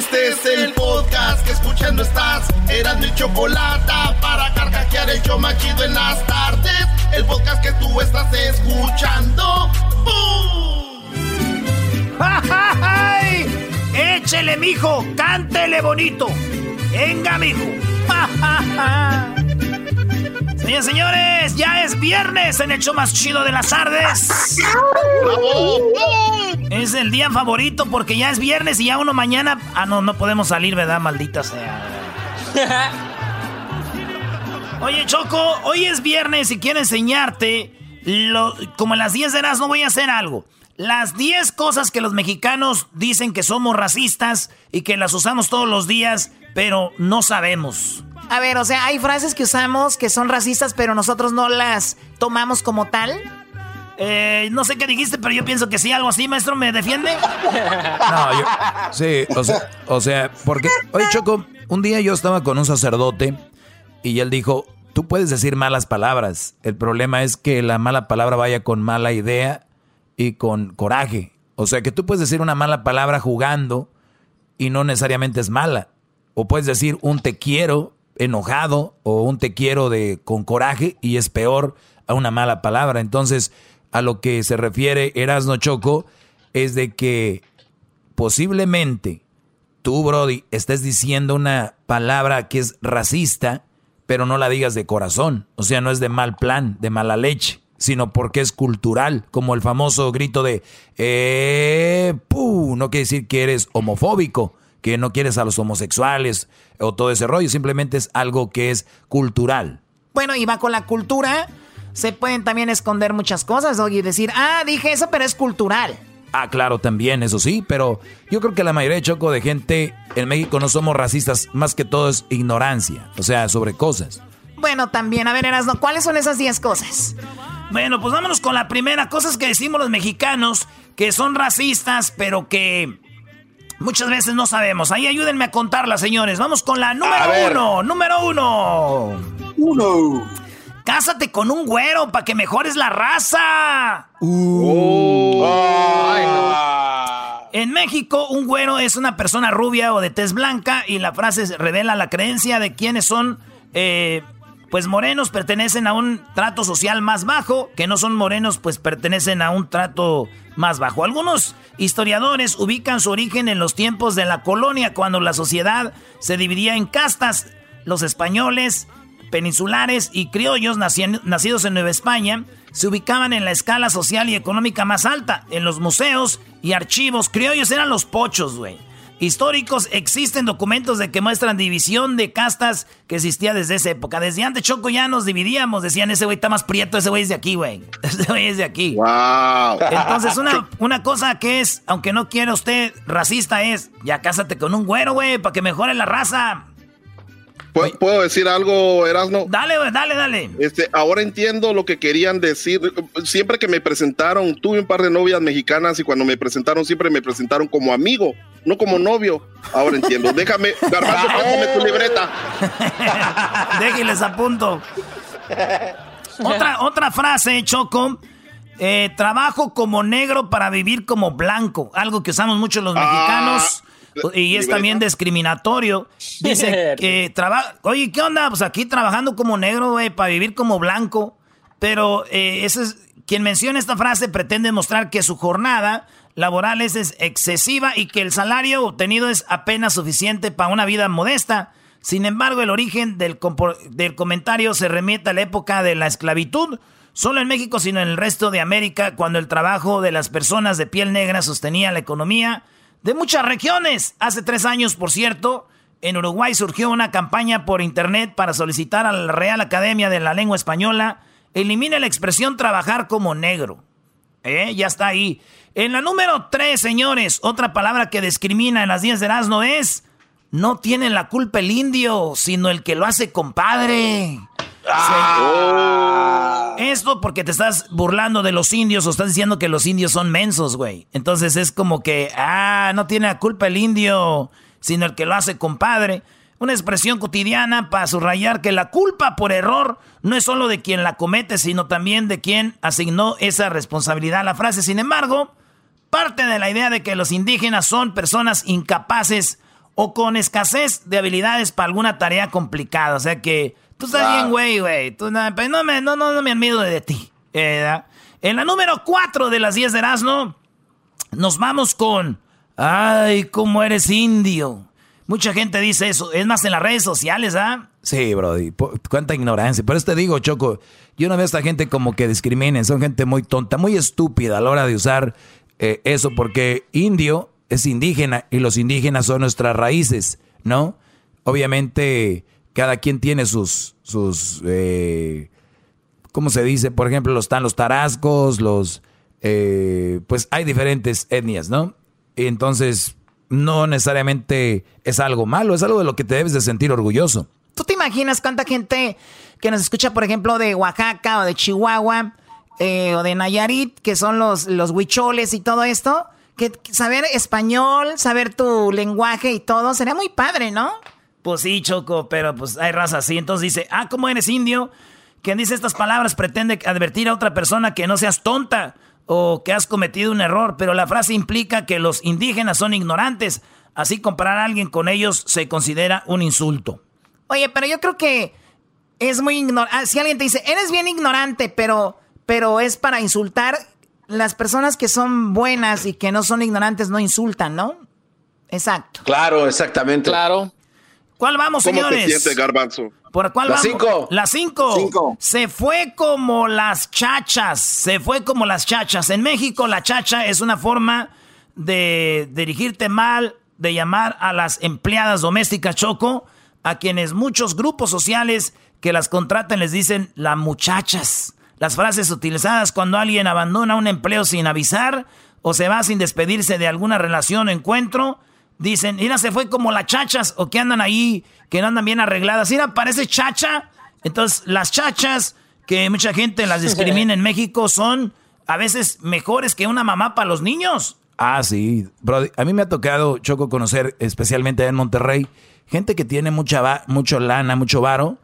Este es el podcast que escuchando estás. Eran mi chocolate para carcajear el yo machido en las tardes. El podcast que tú estás escuchando. ¡Bum! ¡Ay! ¡Échele, mijo! ¡Cántele bonito! ¡Venga, mijo! ¡Ja, ja, ja! Señores, señores, ya es viernes en el show más chido de las tardes. Es el día favorito porque ya es viernes y ya uno mañana... Ah, no, no podemos salir, ¿verdad? Maldita sea. Oye, Choco, hoy es viernes y quiero enseñarte... Lo, como a las 10 de las no voy a hacer algo. Las 10 cosas que los mexicanos dicen que somos racistas y que las usamos todos los días, pero no sabemos. A ver, o sea, hay frases que usamos que son racistas, pero nosotros no las tomamos como tal. Eh, no sé qué dijiste, pero yo pienso que sí, algo así, maestro, ¿me defiende? No, yo. Sí, o sea, o sea, porque. Oye, Choco, un día yo estaba con un sacerdote y él dijo: Tú puedes decir malas palabras. El problema es que la mala palabra vaya con mala idea y con coraje. O sea, que tú puedes decir una mala palabra jugando y no necesariamente es mala. O puedes decir un te quiero enojado o un te quiero de con coraje y es peor a una mala palabra. Entonces, a lo que se refiere Erasno Choco es de que posiblemente tú, Brody, estés diciendo una palabra que es racista, pero no la digas de corazón. O sea, no es de mal plan, de mala leche, sino porque es cultural, como el famoso grito de eh, pu, no quiere decir que eres homofóbico, que no quieres a los homosexuales o todo ese rollo, simplemente es algo que es cultural. Bueno, y va con la cultura. Se pueden también esconder muchas cosas, y decir, ah, dije eso, pero es cultural. Ah, claro, también, eso sí, pero yo creo que la mayoría de choco de gente en México no somos racistas, más que todo es ignorancia, o sea, sobre cosas. Bueno, también, a ver, Erasno, ¿cuáles son esas 10 cosas? Bueno, pues vámonos con la primera. Cosas que decimos los mexicanos que son racistas, pero que muchas veces no sabemos. Ahí ayúdenme a contarlas, señores. Vamos con la número uno. Número uno. Uno. Cásate con un güero para que mejores la raza. En México, un güero es una persona rubia o de tez blanca y la frase revela la creencia de quienes son, eh, pues morenos pertenecen a un trato social más bajo, que no son morenos pues pertenecen a un trato más bajo. Algunos historiadores ubican su origen en los tiempos de la colonia, cuando la sociedad se dividía en castas, los españoles, peninsulares y criollos naci- nacidos en Nueva España se ubicaban en la escala social y económica más alta. En los museos y archivos criollos eran los pochos, güey. Históricos existen documentos de que muestran división de castas que existía desde esa época. Desde antes Choco ya nos dividíamos, decían ese güey está más prieto, ese güey es de aquí, güey. Ese güey es de aquí. Wow. Entonces, una, una cosa que es, aunque no quiera usted racista, es ya cásate con un güero, güey, para que mejore la raza. ¿Puedo, puedo decir algo, Erasno? Dale, dale, dale. Este, ahora entiendo lo que querían decir. Siempre que me presentaron, tuve un par de novias mexicanas y cuando me presentaron, siempre me presentaron como amigo, no como novio. Ahora entiendo. Déjame, Garbanzo, pásame tu libreta. Déjenles a punto. Otra, otra frase, Choco. Eh, trabajo como negro para vivir como blanco. Algo que usamos mucho los mexicanos. Y es también discriminatorio. Dice que trabaja. Oye, ¿qué onda? Pues aquí trabajando como negro, güey, para vivir como blanco. pero eh, eso es, quien menciona esta frase pretende mostrar que su jornada laboral es excesiva y que el salario obtenido es apenas suficiente para una vida modesta. Sin embargo, el origen del, del comentario se remite a la época de la esclavitud, solo en México, sino en el resto de América, cuando el trabajo de las personas de piel negra sostenía la economía de muchas regiones. Hace tres años, por cierto, en Uruguay surgió una campaña por internet para solicitar a la Real Academia de la Lengua Española elimine la expresión trabajar como negro. ¿Eh? Ya está ahí. En la número tres, señores, otra palabra que discrimina en las 10 de Erasmo es no tiene la culpa el indio, sino el que lo hace compadre. Ah. Esto porque te estás burlando de los indios o estás diciendo que los indios son mensos, güey. Entonces es como que, ah, no tiene la culpa el indio, sino el que lo hace compadre. Una expresión cotidiana para subrayar que la culpa por error no es solo de quien la comete, sino también de quien asignó esa responsabilidad a la frase. Sin embargo, parte de la idea de que los indígenas son personas incapaces o con escasez de habilidades para alguna tarea complicada. O sea que tú estás bien, güey, güey. No, no, me, no, no, me admiro de ti. en la número 4 de las 10 de Erasmo, nos vamos con... Ay, cómo eres indio. Mucha gente dice eso. Es más en las redes sociales, ¿ah? Sí, Brody. Cuánta ignorancia. Por eso te digo, Choco, yo no veo a esta gente como que discriminen. Son gente muy tonta, muy estúpida a la hora de usar eh, eso, porque indio es indígena y los indígenas son nuestras raíces, ¿no? Obviamente cada quien tiene sus, sus eh, ¿cómo se dice? Por ejemplo, están los tarascos, los, eh, pues hay diferentes etnias, ¿no? Y entonces no necesariamente es algo malo, es algo de lo que te debes de sentir orgulloso. ¿Tú te imaginas cuánta gente que nos escucha, por ejemplo, de Oaxaca o de Chihuahua eh, o de Nayarit, que son los, los huicholes y todo esto? que saber español, saber tu lenguaje y todo, sería muy padre, ¿no? Pues sí, Choco, pero pues hay raza así. Entonces dice, ah, ¿cómo eres indio? Quien dice estas palabras pretende advertir a otra persona que no seas tonta o que has cometido un error, pero la frase implica que los indígenas son ignorantes. Así comparar a alguien con ellos se considera un insulto. Oye, pero yo creo que es muy ignorante. Ah, si alguien te dice, eres bien ignorante, pero, pero es para insultar, las personas que son buenas y que no son ignorantes no insultan, ¿no? Exacto. Claro, exactamente. Claro. ¿Cuál vamos, ¿Cómo señores? Te sientes, Garbanzo? ¿Por cuál la vamos? Cinco. La cinco. cinco. Se fue como las chachas. Se fue como las chachas. En México, la chacha es una forma de dirigirte mal, de llamar a las empleadas domésticas choco, a quienes muchos grupos sociales que las contratan les dicen las muchachas. Las frases utilizadas cuando alguien abandona un empleo sin avisar o se va sin despedirse de alguna relación o encuentro. Dicen, mira, se fue como las chachas o que andan ahí, que no andan bien arregladas. Mira, parece chacha. Entonces, las chachas, que mucha gente las discrimina en México, son a veces mejores que una mamá para los niños. Ah, sí. a mí me ha tocado, Choco, conocer, especialmente en Monterrey, gente que tiene mucha mucho lana, mucho varo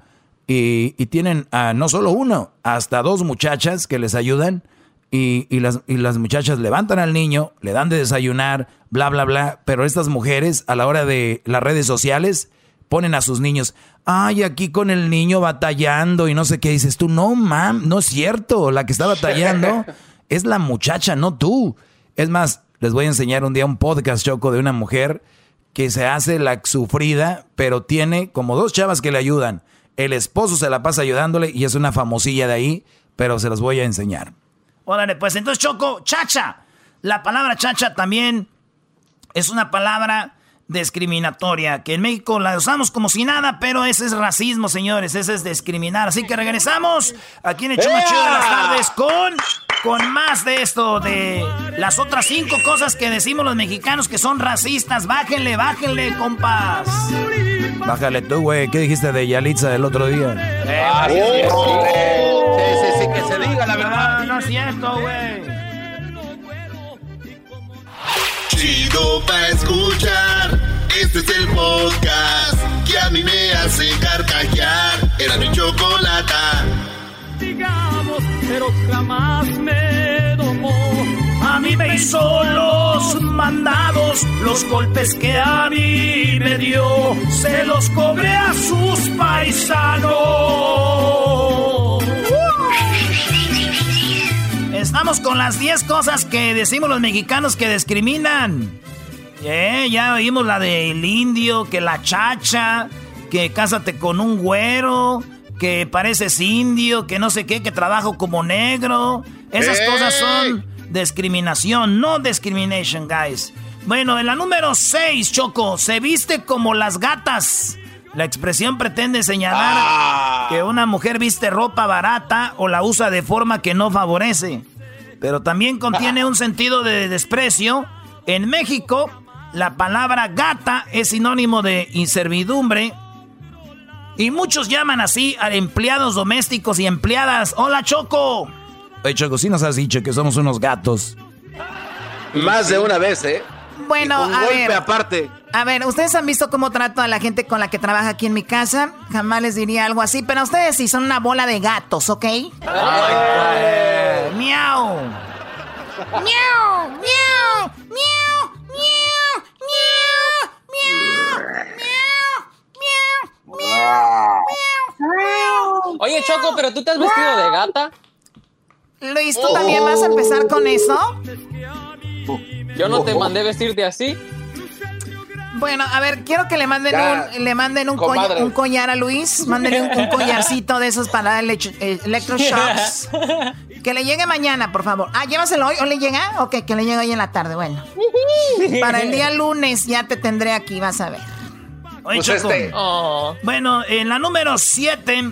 y, tienen a no solo uno, hasta dos muchachas que les ayudan y, las, y las muchachas levantan al niño, le dan de desayunar, bla, bla, bla, pero estas mujeres a la hora de las redes sociales ponen a sus niños, ay, aquí con el niño batallando y no sé qué dices tú, no, mam, no es cierto, la que está batallando es la muchacha, no tú. Es más, les voy a enseñar un día un podcast, Choco, de una mujer que se hace la sufrida, pero tiene como dos chavas que le ayudan. El esposo se la pasa ayudándole y es una famosilla de ahí, pero se los voy a enseñar. Órale, pues entonces Choco, chacha. La palabra chacha también es una palabra discriminatoria, que en México la usamos como si nada, pero ese es racismo, señores, ese es discriminar. Así que regresamos aquí en el de las tardes con, con más de esto, de las otras cinco cosas que decimos los mexicanos que son racistas. Bájenle, bájenle, compas. Bájale tú, güey. ¿Qué dijiste de Yalitza el otro día? Eh, sí, sí, sí, que se diga la verdad. No, no es cierto, güey. Chido pa' escuchar. Este es el podcast que a mí me hace carcajear. Era mi chocolata. Digamos, pero jamás me domó a mí me hizo los mandados, los golpes que a mí me dio, se los cobré a sus paisanos. Vamos con las 10 cosas que decimos los mexicanos que discriminan. Eh, ya oímos la del indio, que la chacha, que cásate con un güero, que pareces indio, que no sé qué, que trabajo como negro. Esas cosas son discriminación, no discrimination, guys. Bueno, en la número 6, Choco, se viste como las gatas. La expresión pretende señalar Ah. que una mujer viste ropa barata o la usa de forma que no favorece. Pero también contiene un sentido de desprecio. En México, la palabra gata es sinónimo de inservidumbre. Y muchos llaman así a empleados domésticos y empleadas. Hola, Choco. Oye, Choco, sí nos has dicho que somos unos gatos. Más de una vez, ¿eh? Bueno, Un a golpe ver. aparte. A ver, ¿ustedes han visto cómo trato a la gente con la que trabaja aquí en mi casa? Jamás les diría algo así, pero ustedes sí son una bola de gatos, ¿ok? Miau. ¡Miau! ¡Miau! ¡Miau! ¡Miau! ¡Miau! ¡Miau! ¡Miau! Oye, Choco, pero tú te has vestido de gata. Luis, ¿tú también vas a empezar con eso? Yo no te mandé vestirte así. Bueno, a ver, quiero que le manden Ya, un, le manden un, comadre. colla- un collar a Luis. Mándenle un, un collarcito de esos para darle eh, electroshocks. Que le llegue mañana, por favor. Ah, llévaselo hoy. ¿O le llega? Ok, que le llegue hoy en la tarde. Bueno. Para el día lunes ya te tendré aquí, vas a ver. Oye, Pues Choco. este- Bueno, en la número 7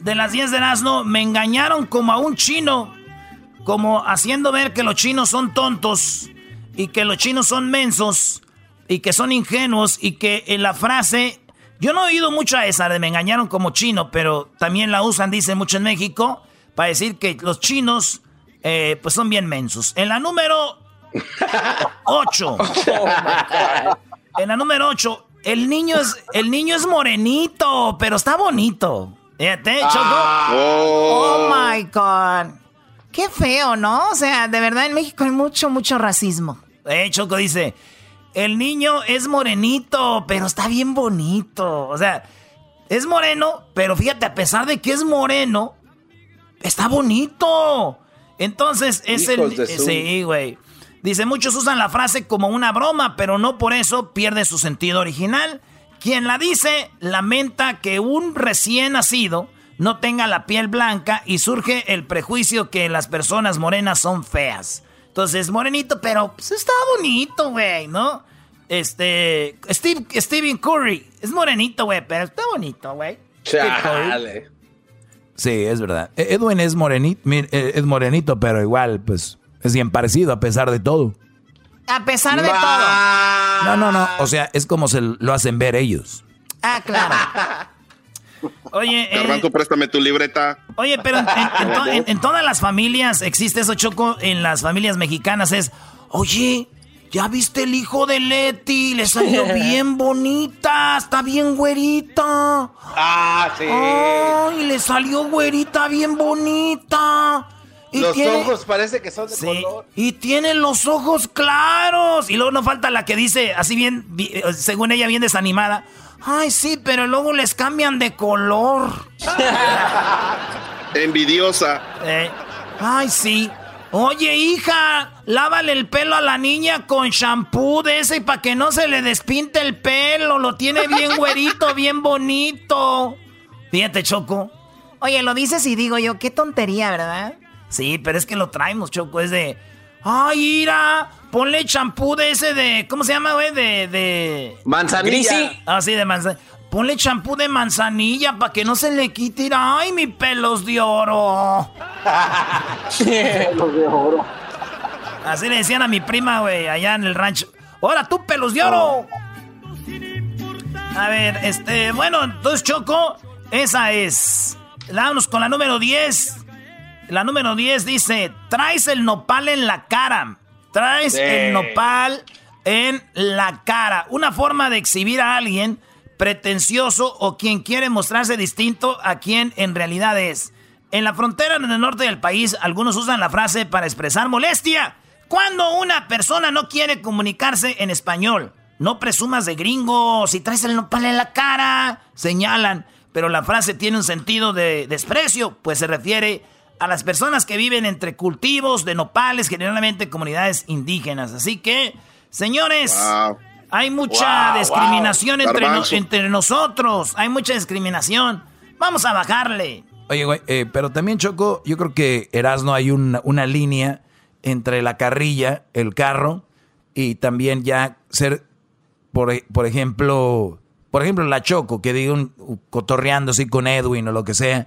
de las 10 de Erasmo me engañaron como a un chino, como haciendo ver que los chinos son tontos y que los chinos son mensos y que son ingenuos y que en la frase, yo no he oído mucho a esa de me engañaron como chino, pero también la usan, dicen mucho en México, para decir que los chinos eh, pues son bien mensos. En la número 8. En la número 8, el niño es el niño es morenito, pero está bonito. Fíjate, Choco. Oh my God. Qué feo, ¿no? O sea, de verdad en México hay mucho, mucho racismo. Eh, Choco dice, el niño es morenito, pero está bien bonito. O sea, es moreno, pero fíjate, a pesar de que es moreno, está bonito. Entonces, es Hijos el... Sí, güey. Dice, muchos usan la frase como una broma, pero no por eso pierde su sentido original. Quien la dice lamenta que un recién nacido no tenga la piel blanca y surge el prejuicio que las personas morenas son feas. Entonces, morenito, pero pues, está bonito, güey, ¿no? Este, Steve, Stephen Curry, es morenito, güey, pero está bonito, güey. Chale. Sí, es verdad. E- Edwin es morenito, es morenito, pero igual, pues, es bien parecido a pesar de todo. A pesar de todo. No, no, no. O sea, es como se lo hacen ver ellos. Ah, claro. Oye, eh, Garbanzo, préstame tu libreta. Oye, pero en, en- en to- en- en todas las familias existe eso, Choco. En las familias mexicanas es, oye, ¿ya viste el hijo de Leti? Le salió bien bonita, está bien güerita. Ah, sí. Ay, le salió güerita bien bonita. Y Los tiene- ojos parece que son de Sí, color. y tiene los ojos claros. Y luego no falta la que dice, así bien, bi- eh, según ella, bien desanimada. Ay, sí, pero luego les cambian de color. Envidiosa. Eh, Ay, sí. Oye, hija, lávale el pelo a la niña con shampoo de ese para que no se le despinte el pelo. Lo tiene bien güerito, bien bonito. Fíjate, Choco. Oye, lo dices y digo yo, qué tontería, ¿verdad? Sí, pero es que lo traemos, Choco. Es de. Ay, ira, ponle champú de ese de. ¿Cómo se llama, güey? De. de... Manzanilla. Ah, sí, de manzanilla. Ponle champú de manzanilla para que no se le quite. Ay, mi pelos de oro. Así le decían a mi prima, güey, allá en el rancho. ¡Ahora tú, pelos de oro! A ver, este, bueno, entonces Choco, esa es. Vámonos con la número 10. La número 10 dice, traes el nopal en la cara. Traes Sí. el nopal en la cara. Una forma de exhibir a alguien pretencioso o quien quiere mostrarse distinto a quien en realidad es. En la frontera en el norte del país, algunos usan la frase para expresar molestia. Cuando una persona no quiere comunicarse en español, no presumas de gringo, si traes el nopal en la cara, señalan. Pero la frase tiene un sentido de desprecio, pues se refiere a las personas que viven entre cultivos de nopales, generalmente comunidades indígenas. Así que, señores, hay mucha discriminación entre, entre nosotros. Hay mucha discriminación. Vamos a bajarle. Oye, güey, eh, pero también, Choco, yo creo que Erasno hay una, una línea entre la carrilla, el carro, y también ya ser, por, por ejemplo, por ejemplo, la Choco, que diga un cotorreando así con Edwin o lo que sea,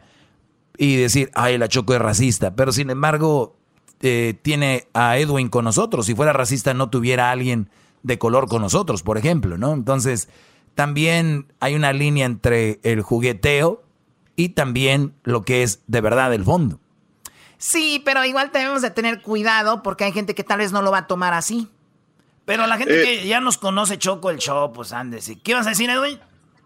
y decir, ay, la Choco es racista. Pero sin embargo, eh, tiene a Edwin con nosotros. Si fuera racista, no tuviera a alguien de color con nosotros, por ejemplo, ¿no? Entonces, también hay una línea entre el jugueteo y también lo que es de verdad el fondo. Sí, pero igual debemos de tener cuidado porque hay gente que tal vez no lo va a tomar así. Pero la gente eh. que ya nos conoce Choco el show, pues andes. ¿Qué vas a decir, Edwin?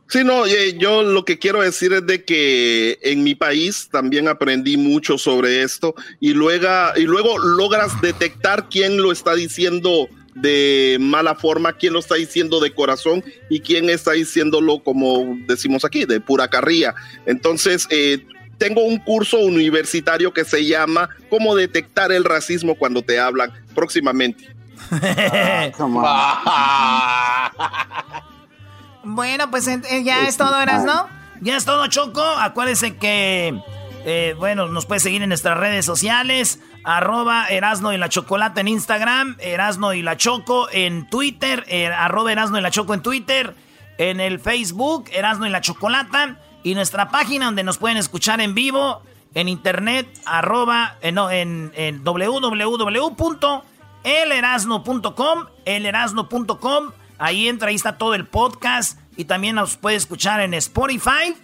Sí, no, eh, yo lo que quiero decir es de que en mi país también aprendí mucho sobre esto y luego, y luego logras detectar quién lo está diciendo de mala forma, quién lo está diciendo de corazón y quién está diciéndolo como decimos aquí, de pura carrilla. Entonces, eh, tengo un curso universitario que se llama Cómo detectar el racismo cuando te hablan próximamente. bueno, pues eh, ya es todo, ¿eras, no? Ya es todo, Choco. Acuérdense que, eh, bueno, nos puedes seguir en nuestras redes sociales. Arroba Erasno y la Chocolata en Instagram. Erasno y la Choco en Twitter. Er, arroba Erasno y la Choco en Twitter. En el Facebook, Erasno y la Chocolata. Y nuestra página donde nos pueden escuchar en vivo, en internet, arroba, eh, no, en, en www.elerasno.com, elerasno.com. Ahí entra, ahí está todo el podcast. Y también nos puede escuchar en Spotify,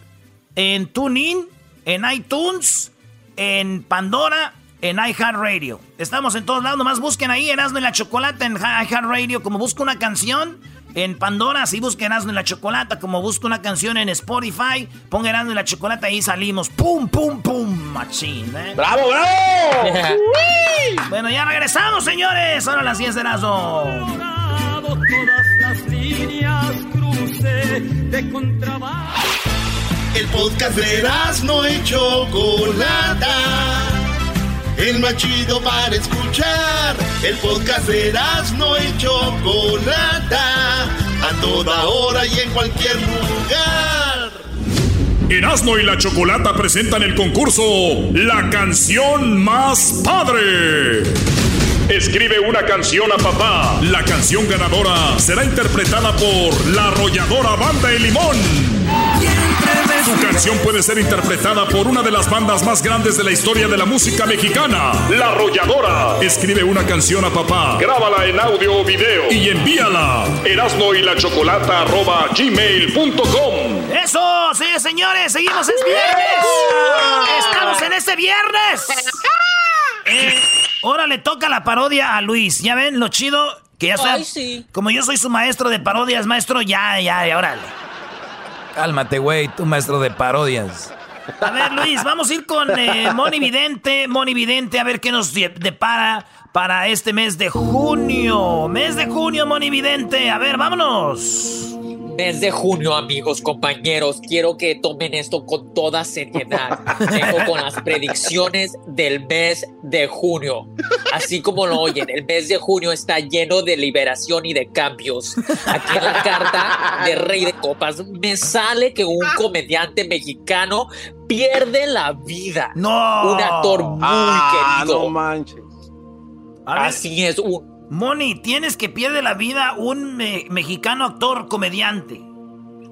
en TuneIn, en iTunes, en Pandora, en iHeartRadio. Estamos en todos lados, nomás busquen ahí Erasno y la Chocolata en iHeartRadio. Como busca una canción, en Pandora, si busca Erasmo y la Chocolata, como busca una canción en Spotify, ponga Erasmo y la Chocolata y ahí salimos. ¡Pum, pum, pum! Machín, ¿eh? ¡Bravo, bravo! bueno, ya regresamos, señores. Ahora las 10 de Erasmo. Todas las líneas cruce de El podcast de Erasmo y Chocolata el más chido para escuchar. El podcast de no y Chocolata, a toda hora y en cualquier lugar. Erasmo y la Chocolata presentan el concurso La canción más padre. Escribe una canción a papá. La canción ganadora será interpretada por la arrolladora Banda El Limón. Su canción puede ser interpretada por una de las bandas más grandes de la historia de la música mexicana, La Arrolladora. Escribe una canción a papá, grábala en audio o video y envíala. Erasno y la chocolata arroba gmail.com. Eso, sí, señores, seguimos es viernes. Estamos en este viernes. Eh, ahora le toca la parodia a Luis. Ya ven lo chido que ya está. Como yo soy su maestro de parodias, maestro, ya, ya, ya, órale. Cálmate, güey, tu maestro de parodias. A ver, Luis, vamos a ir con eh, Moni Vidente. Moni Vidente, a ver qué nos depara para este mes de junio. Mes de junio, Moni Vidente. A ver, vámonos mes de junio, amigos, compañeros. Quiero que tomen esto con toda seriedad. Vengo con las predicciones del mes de junio. Así como lo oyen, el mes de junio está lleno de liberación y de cambios. Aquí en la carta de Rey de Copas me sale que un comediante mexicano pierde la vida. No. Un actor muy ah, querido. No manches. Así es, un, Moni, tienes que pierde la vida un mexicano actor comediante.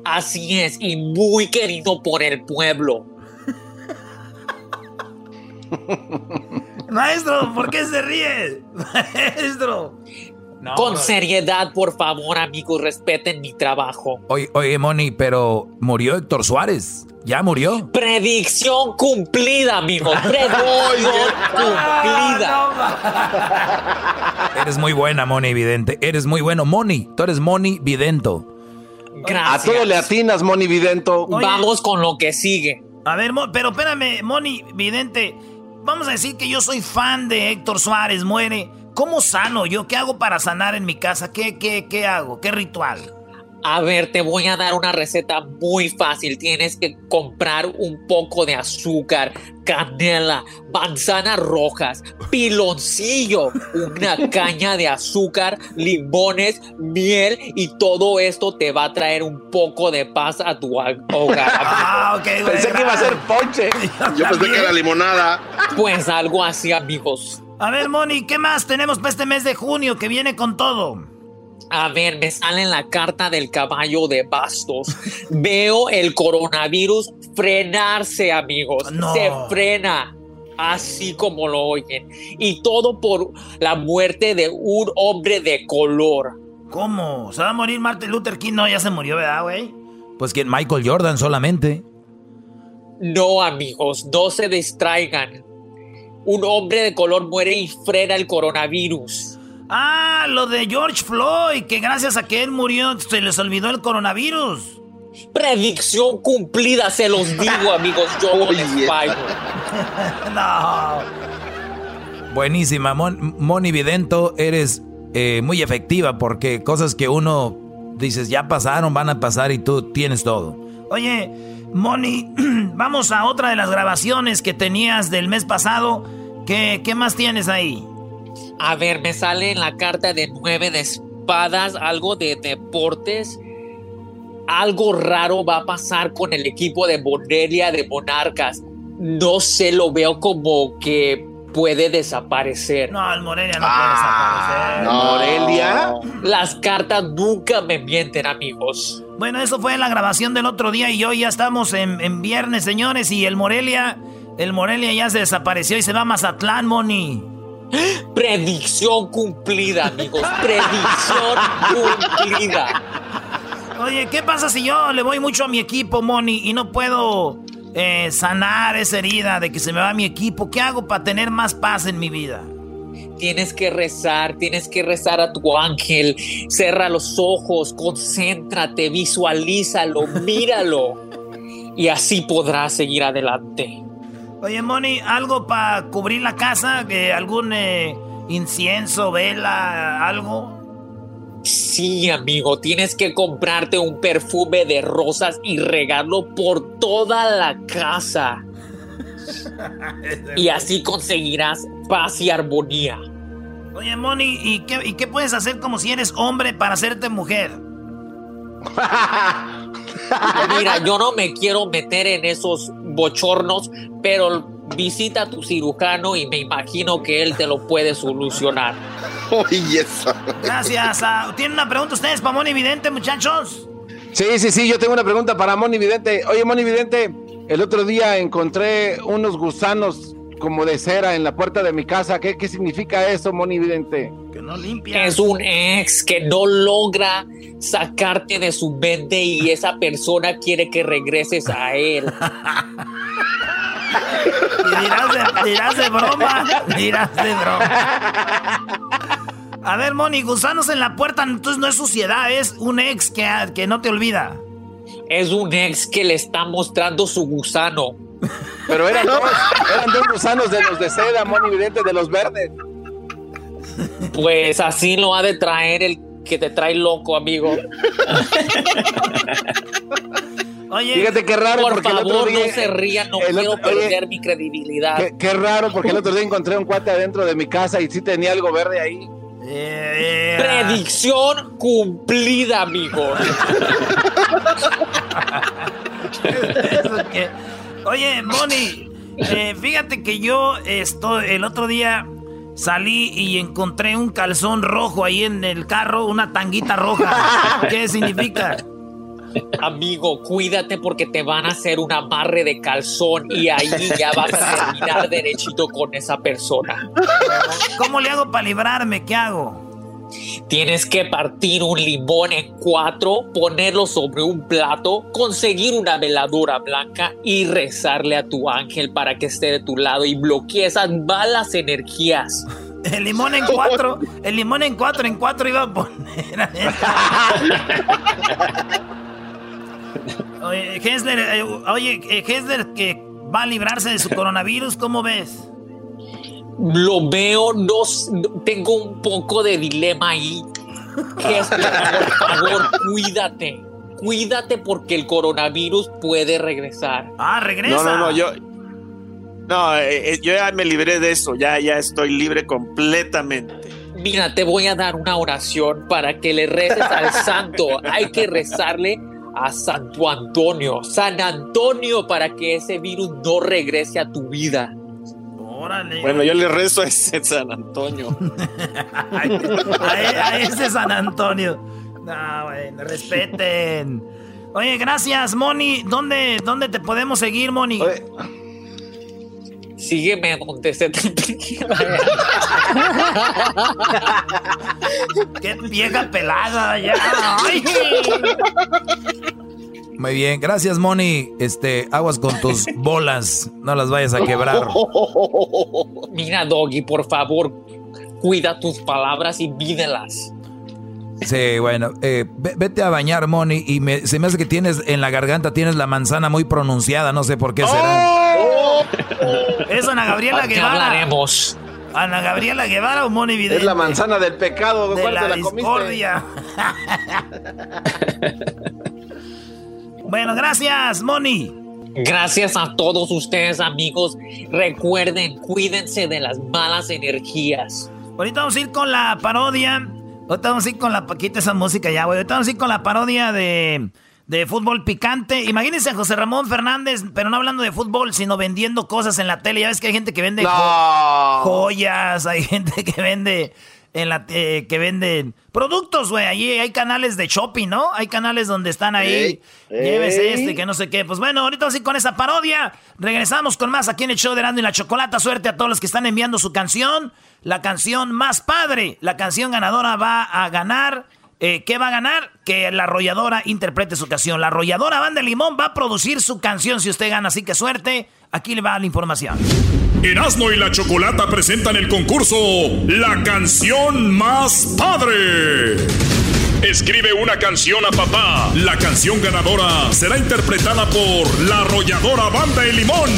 Así es, y muy querido por el pueblo. Maestro, ¿por qué se ríe? Maestro. Con seriedad, por favor, amigos, respeten mi trabajo. Oye, oye, Moni, pero murió Héctor Suárez. ¿Ya murió? Predicción cumplida, amigo. Predicción cumplida. Eres muy buena, Moni Vidente. Eres muy bueno. Moni, tú eres Moni Vidento. Gracias. A todo le atinas, Moni Vidento. Vamos con lo que sigue. A ver, pero espérame, Moni Vidente. Vamos a decir que yo soy fan de Héctor Suárez, muere. ¿Cómo sano yo? ¿Qué hago para sanar en mi casa? ¿Qué, qué, qué hago? ¿Qué ritual? A ver, te voy a dar una receta muy fácil. Tienes que comprar un poco de azúcar, canela, manzanas rojas, piloncillo, una caña de azúcar, limones, miel y todo esto te va a traer un poco de paz a tu hogar. Ah, ok, güey. Pensé que iba a ser ponche. Yo pensé que era limonada. Pues algo así, amigos. A ver, Moni, ¿qué más tenemos para este mes de junio que viene con todo? A ver, me sale en la carta del caballo de bastos. Veo el coronavirus frenarse, amigos. No. Se frena. Así como lo oyen. Y todo por la muerte de un hombre de color. ¿Cómo? ¿Se va a morir Martin Luther King? No, ya se murió, ¿verdad, güey? Pues que Michael Jordan solamente. No, amigos, no se distraigan. Un hombre de color muere y frena el coronavirus. Ah, lo de George Floyd, que gracias a que él murió se les olvidó el coronavirus. Predicción cumplida, se los digo, amigos. Yo no les no. Buenísima, Mon- Moni Vidento, eres eh, muy efectiva porque cosas que uno dices ya pasaron, van a pasar y tú tienes todo. Oye, Moni, vamos a otra de las grabaciones que tenías del mes pasado. ¿Qué, qué más tienes ahí? A ver, me sale en la carta de nueve de espadas, algo de deportes. Algo raro va a pasar con el equipo de Morelia de Monarcas. No sé, lo veo como que puede desaparecer. No, el Morelia no puede desaparecer. Morelia. Las cartas nunca me mienten, amigos. Bueno, eso fue la grabación del otro día y hoy ya estamos en, en viernes, señores, y el Morelia, el Morelia ya se desapareció y se va a Mazatlán, Moni. Predicción cumplida, amigos. Predicción cumplida. Oye, ¿qué pasa si yo le voy mucho a mi equipo, Moni, y no puedo eh, sanar esa herida de que se me va mi equipo? ¿Qué hago para tener más paz en mi vida? Tienes que rezar, tienes que rezar a tu ángel. Cerra los ojos, concéntrate, visualízalo, míralo. Y así podrás seguir adelante. Oye, Moni, ¿algo para cubrir la casa? ¿Que ¿Algún eh, incienso, vela, algo? Sí, amigo, tienes que comprarte un perfume de rosas y regarlo por toda la casa. Y así conseguirás paz y armonía. Oye, Moni, ¿y qué, ¿y qué puedes hacer como si eres hombre para hacerte mujer? Mira, yo no me quiero meter en esos bochornos, pero visita a tu cirujano y me imagino que él te lo puede solucionar. Oye. Gracias. ah, ¿Tienen una pregunta ustedes para Moni Vidente, muchachos? Sí, sí, sí, yo tengo una pregunta para Moni Vidente. Oye, Moni Vidente, el otro día encontré unos gusanos como de cera en la puerta de mi casa. ¿Qué, qué significa eso, Moni Vidente? Que no limpia. Es un ex que no logra sacarte de su mente y esa persona quiere que regreses a él. Y dirás de, dirás de broma. Dirás de broma. A ver, Moni, gusanos en la puerta, entonces no es suciedad, es un ex que, que no te olvida. Es un ex que le está mostrando su gusano. Pero eran dos, eran dos gusanos de los de seda, Moni Vidente, de los verdes. Pues así lo ha de traer el que te trae loco, amigo. Oye, Fíjate qué raro, Por porque el otro favor, día. no se rían, no quiero otro- oye, perder mi credibilidad. Qué, qué raro, porque el otro día encontré un cuate adentro de mi casa y sí tenía algo verde ahí. eh, Predicción cumplida, amigo. Que- Oye, Moni, eh, fíjate que yo esto, el otro día salí y encontré un calzón rojo ahí en el carro, una tanguita roja. ¿Qué significa? Amigo, cuídate porque te van a hacer un amarre de calzón y ahí ya vas a terminar derechito con esa persona. ¿Cómo le hago para librarme? ¿Qué hago? Tienes que partir un limón en cuatro, ponerlo sobre un plato, conseguir una veladora blanca y rezarle a tu ángel para que esté de tu lado y bloquee esas malas energías. El limón en cuatro, el limón en cuatro, en cuatro iba a poner. Oye, Hessler, eh, oye, eh, Hessler que va a librarse de su coronavirus, ¿cómo ves? Lo veo, no, tengo un poco de dilema ahí. Hesper, por favor, cuídate. Cuídate porque el coronavirus puede regresar. Ah, regresa. No, no, no, yo. No, eh, eh, yo ya me libré de eso, ya, ya estoy libre completamente. Mira, te voy a dar una oración para que le reces al santo. Hay que rezarle a Santo Antonio, San Antonio, para que ese virus no regrese a tu vida. Órale. Bueno, yo le rezo a ese San Antonio. a, e- a ese San Antonio. No, bueno, respeten. Oye, gracias, Moni. ¿Dónde, dónde te podemos seguir, Moni? Sígueme donde se te Qué vieja pelada ya. Ay. Muy bien, gracias Moni. Este, aguas con tus bolas, no las vayas a quebrar. Mira, Doggy, por favor, cuida tus palabras y vídelas. Sí, bueno, eh, ve- vete a bañar, Moni, y me- se me hace que tienes en la garganta tienes la manzana muy pronunciada, no sé por qué será. Es Ana Gabriela ¿A qué Guevara. hablaremos? Ana Gabriela Guevara o Moni Vidente. Es la manzana del pecado. de ¿Cuál la, te la comiste? discordia. bueno, gracias, Moni. Gracias a todos ustedes, amigos. Recuerden, cuídense de las malas energías. Ahorita vamos a ir con la parodia. Ahorita vamos a ir con la. Quita esa música ya, güey. Ahorita vamos a ir con la parodia de, de fútbol picante. Imagínense a José Ramón Fernández, pero no hablando de fútbol, sino vendiendo cosas en la tele. Ya ves que hay gente que vende No. jo- joyas, hay gente que vende. En la, eh, que venden productos, güey. Allí hay canales de shopping, ¿no? Hay canales donde están ahí. Ey, Llévese ey. este, que no sé qué. Pues bueno, ahorita ir con esa parodia. Regresamos con más aquí en el show de Erasmo y la Chocolata. Suerte a todos los que están enviando su canción. La canción más padre. La canción ganadora va a ganar. Eh, ¿Qué va a ganar? Que la arrolladora interprete su canción. La arrolladora Banda de Limón va a producir su canción si usted gana. Así que suerte. Aquí le va la información. Erasmo y la Chocolata presentan el concurso La canción más padre. Escribe una canción a papá. La canción ganadora será interpretada por la arrolladora Banda de Limón.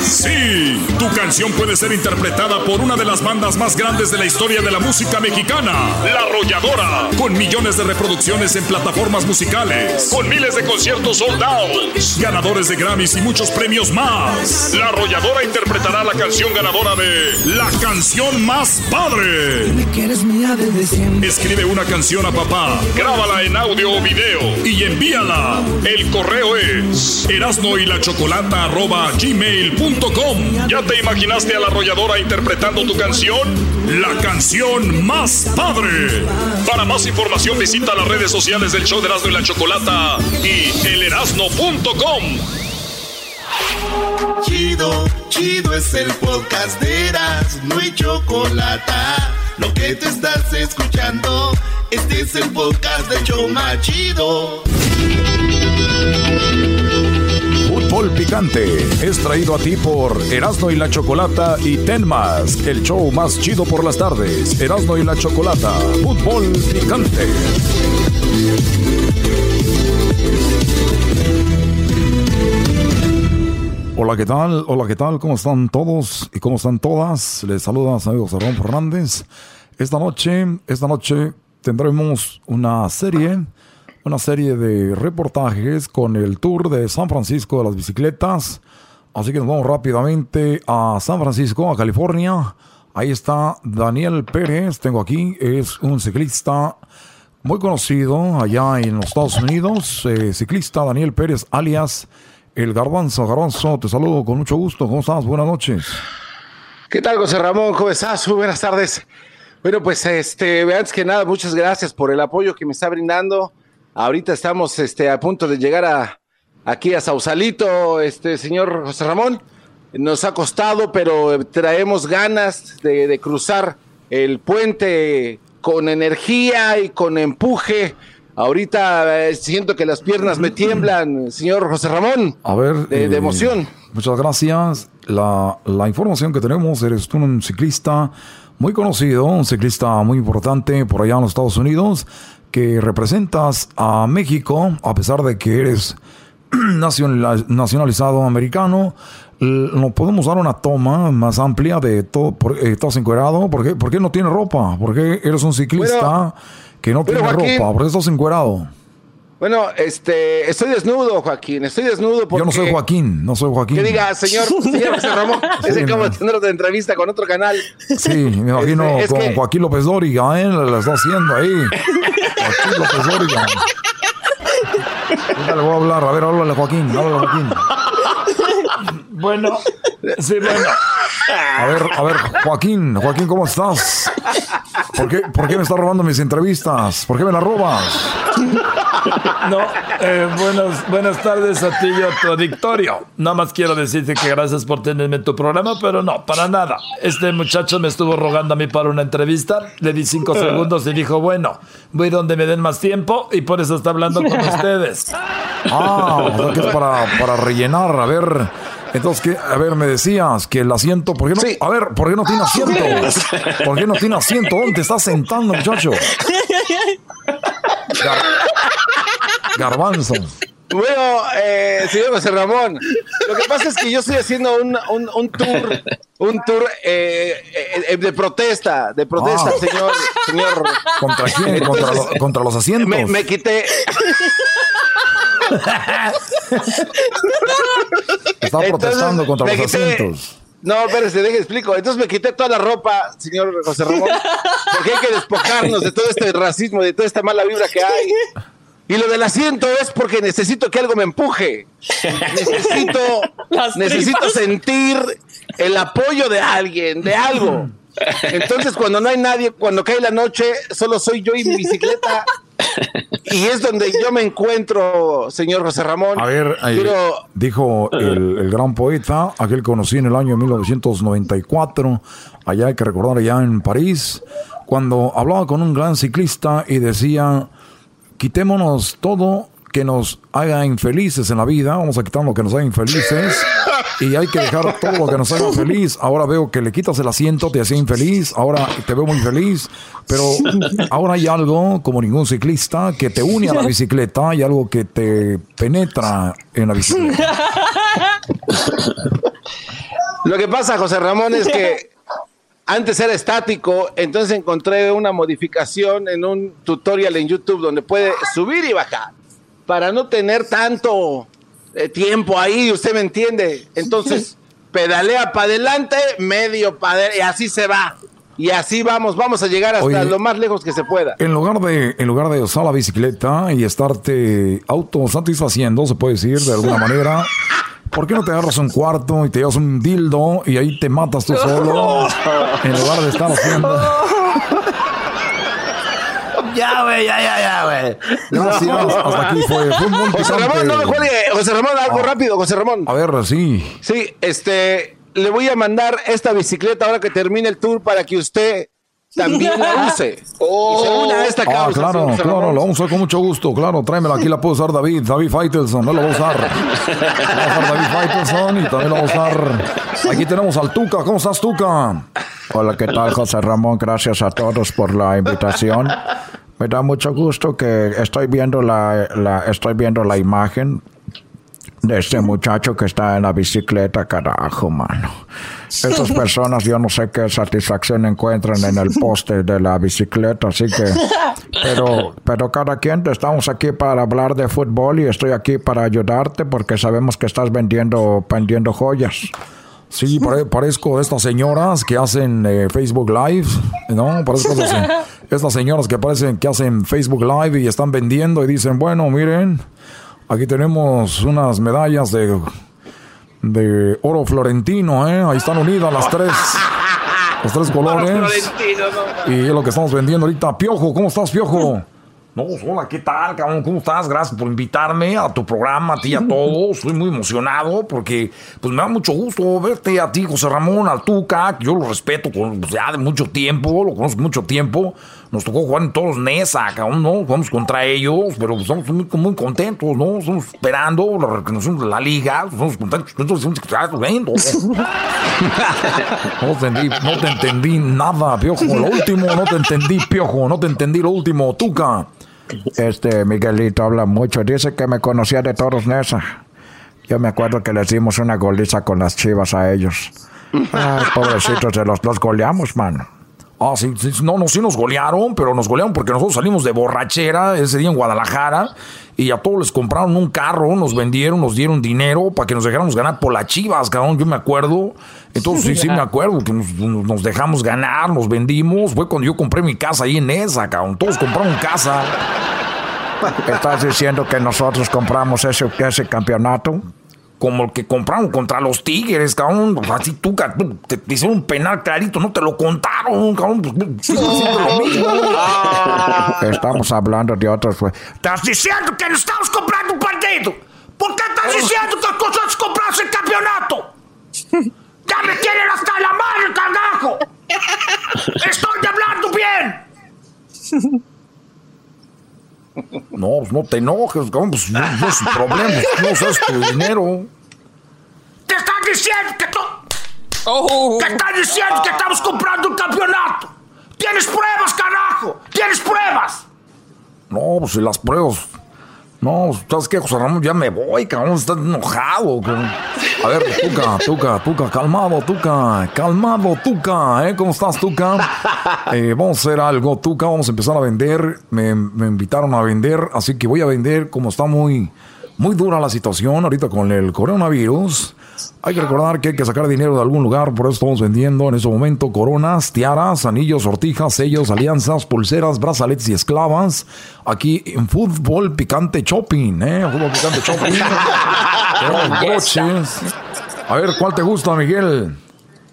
Sí, tu canción puede ser interpretada por una de las bandas más grandes de la historia de la música mexicana, La Arrolladora, con millones de reproducciones en plataformas musicales, con miles de conciertos sold out, ganadores de Grammys y muchos premios más. La Arrolladora interpretará la canción ganadora de La canción más padre. Escribe una canción a papá, grábala en audio o video y envíala. El correo es erasno y la chocolata arroba gmail.com. ¿Ya te imaginaste a la arrolladora interpretando tu canción? La canción más padre. Para más información visita las redes sociales del show de Erasno y la Chocolata y elerasno.com. Chido, chido es el podcast de Eras, no hay chocolate. Lo que te estás escuchando, este es el podcast de Choma Chido. Fútbol Picante es traído a ti por Erasmo y la Chocolata y Tenmas, el show más chido por las tardes. Erasmo y la Chocolata, Fútbol Picante. Hola, ¿qué tal? Hola, ¿qué tal? ¿Cómo están todos y cómo están todas? Les saluda su amigo Ramón Fernández. Esta noche, esta noche tendremos una serie, una serie de reportajes con el tour de San Francisco de las bicicletas. Así que nos vamos rápidamente a San Francisco, a California. Ahí está Daniel Pérez, tengo aquí, es un ciclista muy conocido allá en los Estados Unidos, eh, ciclista Daniel Pérez, alias El Garbanzo. Garbanzo, te saludo con mucho gusto, ¿cómo estás? Buenas noches. ¿Qué tal, José Ramón? ¿Cómo estás? Muy buenas tardes. Bueno, pues este, antes que nada, muchas gracias por el apoyo que me está brindando. Ahorita estamos este, a punto de llegar a, aquí a Sausalito, este señor José Ramón. Nos ha costado, pero traemos ganas de, de cruzar el puente con energía y con empuje. Ahorita eh, siento que las piernas me tiemblan, señor José Ramón. A ver. De, de eh, emoción. Muchas gracias. La, la información que tenemos, eres tú un ciclista muy conocido, un ciclista muy importante por allá en los Estados Unidos, que representas a México, a pesar de que eres nacional- nacionalizado americano. ¿No podemos dar una toma más amplia de todo? Por, eh, ¿Estás encuerado? ¿Por qué, ¿Por qué no tienes ropa? ¿Por qué eres un ciclista que no tiene Joaquín- ropa? ¿Por qué estás encuerado? Bueno, este, estoy desnudo, Joaquín, estoy desnudo porque... Yo no soy Joaquín, no soy Joaquín. Que diga, señor, señor José Ramón, es Sí, de tener otra entrevista con otro canal. Sí, me imagino Este, es con que- Joaquín López Dóriga, ¿eh? La, la está haciendo ahí. Joaquín López Dóriga. Ahorita le voy a hablar. A ver, háblale, Joaquín. Háblale, Joaquín. Bueno, sí, bueno. A ver, a ver, Joaquín. Joaquín, ¿cómo estás? ¿Por qué, por qué me estás robando mis entrevistas? ¿Por qué me las robas? No, eh, buenas, buenas tardes a ti y a tu auditorio. Nada más quiero decirte que gracias por tenerme en tu programa, pero no, para nada. Este muchacho me estuvo rogando a mí para una entrevista, le di cinco segundos y dijo, bueno, voy donde me den más tiempo y por eso está hablando con ustedes. Ah, o sea que es para, para rellenar. A ver, entonces, ¿qué? A ver, me decías que el asiento, ¿por qué no? A ver, ¿por qué no tiene asiento? ¿Por qué no tiene asiento? ¿Dónde te estás sentando, muchacho? Garbanzo. Bueno, eh, señor José Ramón, lo que pasa es que yo estoy haciendo un, un, un tour, un tour eh, eh, de protesta, de protesta, Ah. señor, señor. ¿Contra quién? ¿Contra, Entonces, lo- contra los asientos? Me, me quité. Está protestando contra los quité- asientos. No, espérese, deje explico. Entonces me quité toda la ropa, señor José Ramón, porque hay que despojarnos de todo este racismo, de toda esta mala vibra que hay. Y lo del asiento es porque necesito que algo me empuje. Necesito, necesito sentir el apoyo de alguien, de algo. Entonces, cuando no hay nadie, cuando cae la noche, solo soy yo y mi bicicleta. Y es donde yo me encuentro, señor José Ramón. A ver, ahí, Quiero- dijo el, el gran poeta, aquel que conocí en el año 1994, allá hay que recordar, allá en París, cuando hablaba con un gran ciclista y decía, quitémonos todo que nos haga infelices en la vida, vamos a quitar lo que nos haga infelices. Y hay que dejar todo lo que nos haga feliz. Ahora veo que le quitas el asiento, te hacía infeliz, ahora te veo muy feliz, pero ahora hay algo, como ningún ciclista, que te une a la bicicleta, hay algo que te penetra en la bicicleta. Lo que pasa, José Ramón, es que antes era estático, entonces encontré una modificación en un tutorial en YouTube donde puede subir y bajar para no tener tanto eh, tiempo ahí, usted me entiende. Entonces, pedalea para adelante, medio para adelante, y así se va. Y así vamos, vamos a llegar hasta Oye. lo más lejos que se pueda. En lugar de, en lugar de usar la bicicleta y estarte autosatisfaciendo, se puede decir de alguna manera, ¿por qué no te agarras un cuarto y te llevas un dildo y ahí te matas tú solo? En lugar de estar haciendo. Ya, güey, ya, ya, ya, güey. Gracias. Hasta aquí fue. Fue un José. Ramón, no me cuelgue. José Ramón, algo Ah. rápido, José Ramón. A ver, sí. Sí, este, le voy a mandar esta bicicleta ahora que termine el tour para que usted también la use. Y se una a esta Ah, causa. claro, José claro, Ramón. lo vamos a usar con mucho gusto, claro, tráemela, aquí la puede usar David, David Faitelson, no la va a usar. La va a usar David Faitelson y también la va a usar. Aquí tenemos al Tuca, ¿cómo estás, Tuca? Hola, ¿qué tal, José Ramón? Gracias a todos por la invitación. Me da mucho gusto que estoy viendo la, la- estoy viendo la imagen de este muchacho que está en la bicicleta, carajo, mano. Esas personas, yo no sé qué satisfacción encuentran en el poste de la bicicleta, así que... Pero, pero cada quien, estamos aquí para hablar de fútbol y estoy aquí para ayudarte porque sabemos que estás vendiendo, vendiendo joyas. Sí, pare- parezco de estas señoras que hacen eh, Facebook Live, ¿no? Parezco de estas señoras que parecen que hacen Facebook Live y están vendiendo y dicen, bueno, miren, aquí tenemos unas medallas de, de oro florentino, ¿eh? Ahí están unidas las tres, los tres colores. Y es lo que estamos vendiendo ahorita. Piojo, ¿cómo estás, Piojo? No, hola, ¿qué tal, cabrón? ¿Cómo estás? Gracias por invitarme a tu programa, a ti y a todos. Estoy muy emocionado porque pues me da mucho gusto verte a ti, José Ramón, al Tuca, que yo lo respeto con, pues, ya de mucho tiempo, lo conozco mucho tiempo. Nos tocó jugar en todos NESA, cabrón, ¿no? Jugamos contra ellos, pero pues, estamos muy, muy contentos, ¿no? Estamos esperando la reconocimiento de la liga, estamos contentos. Entonces, estamos viendo. No te entendí, no te entendí nada, Piojo. Lo último, no te entendí, Piojo. No te entendí lo último, Tuca. Este Miguelito habla mucho. Dice que me conocía de todos Nesa. Yo me acuerdo que les dimos una goliza con las chivas a ellos. Ay, pobrecitos, se los, los goleamos, mano. Ah, sí, sí, no, no, sí nos golearon, pero nos golearon porque nosotros salimos de borrachera ese día en Guadalajara y a todos les compraron un carro, nos vendieron, nos dieron dinero para que nos dejáramos ganar por las chivas, cabrón, yo me acuerdo. Entonces sí, sí me acuerdo que nos, nos dejamos ganar, nos vendimos. Fue cuando yo compré mi casa ahí en esa, cabrón. Todos compraron casa. ¿Estás diciendo que nosotros compramos ese, ese campeonato? como el que compramos contra los Tigres, cabrón. Así tú, tú, te, te hicieron un penal clarito, no te lo contaron, cabrón. Pues, sigue siendo lo mismo. Estamos hablando de otros. pues. Estás diciendo que no estamos comprando un partido. ¿Por qué estás diciendo que nosotros compramos el campeonato? Ya me tienen hasta la madre, carajo. Estoy hablando bien. No, pues no te enojes, cabrón. Pues no, no es su problema, no es tu dinero. Te están diciendo que tú... Te están diciendo que estamos comprando un campeonato. Tienes pruebas, carajo. Tienes pruebas. No, pues si las pruebas. No, ¿sabes qué, José Ramón? Ya me voy, cabrón. Estás enojado. A ver, Tuca, Tuca, Tuca, calmado, Tuca, calmado, Tuca, ¿eh? ¿Cómo estás, Tuca? Eh, vamos a hacer algo, Tuca. Vamos a empezar a vender. Me, me invitaron a vender, así que voy a vender. Como está muy, muy dura la situación ahorita con el coronavirus. Hay que recordar que hay que sacar dinero de algún lugar, por eso estamos vendiendo en este momento coronas, tiaras, anillos, sortijas, sellos, alianzas, pulseras, brazaletes y esclavas. Aquí en Fútbol Picante Shopping, ¿eh? Fútbol Picante Shopping. Broches. A ver, ¿cuál te gusta, Miguel?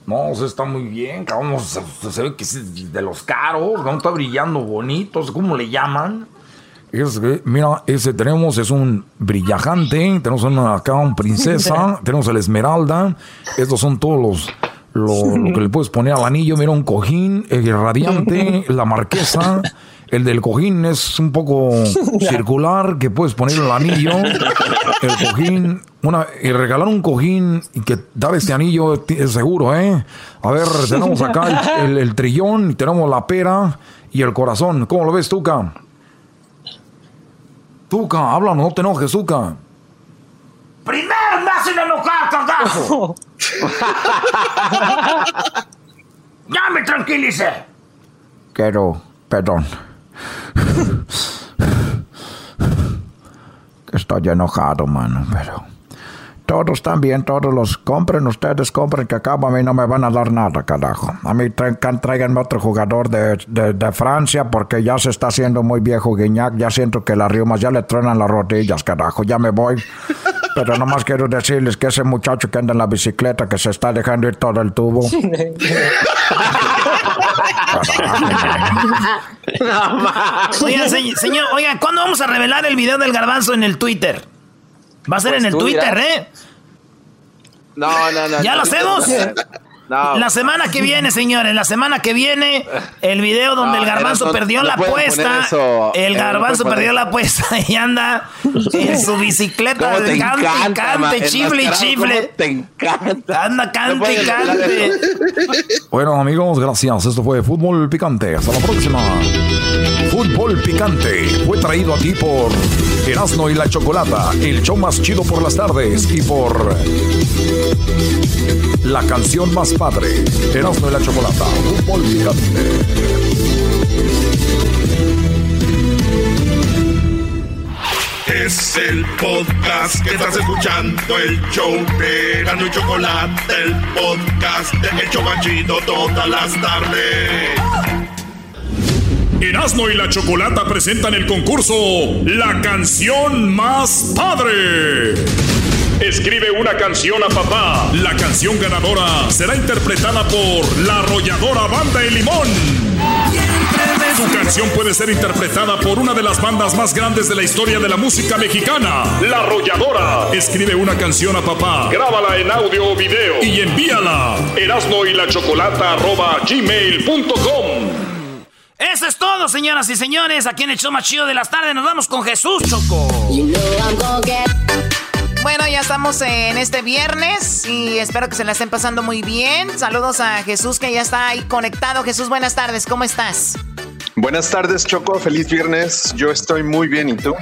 No, se está muy bien, cabrón. Se, se ve que es de los caros, cabrón, está brillando bonito, ¿cómo le llaman? Es mira, ese tenemos, es un brillajante, tenemos una, acá un princesa, tenemos el esmeralda, estos son todos los, lo, lo que le puedes poner al anillo, mira un cojín, el radiante, la marquesa, el del cojín es un poco circular, que puedes poner el anillo, el cojín, una, y regalar un cojín y que dar este anillo es seguro, ¿eh? A ver, tenemos acá el, el- el trillón, tenemos la pera y el corazón, ¿cómo lo ves, Tuca? Tuca, habla, no te enojes, Tuca. Primero me hacen enojar, carajo. ya me tranquilicé. Quiero, perdón. Estoy enojado, mano, pero... Todos también, todos los compren, ustedes compren, que acabo a mí no me van a dar nada, carajo. A mí traigan, tráiganme otro jugador de, de, de Francia porque ya se está haciendo muy viejo Guiñac, ya siento que las riumas ya le truenan las rodillas, carajo, ya me voy. Pero nomás quiero decirles que ese muchacho que anda en la bicicleta, que se está dejando ir todo el tubo. Oiga, se- señor, oiga, ¿cuándo vamos a revelar el video del garbanzo en el Twitter? Va a ser Pues en el Twitter, dirás. ¿eh? No, no, no. ¿Ya no, lo hacemos? No. La semana que viene, señores, la semana que viene, el video donde No, el garbanzo no, no, perdió no la apuesta. El Eh, no garbanzo perdió la apuesta y anda en su bicicleta, ¿Cómo te cante, encanta, cante, ma- chifle y chifle. Te encanta. Anda, cante y cante. Bueno, amigos, gracias. Esto fue Fútbol Picante. Hasta la próxima. Fútbol Picante fue traído a ti por Erasmo y la Chocolata, el show más chido por las tardes y por la canción más padre, Erasmo y la Chocolata. Picante. Es el podcast que estás escuchando, el show de Gano y Chocolate, el podcast de El Chobachito todas las tardes. Erasmo y la Chocolata presentan el concurso La canción más padre. Escribe una canción a papá. La canción ganadora será interpretada por la arrolladora Banda El Limón. Su canción puede ser interpretada por una de las bandas más grandes de la historia de la música mexicana, La Arrolladora. Escribe una canción a papá, grábala en audio o video y envíala. Erasmo y la Chocolata arroba gmail.com. Eso es todo, señoras y señores. Aquí en el show más chido de las tardes nos vamos con Jesús, Choco. Bueno, ya estamos en este viernes y espero que se la estén pasando muy bien. Saludos a Jesús que ya está ahí conectado. Jesús, buenas tardes, ¿cómo estás? Buenas tardes, Choco. Feliz viernes. Yo estoy muy bien. ¿Y tú?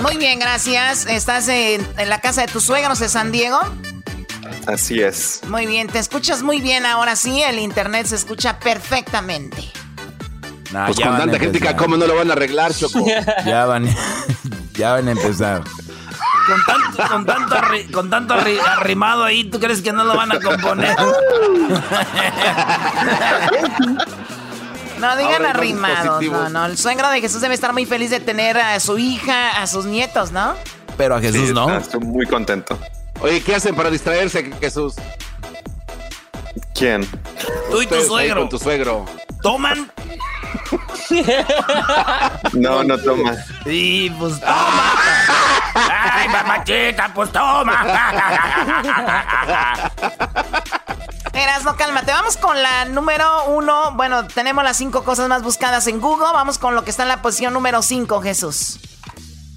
Muy bien, gracias. ¿Estás en, en la casa de tus suegros de San Diego? Así es. Muy bien, te escuchas muy bien ahora sí. El internet se escucha perfectamente. Nah, Pues con tanta gente, empezar. ¿cómo no lo van a arreglar, Choco? Ya van, ya van a empezar. Con tanto, con tanto, arri- con tanto arri- arrimado ahí, ¿tú crees que no lo van a componer? No digan Ahora arrimados, no, no. El suegro de Jesús debe estar muy feliz de tener a su hija, a sus nietos, ¿no? Pero a Jesús Sí, no. Estoy muy contento. Oye, ¿qué hacen para distraerse, Jesús? ¿Quién? Tú y tu suegro. Con tu suegro. ¿Toman? No, no toma. Sí, pues toma. Ay, mamachita, pues toma. Eras, no, cálmate. Vamos con la número uno. Bueno, tenemos las cinco cosas más buscadas en Google. Vamos con lo que está en la posición número cinco, Jesús.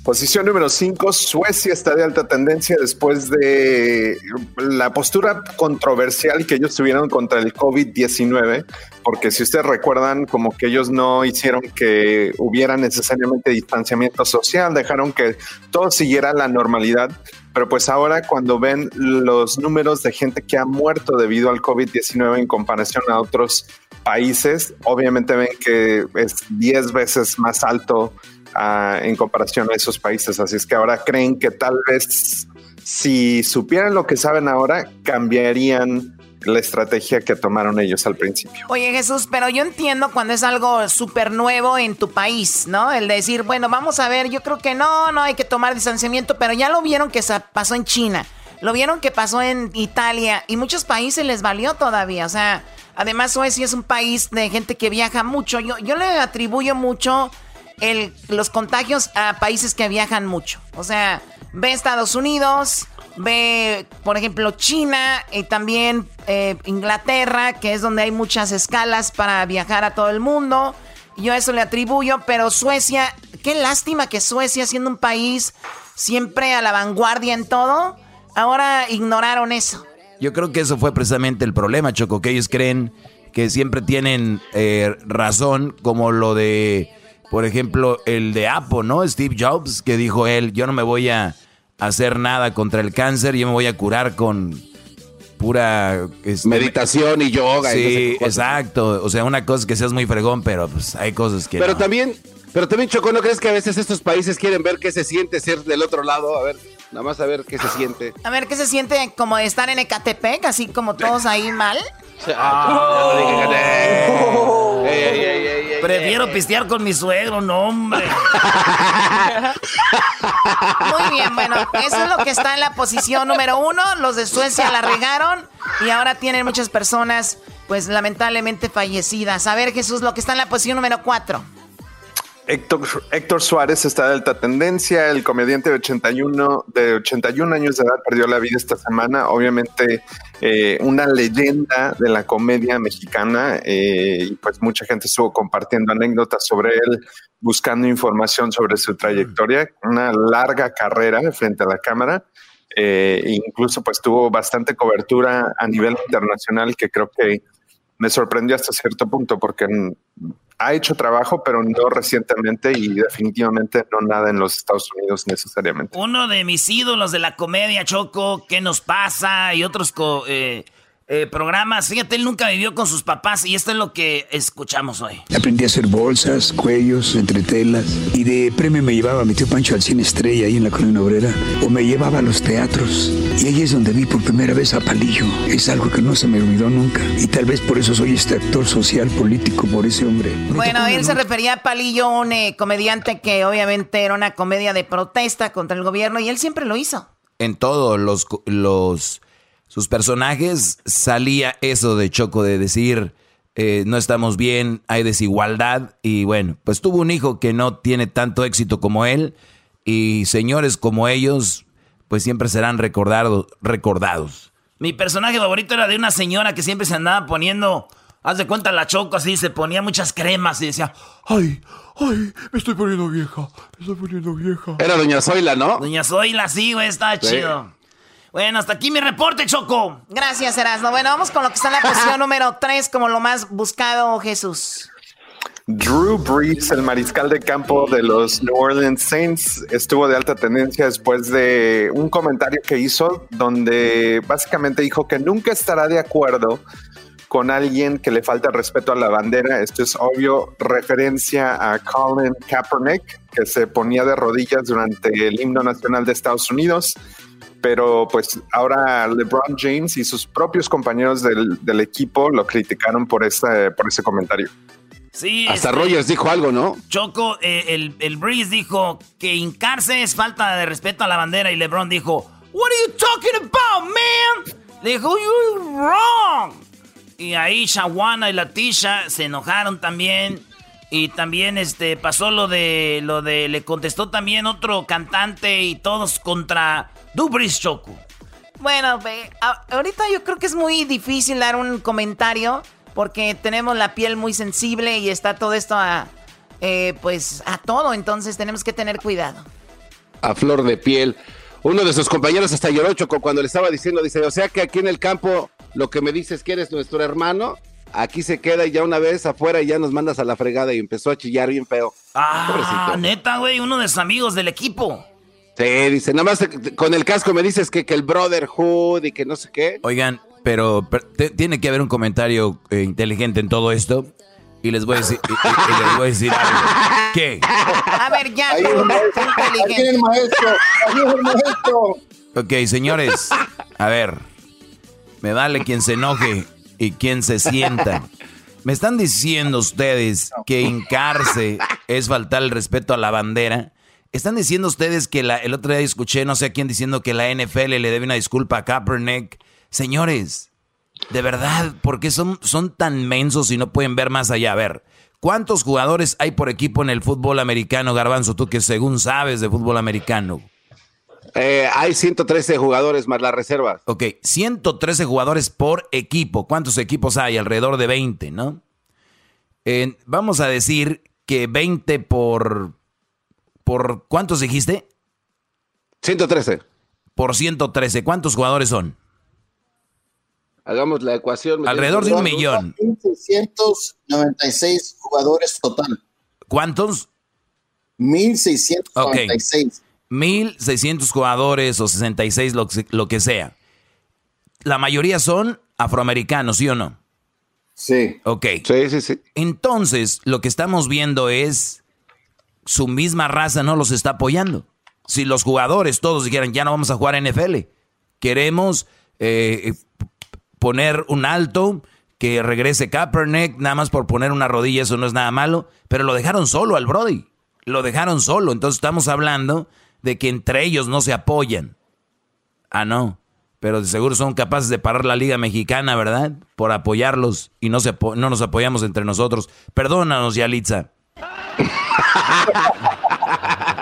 Posición número 5, Suecia está de alta tendencia después de la postura controversial que ellos tuvieron contra el COVID-19, porque si ustedes recuerdan, como que ellos no hicieron que hubiera necesariamente distanciamiento social, dejaron que todo siguiera la normalidad, pero pues ahora cuando ven los números de gente que ha muerto debido al COVID-19 en comparación a otros países, obviamente ven que es 10 veces más alto en comparación a esos países. Así es que ahora creen que tal vez si supieran lo que saben ahora, cambiarían la estrategia que tomaron ellos al principio. Oye, Jesús, pero yo entiendo cuando es algo súper nuevo en tu país, ¿no? El decir, bueno, vamos a ver, yo creo que no, no hay que tomar distanciamiento, pero ya lo vieron que pasó en China, lo vieron que pasó en Italia y muchos países les valió todavía. O sea, además Suecia es un país de gente que viaja mucho. Yo, yo le atribuyo mucho el, los contagios a países que viajan mucho. O sea, ve Estados Unidos, ve, por ejemplo, China y también eh, Inglaterra, que es donde hay muchas escalas para viajar a todo el mundo. Yo eso le atribuyo, pero Suecia, qué lástima que Suecia, siendo un país siempre a la vanguardia en todo, ahora ignoraron eso. Yo creo que eso fue precisamente el problema, Choco, que ellos creen que siempre tienen eh, razón, como lo de, por ejemplo, el de Apple, ¿no? Steve Jobs, que dijo él, yo no me voy a hacer nada contra el cáncer, yo me voy a curar con pura... este, Meditación y yoga. Sí, exacto. O sea, una cosa es que seas muy fregón, pero pues hay cosas que... Pero no. también, pero también, Choco, ¿no crees que a veces estos países quieren ver qué se siente ser del otro lado? A ver, nada más a ver qué se siente. A ver, ¿qué se siente como estar en Ecatepec, así como todos ahí mal? Prefiero pistear con mi suegro, no, hombre. Muy bien, bueno, eso es lo que está en la posición número uno. Los de Suecia la regaron y ahora tienen muchas personas, pues lamentablemente fallecidas. A ver, Jesús, lo que está en la posición número cuatro. Héctor, Héctor Suárez está de alta tendencia. El comediante de 81, de 81 años de edad perdió la vida esta semana. Obviamente, eh, una leyenda de la comedia mexicana. eh, y pues mucha gente estuvo compartiendo anécdotas sobre él, buscando información sobre su trayectoria. Una larga carrera frente a la cámara. eh, incluso pues tuvo bastante cobertura a nivel internacional que creo que me sorprendió hasta cierto punto porque ha hecho trabajo, pero no recientemente y definitivamente no nada en los Estados Unidos necesariamente. Uno de mis ídolos de la comedia, Choco, ¿qué nos pasa? Y otros co- eh, eh, programas. Fíjate, él nunca vivió con sus papás y esto es lo que escuchamos hoy. Aprendí a hacer bolsas, cuellos, entretelas. Y de premio me llevaba a mi tío Pancho al cine estrella ahí en la colonia obrera. O me llevaba a los teatros. Y ahí es donde vi por primera vez a Palillo. Es algo que no se me olvidó nunca. Y tal vez por eso soy este actor social político, por ese hombre. Bueno, él se refería a Palillo, un eh, comediante que obviamente era una comedia de protesta contra el gobierno y él siempre lo hizo. en todos los, los sus personajes salía eso de Choco de decir eh, no estamos bien, hay desigualdad y bueno, pues tuvo un hijo que no tiene tanto éxito como él y señores como ellos pues siempre serán recordados, recordados. Mi personaje favorito era de una señora que siempre se andaba poniendo, haz de cuenta la choco así, se ponía muchas cremas y decía, Ay, ay, me estoy poniendo vieja, me estoy poniendo vieja. Era Doña Zoila, ¿no? Doña Zoila, sí, güey, está Sí. chido. Bueno, hasta aquí mi reporte, Choco. Gracias, Erasmo. Bueno, vamos con lo que está en la posición número 3 como lo más buscado, Jesús. Drew Brees, el mariscal de campo de los New Orleans Saints, estuvo de alta tendencia después de un comentario que hizo donde básicamente dijo que nunca estará de acuerdo con alguien que le falta respeto a la bandera. Esto es obvio referencia a Colin Kaepernick, que se ponía de rodillas durante el himno nacional de Estados Unidos. Pero pues ahora LeBron James y sus propios compañeros del, del equipo lo criticaron por ese, por ese comentario. Sí. Hasta este, Rogers dijo algo, ¿no? Choco, eh, el, el Breeze dijo que hincarse es falta de respeto a la bandera y LeBron dijo, What are you talking about, man? Le dijo, You're wrong. Y ahí Shawana y Latisha se enojaron también. Y también este pasó lo de lo de le contestó también otro cantante y todos contra Dubris Choco. Bueno, ahorita yo creo que es muy difícil dar un comentario porque tenemos la piel muy sensible y está todo esto a, eh, pues a todo, entonces tenemos que tener cuidado. A flor de piel. Uno de sus compañeros hasta lloró Choco cuando le estaba diciendo, dice, o sea que aquí en el campo lo que me dices que eres nuestro hermano, aquí se queda y ya una vez afuera y ya nos mandas a la fregada y empezó a chillar bien feo. Ah, Pobrecito. neta, güey, uno de sus amigos del equipo. Sí, dice, nada más con el casco me dices que, que el Brotherhood y que no sé qué. Oigan, pero, pero te- tiene que haber un comentario eh, inteligente en todo esto. Y les voy a decir, y- y- y les voy a decir algo. ¿Qué? A ver, ya, Ahí tú, el maestro, ahí inteligente. viene el maestro, ahí viene el maestro. Ok, señores, a ver, me vale quien se enoje y quien se sienta. Me están diciendo ustedes que hincarse es faltar el respeto a la bandera. Están diciendo ustedes que la- el otro día escuché no sé a quién diciendo que la NFL le debe una disculpa a Kaepernick. Señores, de verdad, ¿por qué son, son tan mensos y no pueden ver más allá? A ver, ¿cuántos jugadores hay por equipo en el fútbol americano, Garbanzo? Tú que según sabes de fútbol americano. Eh, hay 113 jugadores más las reservas. Ok, 113 jugadores por equipo. ¿Cuántos equipos hay? Alrededor de 20, ¿no? Eh, vamos a decir que 20 por... ¿Por cuántos dijiste? 113. Por 113. ¿Cuántos jugadores son? Hagamos la ecuación. ¿me Alrededor de un millón. 1696 jugadores total. ¿Cuántos? 1696. 1600 jugadores o 66, lo, que- lo que sea. La mayoría son afroamericanos, ¿sí o no? Sí. Ok. Sí, sí, sí. Entonces, lo que estamos viendo es su misma raza no los está apoyando. Si los jugadores todos dijeran, ya no vamos a jugar NFL, queremos eh, poner un alto, que regrese Kaepernick, nada más por poner una rodilla, eso no es nada malo, pero lo dejaron solo al Brody, lo dejaron solo, entonces estamos hablando de que entre ellos no se apoyan. Ah, no, pero de seguro son capaces de parar la Liga Mexicana, ¿verdad? Por apoyarlos y no, se no nos apoyamos entre nosotros. Perdónanos, Yalitza.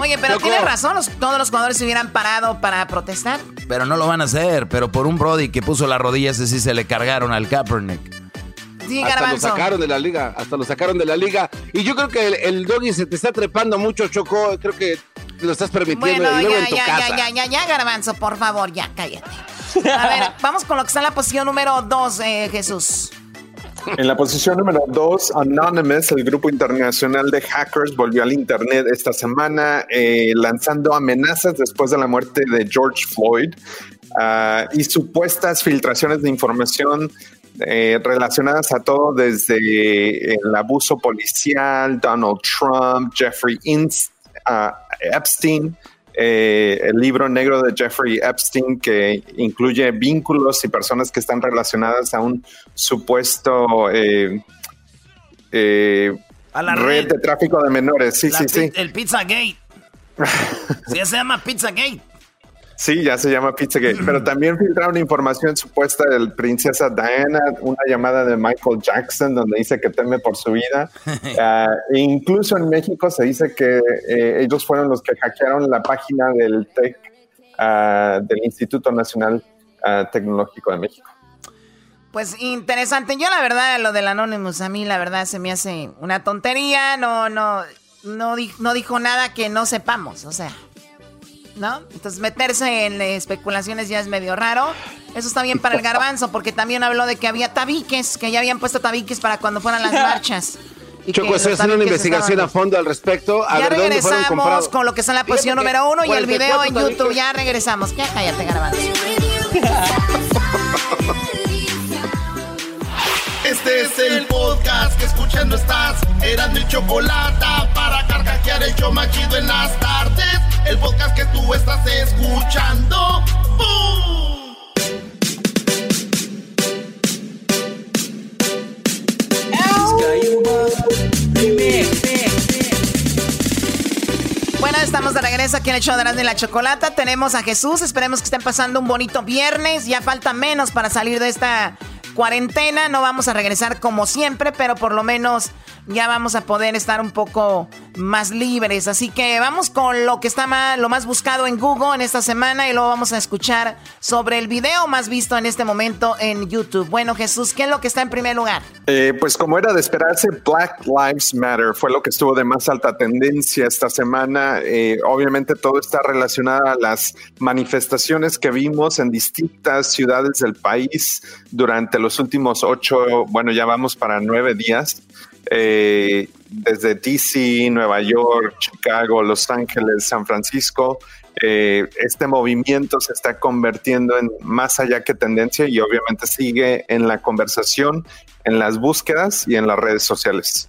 Oye, pero tienes razón, todos los jugadores se hubieran parado para protestar. Pero no lo van a hacer. Pero por un Brody que puso la rodilla, ese sí se le cargaron al Kaepernick. Sí, hasta lo sacaron de la liga, hasta lo sacaron de la liga. Y yo creo que el, el doggy se te está trepando mucho, Choco. Creo que lo estás permitiendo Bueno, y luego ya, en tu ya, casa. ya, ya, ya, ya, Garbanzo, por favor, ya, cállate. A ver, vamos con lo que está en la posición número dos, eh, Jesús. En la posición número 2, Anonymous, el grupo internacional de hackers, volvió al Internet esta semana eh, lanzando amenazas después de la muerte de George Floyd ah, y supuestas filtraciones de información eh, relacionadas a todo desde el abuso policial, Donald Trump, Jeffrey Inst- ah, Epstein, eh, el libro negro de Jeffrey Epstein que incluye vínculos y personas que están relacionadas a un supuesto eh, eh, A la red red. de tráfico de menores. Sí, La sí, sí. El Pizzagate. Sí, se llama Pizzagate. Sí, ya se llama Pizzagate. Pero también filtraron información supuesta del princesa Diana, una llamada de Michael Jackson donde dice que teme por su vida. Ah, e incluso en México se dice que eh, ellos fueron los que hackearon la página del TEC, ah, del Instituto Nacional ah, Tecnológico de México. Pues interesante. Yo la verdad, lo del Anonymous, a mí la verdad se me hace una tontería. No, no, no, di- no dijo nada que no sepamos. O sea, ¿no? Entonces meterse en especulaciones ya es medio raro. Eso está bien para el garbanzo, porque también habló de que había tabiques, que ya habían puesto tabiques para cuando fueran las marchas. Y Choco, estoy haciendo una investigación a fondo al respecto. A Ya ver, ¿dónde fueron regresamos con lo que son la posición número uno y el video en 44 YouTube. tabiques- Ya regresamos. Ya cállate, garbanzo. Este es el podcast que escuchando estás. Eran mi chocolate para carcajear el show más chido en las tardes. El podcast que tú estás escuchando. ¡Bum! Bueno, estamos de regreso aquí en el show de de la Chocolata. Tenemos a Jesús. Esperemos que estén pasando un bonito viernes. Ya falta menos para salir de esta cuarentena. No vamos a regresar como siempre, pero por lo menos ya vamos a poder estar un poco más libres. Así que vamos con lo que está más, lo más buscado en Google en esta semana y luego vamos a escuchar sobre el video más visto en este momento en YouTube. Bueno, Jesús, ¿qué es lo que está en primer lugar? Eh, pues como era de esperarse, Black Lives Matter fue lo que estuvo de más alta tendencia esta semana. Eh, obviamente todo está relacionado a las manifestaciones que vimos en distintas ciudades del país durante los últimos ocho, bueno, ya vamos para nueve días. Eh, desde DC, Nueva York, Chicago, Los Ángeles, San Francisco, eh, este movimiento se está convirtiendo en más allá que tendencia y obviamente sigue en la conversación, en las búsquedas y en las redes sociales.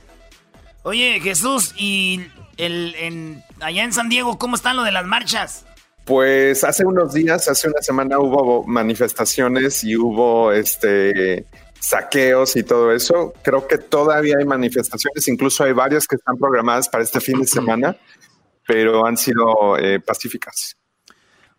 Oye, Jesús, y el, en, allá en San Diego, ¿cómo están lo de las marchas? Pues hace unos días, hace una semana hubo manifestaciones y hubo este saqueos y todo eso. Creo que todavía hay manifestaciones, incluso hay varias que están programadas para este fin de semana, pero han sido eh, pacíficas.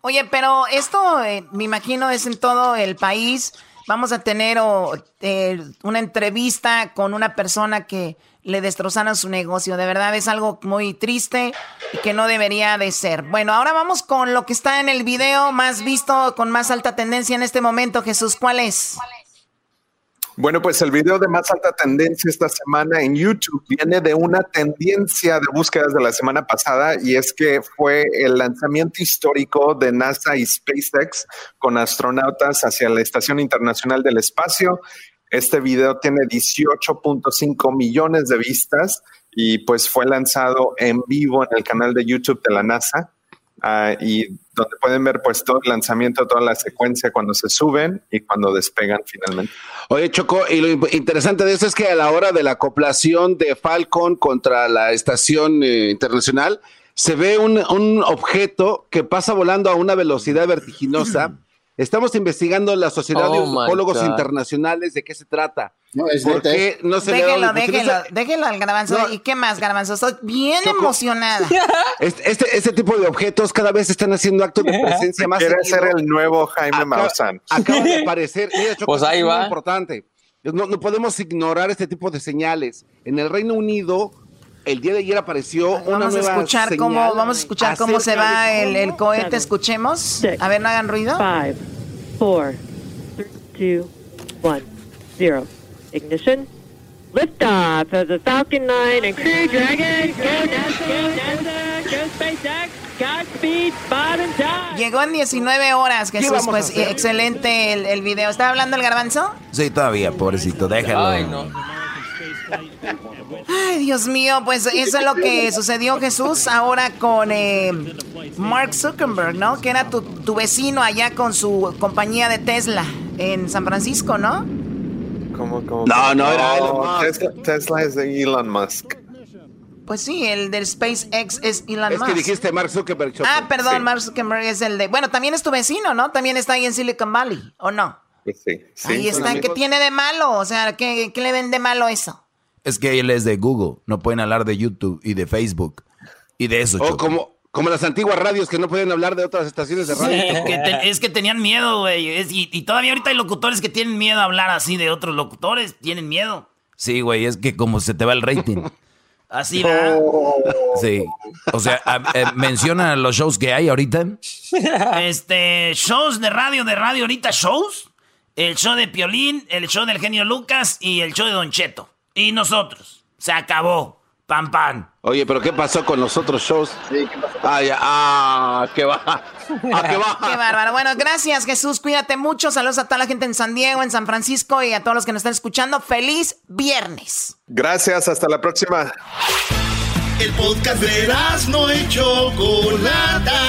Oye, pero esto eh, me imagino es en todo el país. Vamos a tener o, eh, una entrevista con una persona que le destrozaron su negocio. De verdad es algo muy triste y que no debería de ser. Bueno, ahora vamos con lo que está en el video más visto, con más alta tendencia en este momento. Jesús, ¿cuál es? Bueno, pues el video de más alta tendencia esta semana en YouTube viene de una tendencia de búsquedas de la semana pasada y es que fue el lanzamiento histórico de NASA y SpaceX con astronautas hacia la Estación Internacional del Espacio. Este video tiene 18.5 millones de vistas y pues fue lanzado en vivo en el canal de YouTube de la NASA. Ah, y donde pueden ver pues todo el lanzamiento, toda la secuencia cuando se suben y cuando despegan finalmente. Oye, Choco, y lo interesante de eso es que a la hora de la acoplación de Falcon contra la estación eh, internacional, se ve un, un objeto que pasa volando a una velocidad vertiginosa. Estamos investigando la Sociedad de Oh, Ufólogos. Internacionales de qué se trata. No, es ¿Por qué ¿eh? no se Déjelo, déjelo, déjelo al garbanzo. No. ¿Y qué más, garbanzo? Estoy bien Choco. emocionada. Este, este, este tipo de objetos cada vez están haciendo actos de presencia más Quiere ser el nuevo Jaime Maussan. Acaba de aparecer. Mira, Choco, Pues ahí es muy va. importante. No, no podemos ignorar este tipo de señales. En el Reino Unido, el día de ayer apareció una Vamos a nueva escuchar señal cómo, vamos a escuchar cómo se va el, el cohete. Escuchemos. A ver, no hagan ruido. Five, four, three, two, one, zero. Ignition. Liftoff of the Falcon 9 and Crew Dragon. Go NASA, go NASA, go SpaceX. Godspeed, bottom time. Llegó en 19 horas, Jesús. Pues excelente el, el video. ¿Estaba hablando el garbanzo? Sí, todavía, pobrecito, déjalo. Ay, no. Ay, Dios mío, pues eso es lo que sucedió, Jesús, ahora con eh, Mark Zuckerberg, ¿no? Que era tu, tu vecino allá con su compañía de Tesla en San Francisco, ¿no? ¿Cómo, cómo, No, cómo? no, era Elon Musk. Tesla, Tesla es de Elon Musk. Pues sí, el del SpaceX es Elon Es Musk. que dijiste Mark Zuckerberg. Ah, perdón, Sí. Mark Zuckerberg es el de... Bueno, también es tu vecino, ¿no? También está ahí en Silicon Valley, ¿o no? Pues sí, sí, ahí está, ¿qué tiene de malo? O sea, ¿qué, qué le ven de malo eso? Es que él es de Google, no pueden hablar de YouTube y de Facebook y de eso. O como, como las antiguas radios que no pueden hablar de otras estaciones de radio. Es que, te- es que tenían miedo, güey. Y todavía ahorita hay locutores que tienen miedo a hablar así de otros locutores. Tienen miedo. Sí, güey, es que como se te va el rating. Así va. Sí. O sea, a- eh, menciona los shows que hay ahorita. Este, shows de radio, de radio ahorita, shows. El show de Piolín, el show del genio Lucas y el show de Don Cheto. Y nosotros. Se acabó. Pan, pan. Oye, pero ¿qué pasó con los otros shows? Sí, ¿qué pasó? Ah, ya. Ah, qué va. Ah, qué va. Qué bárbaro. Bueno, gracias, Jesús. Cuídate mucho. Saludos a toda la gente en San Diego, en San Francisco y a todos los que nos están escuchando. Feliz viernes. Gracias, hasta la próxima. El podcast de no y Chocolata.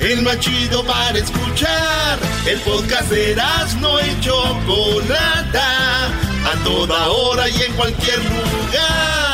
El más chido para escuchar. El podcast de no y Chocolata. A toda hora y en cualquier lugar.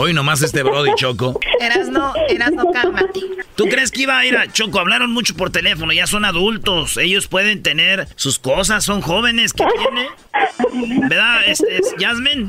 Hoy nomás este Brody Choco. Eras no, eras no, cálmate. ¿Tú crees que iba a ir a Choco? Hablaron mucho por teléfono, ya son adultos. Ellos pueden tener sus cosas, son jóvenes. ¿Qué tiene? ¿Verdad, este, es Jasmine?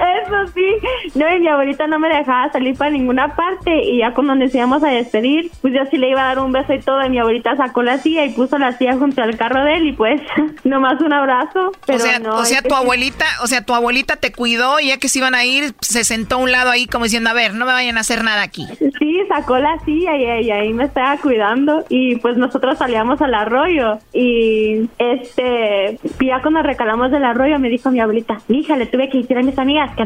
Eso sí. No, y mi abuelita no me dejaba salir para ninguna parte. Y ya cuando nos íbamos a despedir, pues yo sí le iba a dar un beso y todo. Y mi abuelita sacó la silla y puso la silla junto al carro de él. Y pues, nomás un abrazo. Pero o sea, no, o sea tu abuelita, o sea, tu abuelita te cuidó y ya que se iban a ir, se sentó a un lado ahí como diciendo, a ver, no me vayan a hacer nada aquí. Sí, sacó la silla y, y ahí me estaba cuidando y pues nosotros salíamos al arroyo y este, ya cuando recalamos del arroyo me dijo mi abuelita, hija, le tuve que decir a mis amigas que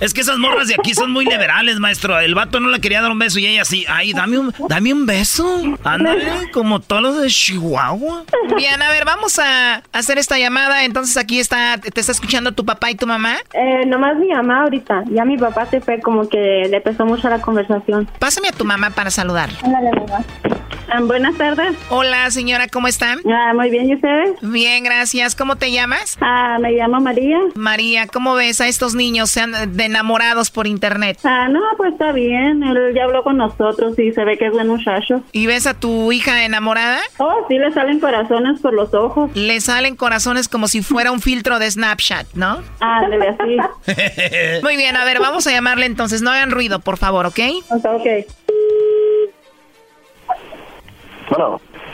Es que esas morras de aquí son muy liberales, maestro. El vato no le quería dar un beso y ella sí. Ay, dame un, dame un beso. Ándale, como todos los de Chihuahua. Bien, a ver, vamos a hacer esta llamada. Entonces aquí está, ¿te está escuchando tu papá y tu mamá? Eh, nomás mi mamá ahorita. Ya mi papá se fue como que le pesó mucho la conversación. Pásame a tu mamá para saludar. Hola, mamá. Ah, buenas tardes. Hola, señora, ¿cómo están? Ah, muy bien, ¿y ustedes? Bien, gracias. ¿Cómo te llamas? Ah, me llamo María. María, ¿cómo ves a estos niños sean de enamorados por internet? Ah, no, pues está bien. Él ya habló con nosotros y se ve que es buen muchacho. ¿Y ves a tu hija enamorada? Oh, sí, le salen corazones por los ojos. Le salen corazones como si fuera un filtro de Snapchat, ¿no? Ah, debe así. Muy bien, a ver, vamos a llamarle entonces. No hagan ruido, por favor, ¿ok? Ok. Bueno.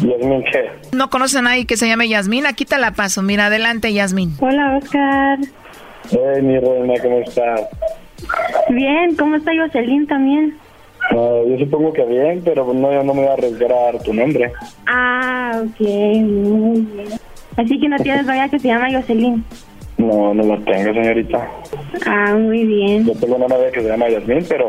Yasmin, ¿qué? ¿No conoces a nadie que se llame Yasmín? Aquí te la paso. Mira, adelante, Yasmín. Hola, Oscar. Hey, mi reina, ¿cómo estás? Bien, ¿cómo está Jocelyn también? No, yo supongo que bien, pero no, yo no me voy a arriesgar a dar tu nombre. Ah, ok, muy bien. Así que no tienes novia que se llama Jocelyn. No, no la tengo, señorita. Ah, muy bien. Yo tengo una novia que se llama Yasmin, pero,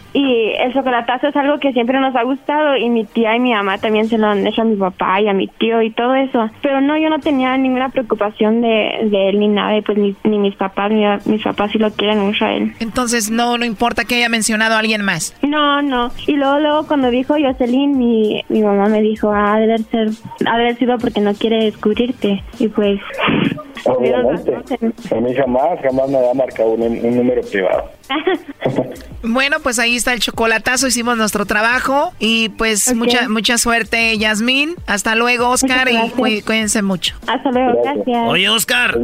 Y el chocolatazo es algo que siempre nos ha gustado y mi tía y mi mamá también se lo han hecho a mi papá y a mi tío y todo eso. Pero no, yo no tenía ninguna preocupación de, de él ni nada y pues ni, ni mis papás, ni mis papás sí lo quieren mucho a él. Entonces, no, no importa que haya mencionado a alguien más. No, no. Y luego, luego cuando dijo Jocelyn, mi, mi mamá me dijo, ah, debe ser, ha de haber sido porque no quiere descubrirte. Y pues, Obviamente. A mí jamás, jamás me ha marcado un, un número privado. Bueno, pues ahí está el chocolatazo, hicimos nuestro trabajo y pues mucha mucha suerte, Yasmín. Hasta luego, Oscar, y cuí- cuídense mucho. Hasta luego, gracias. Oye, Oscar.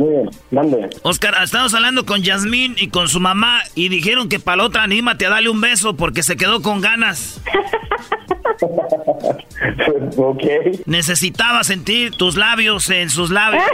Mande. Oscar, estamos hablando con Yasmín y con su mamá y dijeron que para la otra anímate a darle un beso porque se quedó con ganas. ok. Necesitaba sentir tus labios en sus labios.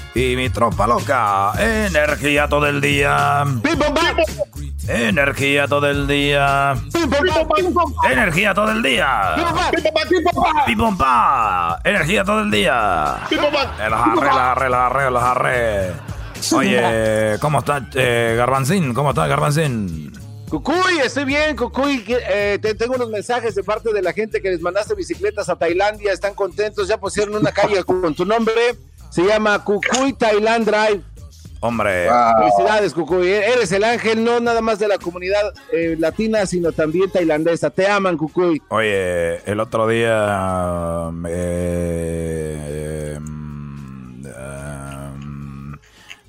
Y mi tropa loca. Energía todo el día. Energía todo el día. Energía todo el día. Energía todo el día. El jarre, el jarre, el jarre, el jarre. Oye, ¿cómo está eh? ¿Cómo está Garbancín? Cucuy, estoy bien, Cucuy. eh, te- tengo unos mensajes de parte de la gente que les mandaste bicicletas a Tailandia. Están contentos, ya pusieron una calle con tu nombre. Se llama Cucuy Thailand Drive. Hombre. Felicidades, Cucuy. Eres el ángel no nada más de la comunidad eh, latina, sino también tailandesa. Te aman, Cucuy. Oye, el otro día. eh, mm, um,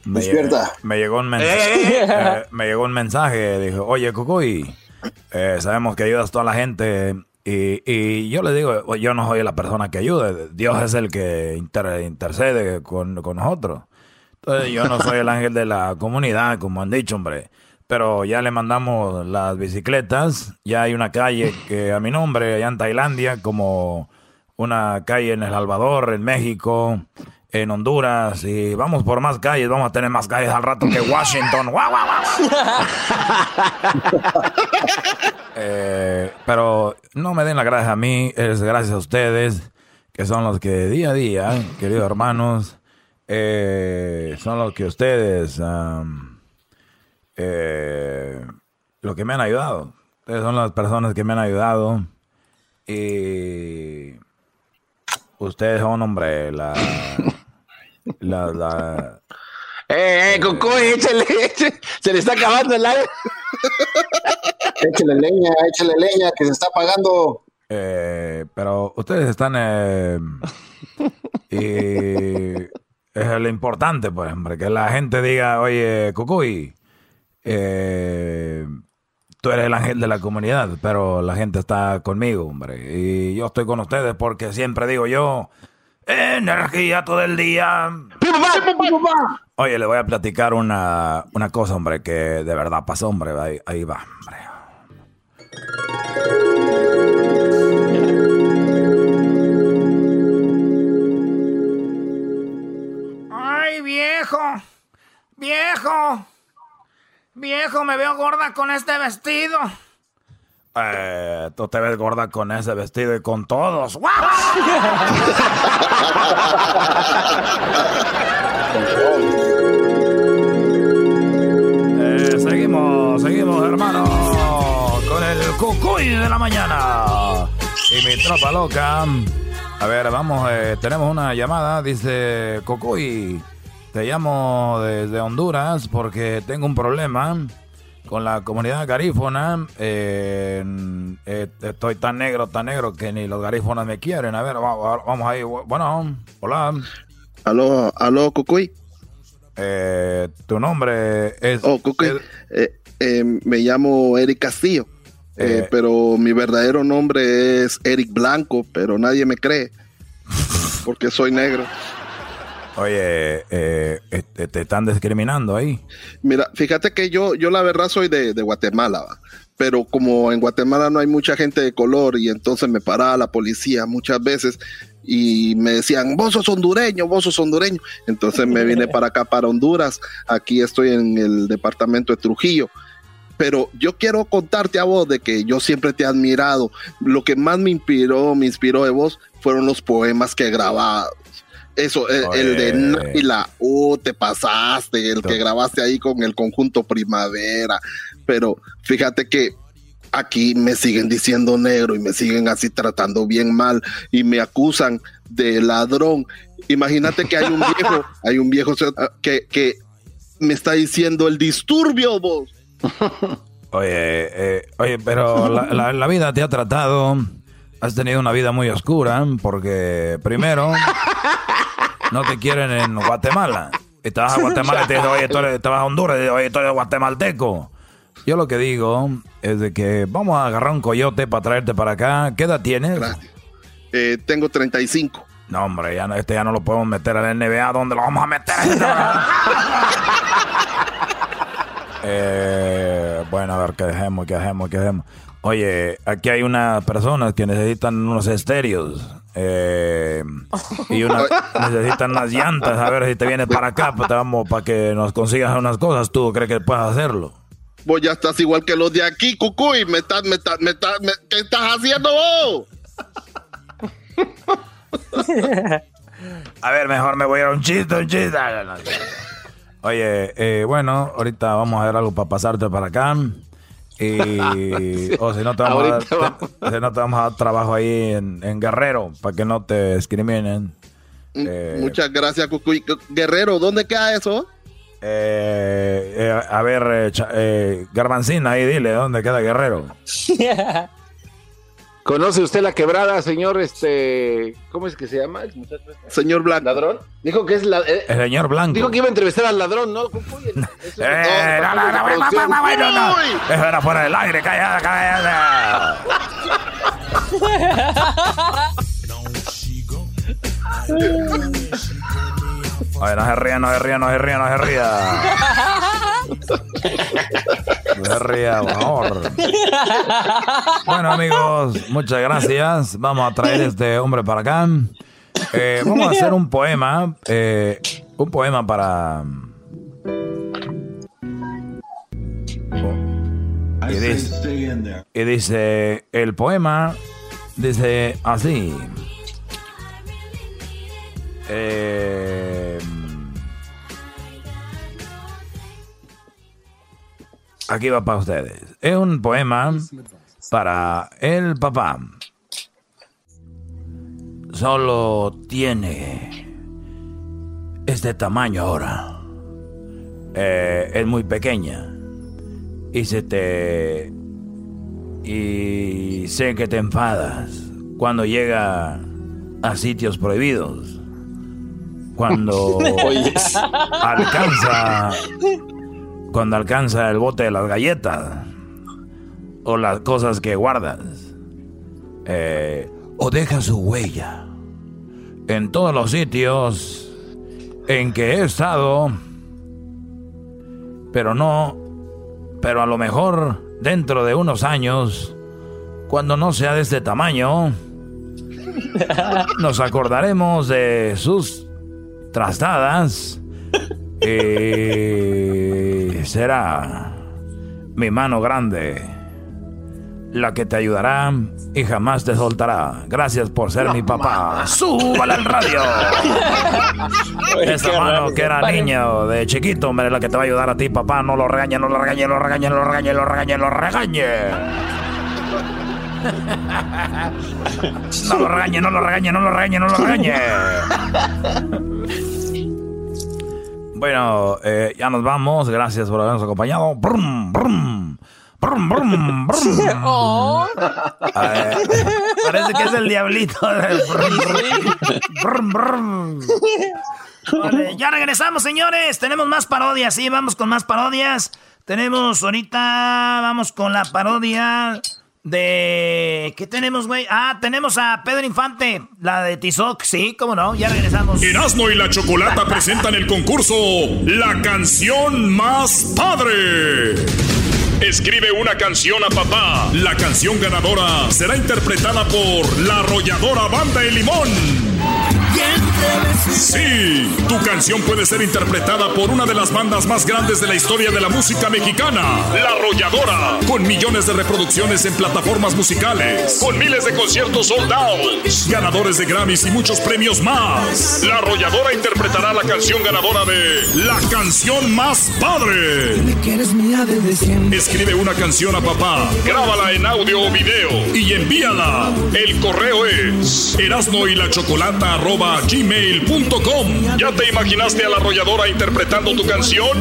me Despierta. Me llegó un mensaje. eh, me llegó un mensaje. Dijo, oye, Cucuy, eh, sabemos que ayudas a toda la gente. Y, y yo le digo, yo no soy la persona que ayuda. Dios es el que inter- intercede con, con nosotros. Entonces, yo no soy el ángel de la comunidad, como han dicho, hombre. Pero ya le mandamos las bicicletas. Ya hay una calle que a mi nombre, allá en Tailandia, como una calle en El Salvador, en México, en Honduras. Y vamos por más calles. Vamos a tener más calles al rato que Washington. ¡Guau, guau, guau! Eh, pero no me den las gracias a mí, es gracias a ustedes, que son los que día a día, queridos hermanos, eh, son los que ustedes, eh, lo que me han ayudado. Ustedes son las personas que me han ayudado. Y ustedes son, hombre, la... la, la Eh, eh, Cucuy, échale, échale. Se le está acabando el aire. Échale leña, échale leña, que se está pagando. Eh, pero ustedes están... eh, y es lo importante, pues, hombre, que la gente diga, oye, Cucuy, eh, tú eres el ángel de la comunidad, pero la gente está conmigo, hombre. Y yo estoy con ustedes porque siempre digo yo, energía todo el día. Oye, le voy a platicar una, una cosa, hombre, que de verdad pasó, hombre. Ahí, ahí va, hombre. Ay, viejo. Viejo. Viejo, me veo gorda con este vestido. Eh, tú te ves gorda con ese vestido y con todos. ¡Wow! eh, seguimos, seguimos, hermano, con el cucuy de la mañana. Y mi tropa loca. A ver, vamos, eh, tenemos una llamada. Dice, cucuy, te llamo desde Honduras porque tengo un problema con la comunidad garífona. Eh, eh, estoy tan negro, tan negro que ni los garífonas me quieren. A ver, va- vamos ahí. Bueno, hola. Aló, aló, Cucuy. Eh, tu nombre es... Oh, Cucuy. Eh, eh, me llamo Eric Castillo. Pero mi verdadero nombre es Eric Blanco, pero nadie me cree. Porque soy negro. Oye, eh, este, te están discriminando ahí. Mira, fíjate que yo, yo la verdad soy de, Guatemala, ¿va? pero como en Guatemala no hay mucha gente de color y entonces me paraba la policía muchas veces y me decían, vos sos hondureño, vos sos hondureño. Entonces me vine para acá, para Honduras. Aquí estoy en el departamento de Trujillo. Pero yo quiero contarte a vos de que yo siempre te he admirado. Lo que más me inspiró, me inspiró de vos, fueron los poemas que grababas. Eso, el, el de Naila, uh, te pasaste, el que grabaste ahí con el conjunto Primavera. Pero fíjate que aquí me siguen diciendo negro y me siguen así tratando bien mal y me acusan de ladrón. Imagínate que hay un viejo, hay un viejo que, que me está diciendo el disturbio, vos. Oye, eh, oye, pero la, la- la vida te ha tratado. Has tenido una vida muy oscura porque primero no te quieren en Guatemala. Y te vas a Guatemala y te dicen, oye, tú eres- te vas a Honduras y dices, oye, tú eres guatemalteco. Yo lo que digo es de que vamos a agarrar un coyote para traerte para acá. ¿Qué edad tienes? Eh, tengo 35. No, hombre, ya no, este ya no lo podemos meter a la NBA. ¿Dónde lo vamos a meter? Eh, bueno, a ver, ¿qué dejemos? ¿Qué dejemos? ¿Qué dejemos? Oye, aquí hay unas personas que necesitan unos estéreos. eh, y una- necesitan unas llantas. A ver si te vienes para acá, pues te vamos para que nos consigas unas cosas. ¿Tú crees que puedes hacerlo? Vos ya estás igual que los de aquí, Cucuy. Me estás, me estás, me estás, me- ¿Qué estás haciendo vos? A ver, mejor me voy a un chiste, un chiste. Oye, eh, bueno, ahorita vamos a ver algo para pasarte para acá. Y, o si no, te vamos, a dar, Ahorita te- si no, te vamos a dar trabajo ahí en, en Guerrero para que no te discriminen. Eh, Muchas gracias, Cucuy. Guerrero, ¿dónde queda eso? eh, eh, a ver, eh, eh, Garbancina, ahí dile, ¿dónde queda Guerrero? ¿Conoce usted la quebrada, señor este, ¿cómo es que se llama? Este? Señor Blanco. ¿Ladrón? Dijo que es la, eh, El señor Blanco. Dijo que iba a entrevistar al ladrón, ¿no? Eso era fuera del aire, calla, calla. Oye, no se ría, no se ría, no se ría, no se ría. No se ría, por favor. Bueno, amigos, muchas gracias. Vamos a traer este hombre para acá. Eh, vamos a hacer un poema. eh, un poema para. Y dice, y dice, el poema dice así. Eh, aquí va para ustedes. Es un poema para el papá. Solo tiene este tamaño ahora. Eh, es muy pequeña. Y se te... Y sé que te enfadas cuando llega a sitios prohibidos. Cuando alcanza... Cuando alcanza el bote de las galletas. O las cosas que guardas. Eh, o deja su huella. En todos los sitios en que he estado. Pero no pero a lo mejor dentro de unos años, cuando no sea de este tamaño, nos acordaremos de sus trastadas y será mi mano grande la que te ayudará y jamás te soltará. Gracias por ser mi papá. ¡Súbale al radio! Esa mano que era niño de chiquito, hombre, la que te va a ayudar a ti, papá. No lo regañe, no lo regañe, lo regañe, lo regañe, lo regañe, lo regañe. No lo regañe, no lo regañe, no lo regañe, no lo regañe. Bueno, eh, ya nos vamos. Gracias por habernos acompañado. Brum, brum. Brum, brum, brum. Eh, parece que es el diablito. Brum, brum. Vale, ya regresamos, señores. Tenemos más parodias, sí, vamos con más parodias. Tenemos ahorita, vamos con la parodia de... ¿Qué tenemos, güey? Ah, tenemos a Pedro Infante, la de Tizoc, sí, cómo no, ya regresamos. Erasmo y la Chocolata presentan el concurso La canción más padre. Escribe una canción a papá. La canción ganadora será interpretada por la arrolladora Banda de Limón. Sí, tu canción puede ser interpretada por una de las bandas más grandes de la historia de la música mexicana, La Arrolladora, con millones de reproducciones en plataformas musicales, con miles de conciertos sold out, ganadores de Grammys y muchos premios más. La Arrolladora interpretará la canción ganadora de La canción más padre. Escribe una canción a papá, grábala en audio o video y envíala. El correo es erasno y la chocolata arroba gmail.com. ¿Ya te imaginaste a la arrolladora interpretando tu canción?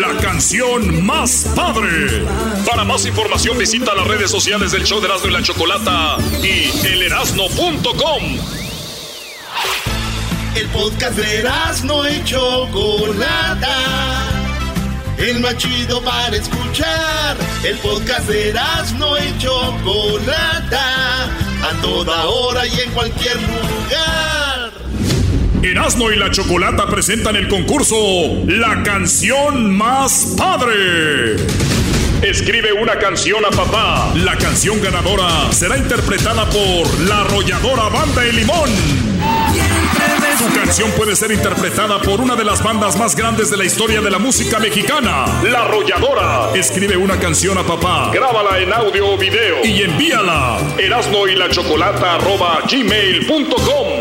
La canción más padre. Para más información visita las redes sociales del show de Erasno y la Chocolata y elerasno.com. El podcast de Erasmo y Chocolata. El más chido para escuchar. El podcast de Erasmo y Chocolata. A toda hora y en cualquier lugar. Erasmo y la Chocolata presentan el concurso La canción más padre. Escribe una canción a papá. La canción ganadora será interpretada por la arrolladora Banda de Limón. Tu canción puede ser interpretada por una de las bandas más grandes de la historia de la música mexicana, La Arrolladora. Escribe una canción a papá, grábala en audio o video y envíala. Erasmo y la Chocolata arroba gmail.com.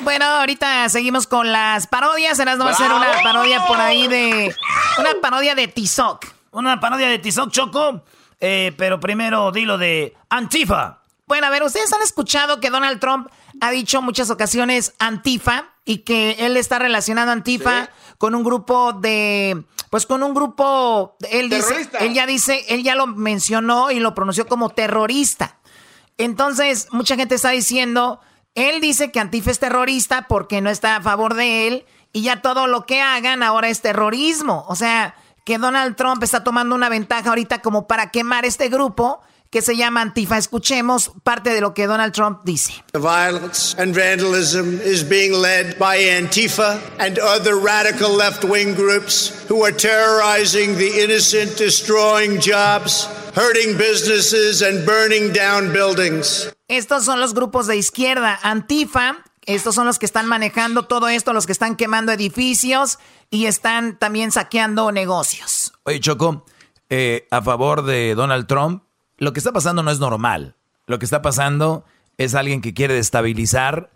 Bueno, ahorita seguimos con las parodias. Ahora va a ser una parodia por ahí de. Una parodia de Tizoc. Una parodia de Tizoc Choco. Eh, pero primero dilo de Antifa. Bueno, a ver, ustedes han escuchado que Donald Trump ha dicho muchas ocasiones Antifa y que él está relacionando Antifa con un grupo de, pues con un grupo, él dice, Terrorista. él ya dice, él ya lo mencionó y lo pronunció como terrorista. Entonces, mucha gente está diciendo, él dice que Antifa es terrorista porque no está a favor de él y ya todo lo que hagan ahora es terrorismo. O sea, que Donald Trump está tomando una ventaja ahorita como para quemar este grupo que se llama Antifa. Escuchemos parte de lo que Donald Trump dice. The violence and vandalism is being led by Antifa and other radical left wing groups who are terrorizing the innocent, destroying jobs, hurting businesses, and burning down buildings. Estos son los grupos de izquierda, Antifa. Estos son los que están manejando todo esto, los que están quemando edificios y están también saqueando negocios. Oye, Choco, eh, a favor de Donald Trump, lo que está pasando no es normal. Lo que está pasando es alguien que quiere destabilizar,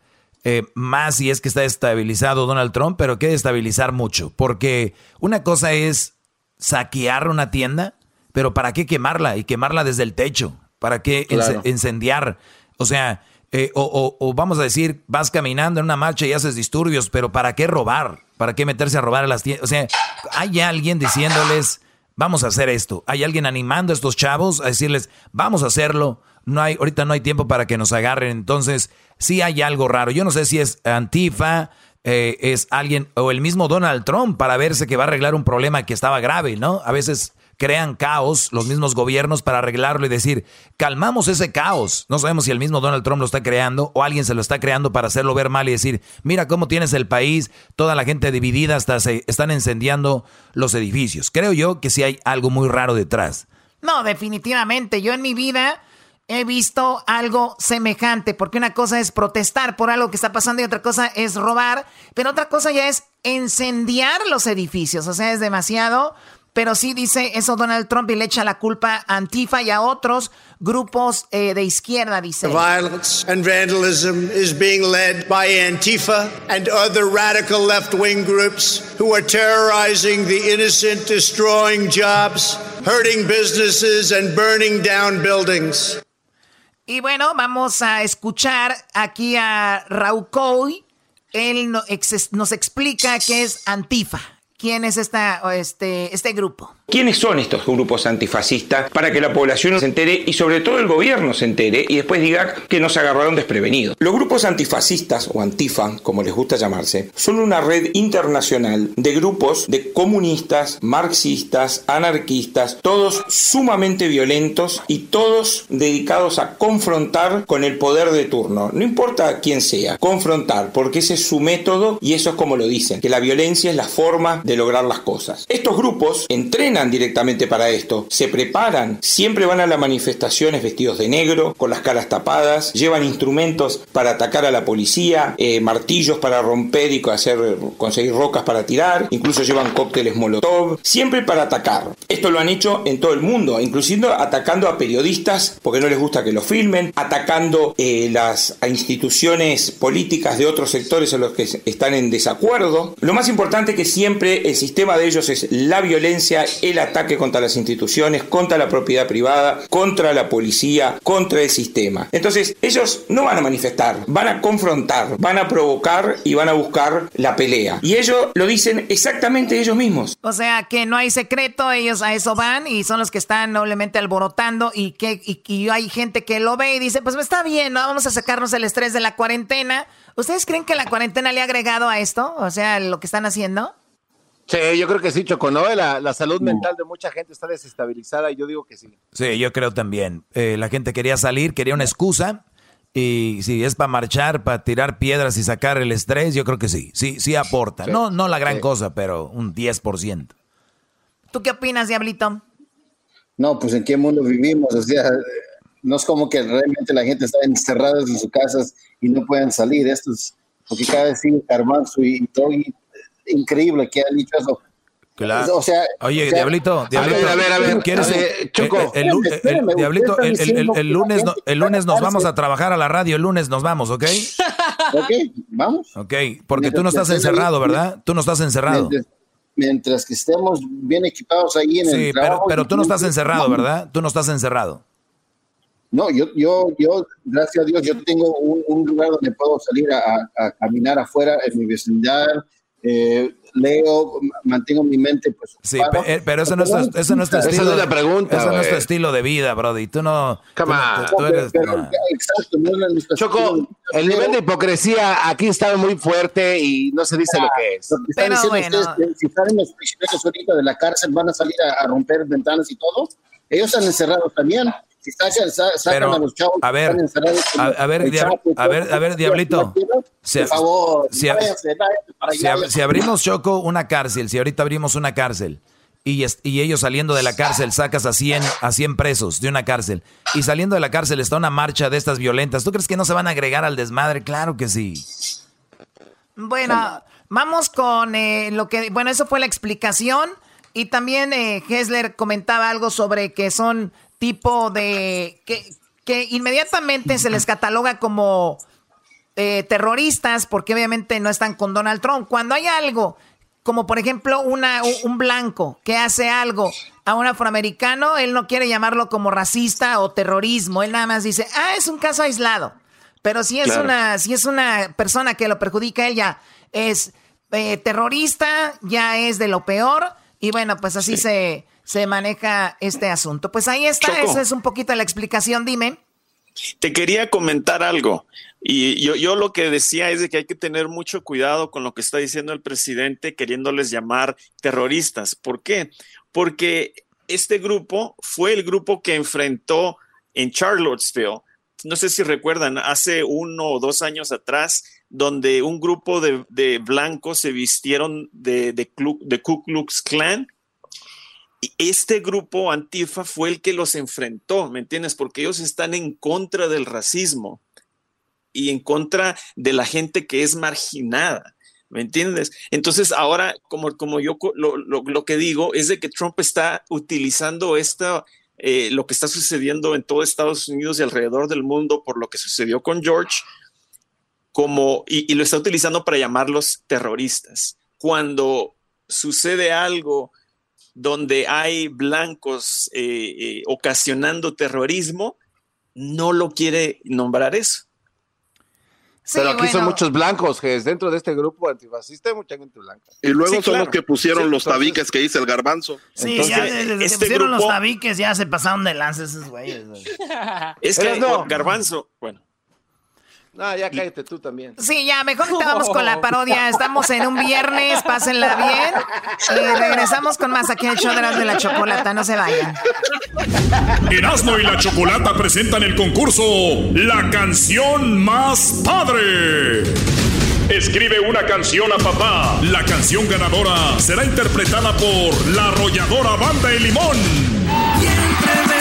eh, más si es que está destabilizado Donald Trump, pero quiere destabilizar mucho. Porque una cosa es saquear una tienda, pero ¿para qué quemarla? Y quemarla desde el techo. ¿Para qué Claro. incendiar? O sea, eh, o, vamos a decir, vas caminando en una marcha y haces disturbios, pero ¿para qué robar? ¿Para qué meterse a robar a las tiendas? O sea, hay alguien diciéndoles, vamos a hacer esto. Hay alguien animando a estos chavos a decirles, vamos a hacerlo. No hay, ahorita no hay tiempo para que nos agarren. Entonces, sí hay algo raro. Yo no sé si es Antifa, eh, es alguien, o el mismo Donald Trump para verse que va a arreglar un problema que estaba grave, ¿no? A veces crean caos los mismos gobiernos para arreglarlo y decir, calmamos ese caos. No sabemos si el mismo Donald Trump lo está creando o alguien se lo está creando para hacerlo ver mal y decir, mira cómo tienes el país, toda la gente dividida, hasta se están incendiando los edificios. Creo yo que sí hay algo muy raro detrás. No, definitivamente. Yo en mi vida he visto algo semejante, porque una cosa es protestar por algo que está pasando y otra cosa es robar, pero otra cosa ya es incendiar los edificios. O sea, es demasiado. Pero sí dice eso Donald Trump y le echa la culpa a Antifa y a otros grupos eh, de izquierda, dice. Violence and vandalism is being led by Antifa and other radical left wing groups who are terrorizing the innocent, destroying jobs, hurting businesses, and burning down buildings. Y bueno, vamos a escuchar aquí a Raúl Coy. Él nos explica qué es Antifa. ¿Quién es esta, este, este grupo? ¿Quiénes son estos grupos antifascistas para que la población se entere y sobre todo el gobierno se entere y después diga que nos agarraron desprevenidos? Los grupos antifascistas o antifa, como les gusta llamarse, son una red internacional de grupos de comunistas, marxistas, anarquistas, todos sumamente violentos y todos dedicados a confrontar con el poder de turno. No importa quién sea, confrontar, porque ese es su método y eso es como lo dicen, que la violencia es la forma de lograr las cosas. Estos grupos entrenan directamente para esto, se preparan, siempre van a las manifestaciones vestidos de negro, con las caras tapadas, llevan instrumentos para atacar a la policía, eh, martillos para romper y hacer, conseguir rocas para tirar, incluso llevan cócteles molotov, siempre para atacar. Esto lo han hecho en todo el mundo, inclusive atacando a periodistas porque no les gusta que lo filmen, atacando eh, las instituciones políticas de otros sectores en los que están en desacuerdo. Lo más importante es que siempre el sistema de ellos es la violencia, el ataque contra las instituciones, contra la propiedad privada, contra la policía, contra el sistema. Entonces, ellos no van a manifestar, van a confrontar, van a provocar y van a buscar la pelea. Y ellos lo dicen exactamente ellos mismos. O sea, que no hay secreto, ellos a eso van y son los que están noblemente alborotando y que y, hay gente que lo ve y dice, pues está bien, ¿no? vamos a sacarnos el estrés de la cuarentena. ¿Ustedes creen que la cuarentena le ha agregado a esto? O sea, lo que están haciendo. Sí, yo creo que sí, Choco, ¿no? La, la salud mental de mucha gente está desestabilizada y yo digo que sí. Sí, yo creo también. Eh, la gente quería salir, quería una excusa. Y si es para marchar, para tirar piedras y sacar el estrés, yo creo que sí. Sí, sí aporta. Sí. No, no la gran Sí. cosa, pero un 10%. ¿Tú qué opinas, Diablito? No, pues en qué mundo vivimos, o sea, no es como que realmente la gente está encerrada en sus casas y no pueden salir. Esto es porque cada vez sigue Carmanzo y, y todo, y- increíble que han dicho eso. Claro. O sea, Oye, o sea- Diablito, Diablito. A ver, a ver, ¿quieres- a ver, Choco. el, el- el- Espérame, Diablito, el, lunes, no- el lunes nos vamos a trabajar a la radio, el lunes nos vamos, ¿ok? Ok, vamos. Ok, porque tú no estás encerrado, ¿verdad? Tú no estás encerrado. Mientras, mientras que estemos bien equipados ahí en Sí, el trabajo. pero tú no estás encerrado. ¿verdad? Tú no estás encerrado. No, yo, yo, yo, gracias a Dios, yo tengo un, un lugar donde puedo salir a, a- a caminar afuera en mi vecindad, eh, leo, mantengo mi mente pues Sí, pe- eh, pero eso no es, tu- eso no es tu Esa estilo. no es la pregunta, Eso no es tu estilo de vida, Brody. Tú no. tú no- on. tú- tú eres- Pero- no. Exacto, no es Choco, estilo. el nivel de hipocresía aquí está muy fuerte y no se dice lo que es. Lo que están Pero bueno. ustedes, si salen los prisioneros ahorita de la cárcel, van a salir a, a romper ventanas y todo. Ellos están encerrados también. Si sacan, sa- sacan Pero, a los chavos a que ver, están encerrados, a, a ver, Chapo a ver, a ver, Diablito. Si- por favor, si- váyanse, váyanse para Si, allá. ab- si abrimos Choco una cárcel, si ahorita abrimos una cárcel y, es- y ellos saliendo de la cárcel sacas a 100, a 100 presos de una cárcel y saliendo de la cárcel está una marcha de estas violentas, ¿tú crees que no se van a agregar al desmadre? Claro que sí. Bueno, vamos con eh, lo que, bueno, eso fue la explicación. Y también eh, Hessler comentaba algo sobre que son tipo de, que, que inmediatamente se les cataloga como eh, terroristas porque obviamente no están con Donald Trump. Cuando hay algo, como por ejemplo una, un, blanco que hace algo a un afroamericano, él no quiere llamarlo como racista o terrorismo. Él nada más dice, ah, es un caso aislado. Pero si es Claro. una, si es una persona que lo perjudica, ella es eh, terrorista, ya es de lo peor. Y bueno, pues así se, se maneja este asunto. Pues ahí está, Choco. esa es un poquito la explicación, dime. Te quería comentar algo. Y yo, yo lo que decía es de que hay que tener mucho cuidado con lo que está diciendo el presidente queriéndoles llamar terroristas. ¿Por qué? Porque este grupo fue el grupo que enfrentó en Charlottesville. No sé si recuerdan, hace uno o dos años atrás, donde un grupo de, de blancos se vistieron de, de, de Ku Klux Klan este grupo Antifa fue el que los enfrentó, ¿me entiendes? Porque ellos están en contra del racismo y en contra de la gente que es marginada. ¿Me entiendes? Entonces ahora, como, como yo lo, lo- que digo es de que Trump está utilizando esta, eh, lo que está sucediendo en todo Estados Unidos y alrededor del mundo por lo que sucedió con George, como, y lo está utilizando para llamarlos terroristas. Cuando sucede algo donde hay blancos eh, eh, ocasionando terrorismo, no lo quiere nombrar eso. Pero aquí son muchos blancos, que es dentro de este grupo antifascista hay mucha gente blanca. Y luego Sí, son claro. los que pusieron Sí, los entonces- tabiques que dice el garbanzo. Sí, Entonces, ya desde que este pusieron los tabiques ya se pasaron de lanza esos güeyes. güey. Es que no. Garbanzo, bueno. No, ya cállate tú también. Sí, ya, mejor te vamos con la parodia. Estamos en un viernes, pásenla bien. Y regresamos con más aquí en el show de las de la chocolata. No se vayan. Erasmo y la Chocolata presentan el concurso La canción más padre. Escribe una canción a papá. La canción ganadora será interpretada por la arrolladora Banda El Limón.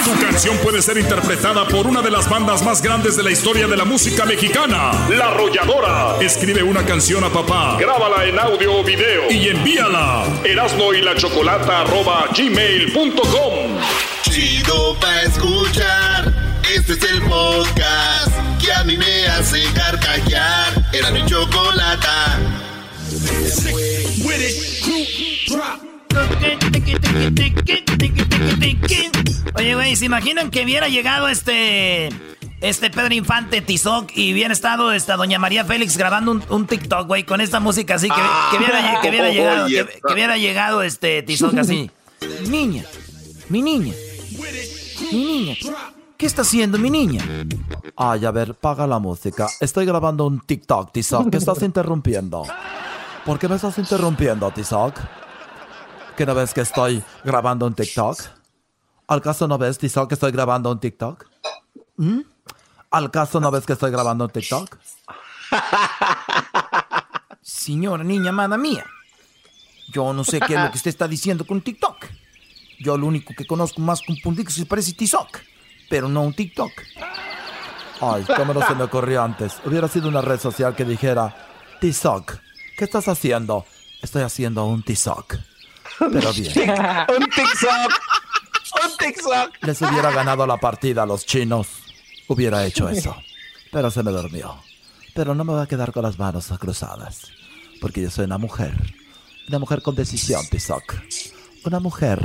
Tu canción puede ser interpretada por una de las bandas más grandes de la historia de la música mexicana, La Arrolladora. Escribe una canción a papá, grábala en audio o video y envíala. Erasmo y la Chocolata arroba gmail.com. Chido pa' escuchar. Este es el podcast que a mí me hace carcajear. Era mi chocolata. Oye, güey, ¿se imaginan que hubiera llegado este este Pedro Infante Tizoc y hubiera estado esta doña María Félix grabando un, un TikTok, güey, con esta música así que, que hubiera, que hubiera llegado, que, que hubiera llegado este Tizoc así. Niña, mi niña, mi niña, ¿qué está haciendo mi niña? Ay, a ver, paga la música. Estoy grabando un TikTok, Tizoc. ¿Qué estás interrumpiendo? ¿Por qué me estás interrumpiendo, Tizoc? ¿Que no ves que estoy grabando un TikTok? ¿Al caso no ves, Tizoc, que estoy grabando un TikTok? ¿Mm? ¿Al caso no ves que estoy grabando un TikTok? Señora niña amada mía, yo no sé qué es lo que usted está diciendo con TikTok. Yo lo único que conozco más un puntito se parece TikTok, pero no un TikTok. Ay, cómo no se me ocurrió antes. Hubiera sido una red social que dijera, TikTok, ¿qué estás haciendo? Estoy haciendo un TikTok. Pero bien. un TikTok. Un TikTok. Les hubiera ganado la partida a los chinos. Hubiera hecho eso. Pero se me durmió. Pero no me voy a quedar con las manos cruzadas. Porque yo soy una mujer. Una mujer con decisión, Tizoc. Una mujer.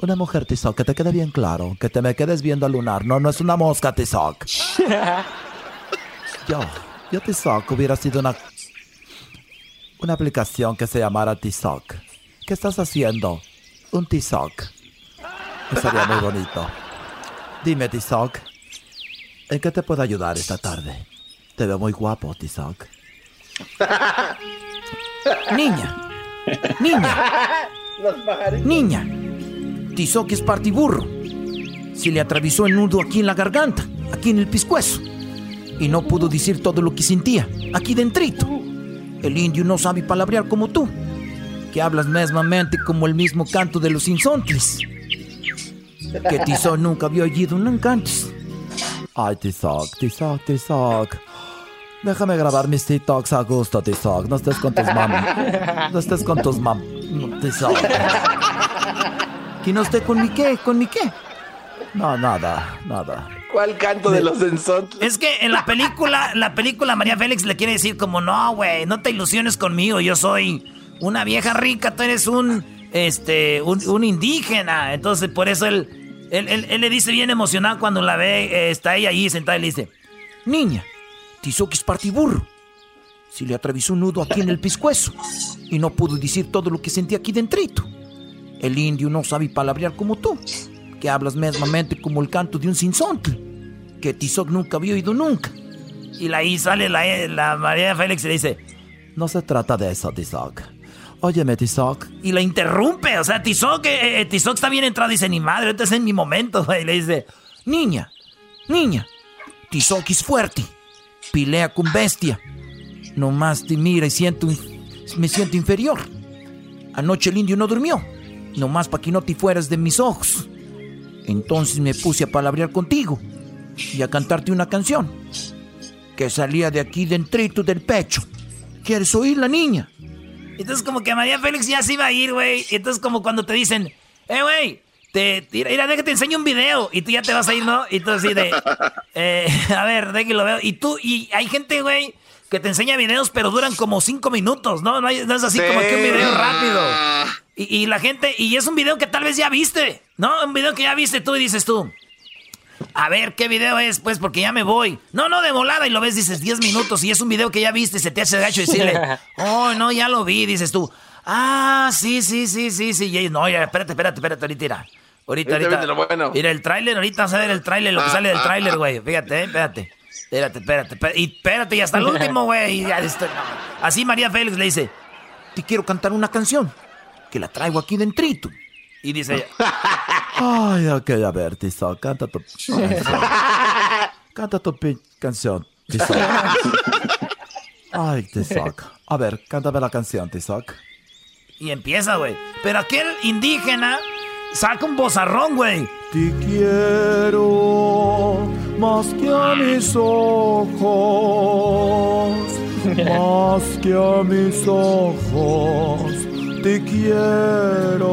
Una mujer, Tizoc, que te quede bien claro. Que te me quedes viendo al lunar. No, no es una mosca, Tizoc. Yo, yo Tizoc hubiera sido una... Una aplicación que se llamara Tizoc. ¿Qué estás haciendo? Un Tizoc. Sería muy bonito. Dime, Tizoc. ¿En qué te puedo ayudar esta tarde? Te veo muy guapo, Tizoc. Niña. Niña. Niña. Tizoc es partiburro. Se le atravesó el nudo aquí en la garganta, aquí en el pescuezo. Y no pudo decir todo lo que sentía, aquí dentrito. El indio no sabe palabrear como tú, que hablas mesmamente como el mismo canto de los insontles. Que Tizoc nunca había oído nunca antes. Ay, Tizoc, Tizoc, Tizoc. Déjame grabar mis TikToks a gusto, Tizoc. No estés con tus mam. No estés con tus mam. Tizoc. ¿Que no esté con mi qué? ¿Con mi qué? No, nada, nada. ¿Cuál canto de los ensontes? Es que en la película, la película María Félix le quiere decir como, no, güey, no te ilusiones conmigo, yo soy una vieja rica, tú eres un, este, un, un indígena. Entonces, por eso él, él, él- él le dice bien emocionado cuando la ve, eh, está ella ahí sentada y le dice, Niña, Tizoc es partiburro. Se le atravesó un nudo aquí en el pescuezo y no pudo decir todo lo que sentía aquí dentrito. El indio no sabe palabrear como tú, que hablas mesmamente como el canto de un sinsontle, que Tizoc nunca había oído nunca. y ahí sale la, la María Félix y le dice, No se trata de eso, Tizoc. Óyeme, Tizoc. y la interrumpe, o sea, Tizoc, eh, eh, Tizoc está bien entrado, dice, ni madre, este es en mi momento, y le dice, Niña, niña, Tizoc es fuerte, pelea con bestia. Nomás te mira y siento, me siento inferior. Anoche el indio no durmió, nomás para que no te fueras de mis ojos. Entonces me puse a palabrear contigo y a cantarte una canción que salía de aquí dentrito del pecho. ¿Quieres oírla, niña? Entonces como que María Félix ya se iba a ir, güey. Entonces como cuando te dicen, eh, güey, te, mira, mira, déjate te enseño un video. Y tú ya te vas a ir, ¿no? Y tú así de, eh, a ver, que lo veo. Y tú, y hay gente, güey, que te enseña videos, pero duran como cinco minutos, ¿no? No, hay- no es así como que un video rápido. Y, y la gente, y es un video que tal vez ya viste, ¿no? Un video que ya viste tú y dices tú. A ver, ¿qué video es? Pues porque ya me voy. No, no, de volada. Y lo ves, dices 10 minutos. Y es un video que ya viste. Se te hace gacho decirle, oh, no, ya lo vi. Dices tú, ah, sí, sí, sí, sí, sí. Y no, ya, espérate, espérate, espérate. Ahorita, mira. Ahorita, Ahorita ahorita. viene lo bueno. Mira el tráiler. Ahorita vas a ver el tráiler, lo que Ah, sale del ah, tráiler, ah. güey. Fíjate, eh, espérate. Espérate, espérate, espérate. Y espérate, y hasta el último, güey. y. Así María Félix le dice, te quiero cantar una canción. Que la traigo aquí dentrito. Y dice Ay, ok, a ver, Tizoc, canta tu canción. Canta tu canción, Tizoc. Ay, Tizoc. A ver, cántame la canción, Tizoc. Y empieza, güey. Pero aquel indígena saca un bozarrón, güey. Te quiero más que a mis ojos, más que a mis ojos. Te quiero,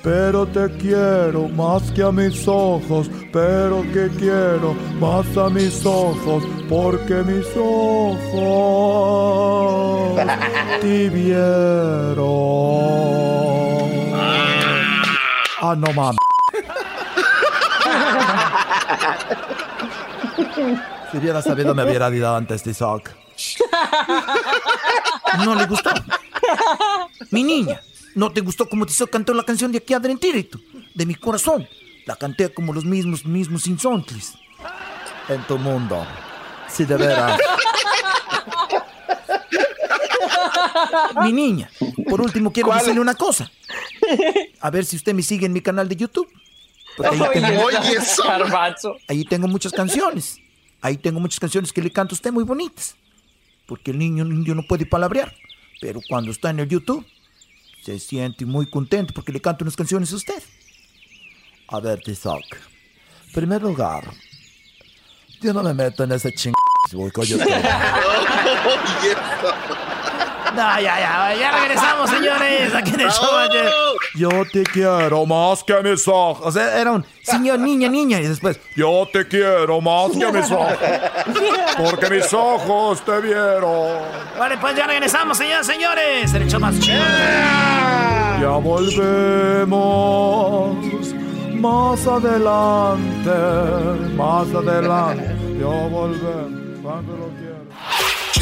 pero te quiero más que a mis ojos, pero que quiero más a mis ojos, porque mis ojos te vieron. Ah, no mames. Si hubiera sabido me hubiera dado antes Tizoc. No le gustó. Mi niña, ¿no te gustó como te hizo cantar la canción de aquí adentro? De mi corazón. La canté como los mismos, mismos insontlis. En tu mundo. Si de veras. Mi niña, por último quiero decirle una cosa. A ver si usted me sigue en mi canal de YouTube. Porque ahí tengo, Oye, ahí tengo muchas canciones. Ahí tengo muchas canciones que le canto a usted muy bonitas. Porque el niño, el no puede palabrear. Pero cuando está en el YouTube, se siente muy contento porque le canto unas canciones a usted. A ver, Tizoc. En primer lugar, yo no me meto en ese ching... No, ya, ya, ya regresamos, señores. Aquí en el show. Yo te quiero más que a mis ojos. O sea, era un señor, niña, niña. Y después, Yo te quiero más que a mis ojos. Porque mis ojos te vieron. Vale, pues ya regresamos, señores, señores. El show más chido. Ya volvemos más adelante, más adelante. Ya volvemos.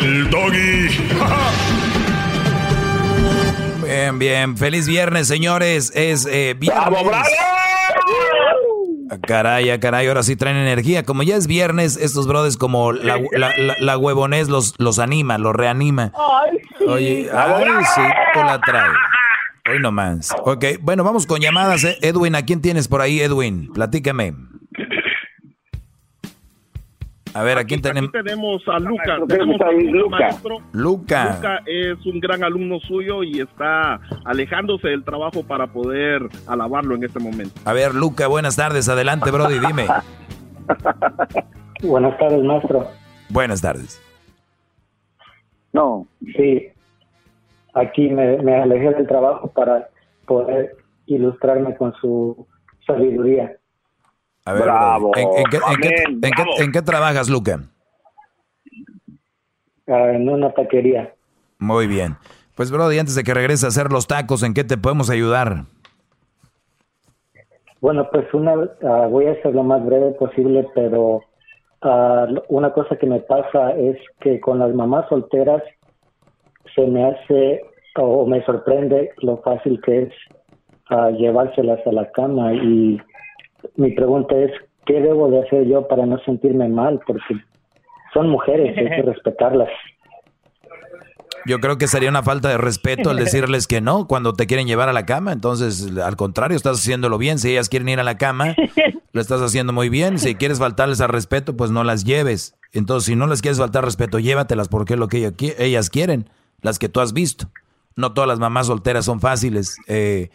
El doggy. Bien, bien. Feliz viernes, señores. Es eh, viernes. Ah, Caray, ah, caray, ahora sí traen energía. Como ya es viernes, estos brothers como la, la, la, la huevonés los, los anima, los reanima. Oye, ay, sí, tú la trae. Hoy nomás. Ok, bueno, vamos con llamadas. eh. Edwin, ¿a quién tienes por ahí, Edwin? Platícame. A ver, ¿a quién tenemos? Aquí tenemos a Luca. Tenemos tenemos a ahí un Luca. maestro. Luca. Luca es un gran alumno suyo y está alejándose del trabajo para poder alabarlo en este momento. A ver, Luca, buenas tardes. Adelante, Brody, dime. Buenas tardes, maestro. Buenas tardes. No, sí. Aquí me, me alejé del trabajo para poder ilustrarme con su sabiduría. A ver, Bravo. ¿en, en qué, en qué- en bravo. trabajas, Luca? ah, en una taquería. Muy bien. Pues, Brody, antes de que regreses a hacer los tacos, ¿en qué te podemos ayudar? Bueno, pues una, ah, voy a ser lo más breve posible, pero ah, una cosa que me pasa es que con las mamás solteras se me hace o me sorprende lo fácil que es ah, llevárselas a la cama y mi pregunta es, ¿qué debo de hacer yo para no sentirme mal? Porque son mujeres, hay que respetarlas. Yo creo que sería una falta de respeto el decirles que no cuando te quieren llevar a la cama. Entonces, al contrario, estás haciéndolo bien. Si ellas quieren ir a la cama, lo estás haciendo muy bien. Si quieres faltarles al respeto, pues no las lleves. Entonces, si no les quieres faltar respeto, llévatelas porque es lo que ellas quieren, las que tú has visto. No todas las mamás solteras son fáciles. Eh,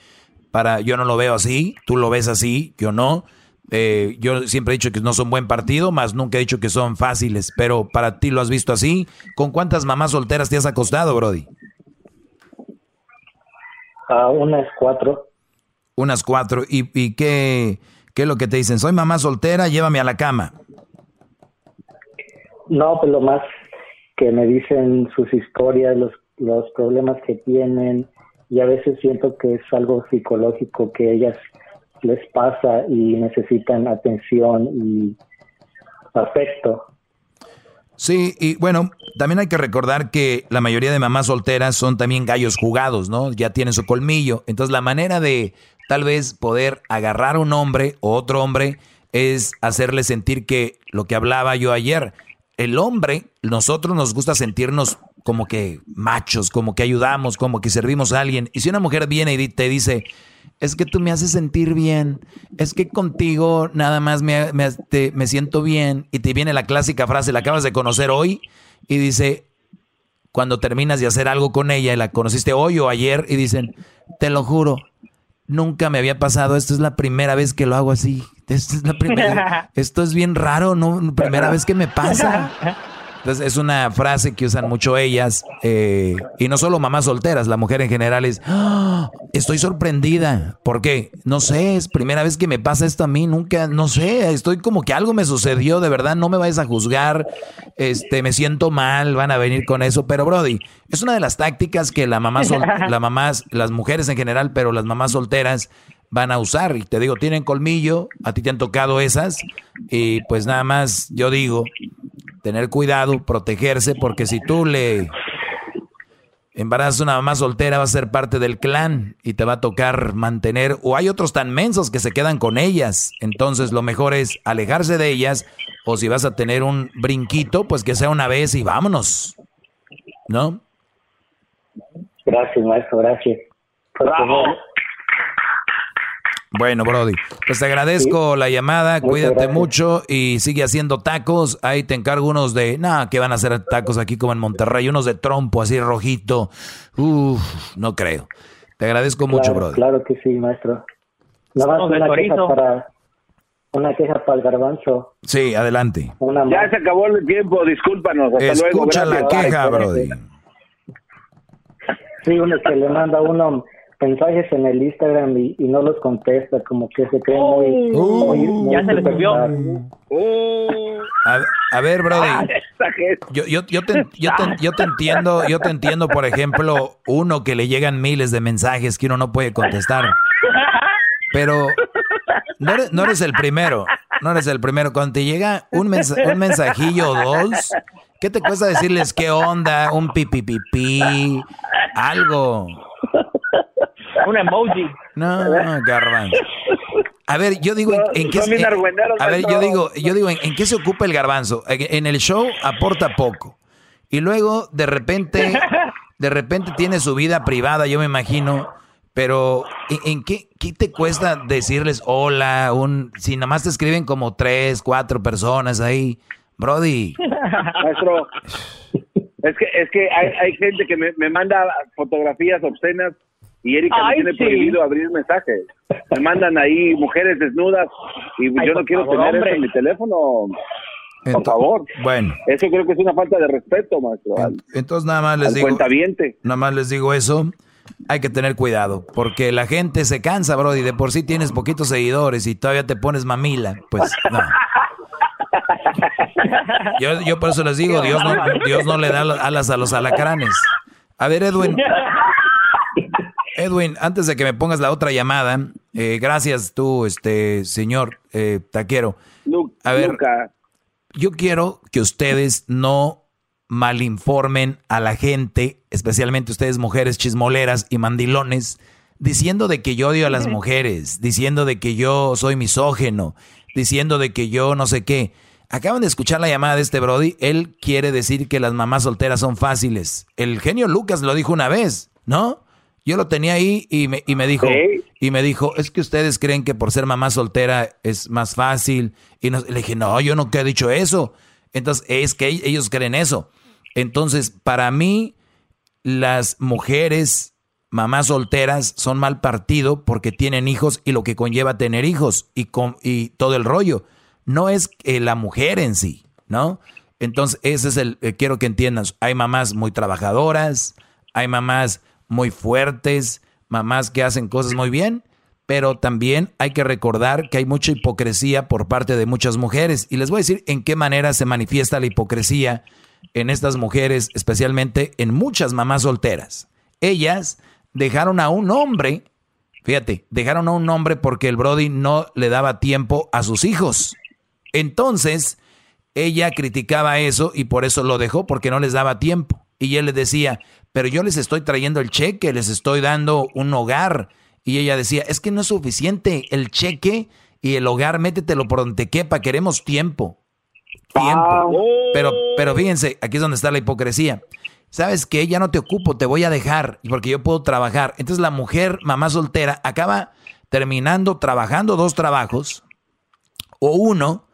para, yo no lo veo así, tú lo ves así, yo no. Eh, yo siempre he dicho que no son buen partido, más nunca he dicho que son fáciles. Pero para ti lo has visto así. ¿Con cuántas mamás solteras te has acostado, Brody? A unas cuatro. Unas cuatro. ¿Y, y qué, qué es lo que te dicen? Soy mamá soltera, llévame a la cama. No, pues lo más que me dicen sus historias, los, los problemas que tienen, y a veces siento que es algo psicológico que ellas les pasa y necesitan atención y afecto. Sí, y bueno, también hay que recordar que la mayoría de mamás solteras son también gallos jugados, ¿no? Ya tienen su colmillo. Entonces la manera de tal vez poder agarrar a un hombre o otro hombre es hacerle sentir que lo que hablaba yo ayer, el hombre, nosotros nos gusta sentirnos como que machos, como que ayudamos, como que servimos a alguien. Y si una mujer viene y te dice, es que tú me haces sentir bien, es que contigo nada más me, me- te- me siento bien, y te viene la clásica frase, la acabas de conocer hoy, y dice, cuando terminas de hacer algo con ella, y la conociste hoy o ayer, y dicen, te lo juro, nunca me había pasado, esto es la primera vez que lo hago así, esto es la primera, esto es bien raro, no, primera vez que me pasa. Entonces es una frase que usan mucho ellas, eh, y no solo mamás solteras, la mujer en general es, "Ah, estoy sorprendida, ¿por qué? No sé, es primera vez que me pasa esto a mí, nunca, no sé, estoy como que algo me sucedió, de verdad, no me vayas a juzgar, este, me siento mal, van a venir con eso, pero Brody, es una de las tácticas que la mamá, sol- la mamás, las mujeres en general, pero las mamás solteras van a usar, y te digo, tienen colmillo, a ti te han tocado esas, y pues nada más, yo digo, tener cuidado, protegerse, porque si tú le embarazas a una mamá soltera va a ser parte del clan y te va a tocar mantener, o hay otros tan mensos que se quedan con ellas, entonces lo mejor es alejarse de ellas, o si vas a tener un brinquito, pues que sea una vez y vámonos, ¿no? Gracias, maestro, gracias. Por favor. Bueno, Brody, pues te agradezco la llamada, Muchas cuídate gracias. mucho y sigue haciendo tacos. Ahí te encargo unos de, nada, que van a hacer tacos aquí como en Monterrey, unos de trompo así rojito. Uf, no creo. Te agradezco mucho, Brody. Claro que sí, maestro. Nada más una queja para una queja para el garbanzo. Sí, adelante. Una Ya se acabó el tiempo, discúlpanos. Hasta luego. Escucha la queja. Brody. Sí, uno que le manda uno mensajes en el Instagram y, y no los contesta, como que se cree muy... muy- muy superstar. A, a ver, Brody. Yo, yo, yo, te, yo, te, yo te entiendo, yo te entiendo, por ejemplo, uno que le llegan miles de mensajes que uno no puede contestar. Pero no eres, no eres el primero, no eres el primero. Cuando te llega un, mensa- un mensajillo o dos, ¿qué te cuesta decirles qué onda? Un pipi pipi, algo. Un emoji. No, garbanzo. A ver, yo digo, ¿en, en qué argüenderos, A ver, yo digo, yo digo, ¿en, en qué se ocupa el garbanzo? En el show aporta poco. Y luego, de repente, de repente tiene su vida privada, yo me imagino. Pero, ¿en, en qué, qué te cuesta decirles hola? Un, si nada más te escriben como tres, cuatro personas ahí. Brody, Maestro, es que, es que hay, hay gente que me, me manda fotografías obscenas y Erika me Ay, tiene sí. prohibido abrir mensajes. Me mandan ahí mujeres desnudas y Ay, yo no por quiero favor, tener hombre. eso en mi teléfono. Por Ento- favor. bueno. Eso creo que es una falta de respeto, maestro. al- Entonces nada más les al digo, cuentaviente. nada más les digo eso. Hay que tener cuidado, porque la gente se cansa, bro, y de por sí tienes poquitos seguidores y todavía te pones mamila, pues no. Yo, yo por eso les digo, Dios no, Dios no le da alas a los alacranes. A ver, Edwin. Edwin, antes de que me pongas la otra llamada, eh, gracias tú, este señor eh, taquero. A ver, yo quiero que ustedes no malinformen a la gente, especialmente ustedes mujeres chismoleras y mandilones, diciendo de que yo odio a las mujeres, diciendo de que yo soy misógeno, diciendo de que yo no sé qué. Acaban de escuchar la llamada de este Brody. Él quiere decir que las mamás solteras son fáciles. El genio Lucas lo dijo una vez, ¿no? Yo lo tenía ahí y me, y me dijo, y me dijo, es que ustedes creen que por ser mamá soltera es más fácil. Y nos- le dije, no, yo nunca he dicho eso. Entonces, es que ellos creen eso. Entonces, para mí, las mujeres mamás solteras son mal partido porque tienen hijos y lo que conlleva tener hijos y, con, y todo el rollo. No es eh, la mujer en sí, ¿no? Entonces, ese es el, eh, quiero que entiendas, hay mamás muy trabajadoras, hay mamás muy fuertes, mamás que hacen cosas muy bien, pero también hay que recordar que hay mucha hipocresía por parte de muchas mujeres. Y les voy a decir en qué manera se manifiesta la hipocresía en estas mujeres, especialmente en muchas mamás solteras. Ellas dejaron a un hombre, fíjate, dejaron a un hombre porque el Brody no le daba tiempo a sus hijos. Entonces, ella criticaba eso y por eso lo dejó, porque no les daba tiempo. Y él le decía, pero yo les estoy trayendo el cheque, les estoy dando un hogar. Y ella decía, es que no es suficiente el cheque y el hogar, métetelo por donde te quepa, queremos tiempo. Tiempo. Pero, pero fíjense, aquí es donde está la hipocresía. Sabes que ya no te ocupo, te voy a dejar porque yo puedo trabajar. Entonces la mujer, mamá soltera, acaba terminando trabajando dos trabajos o uno,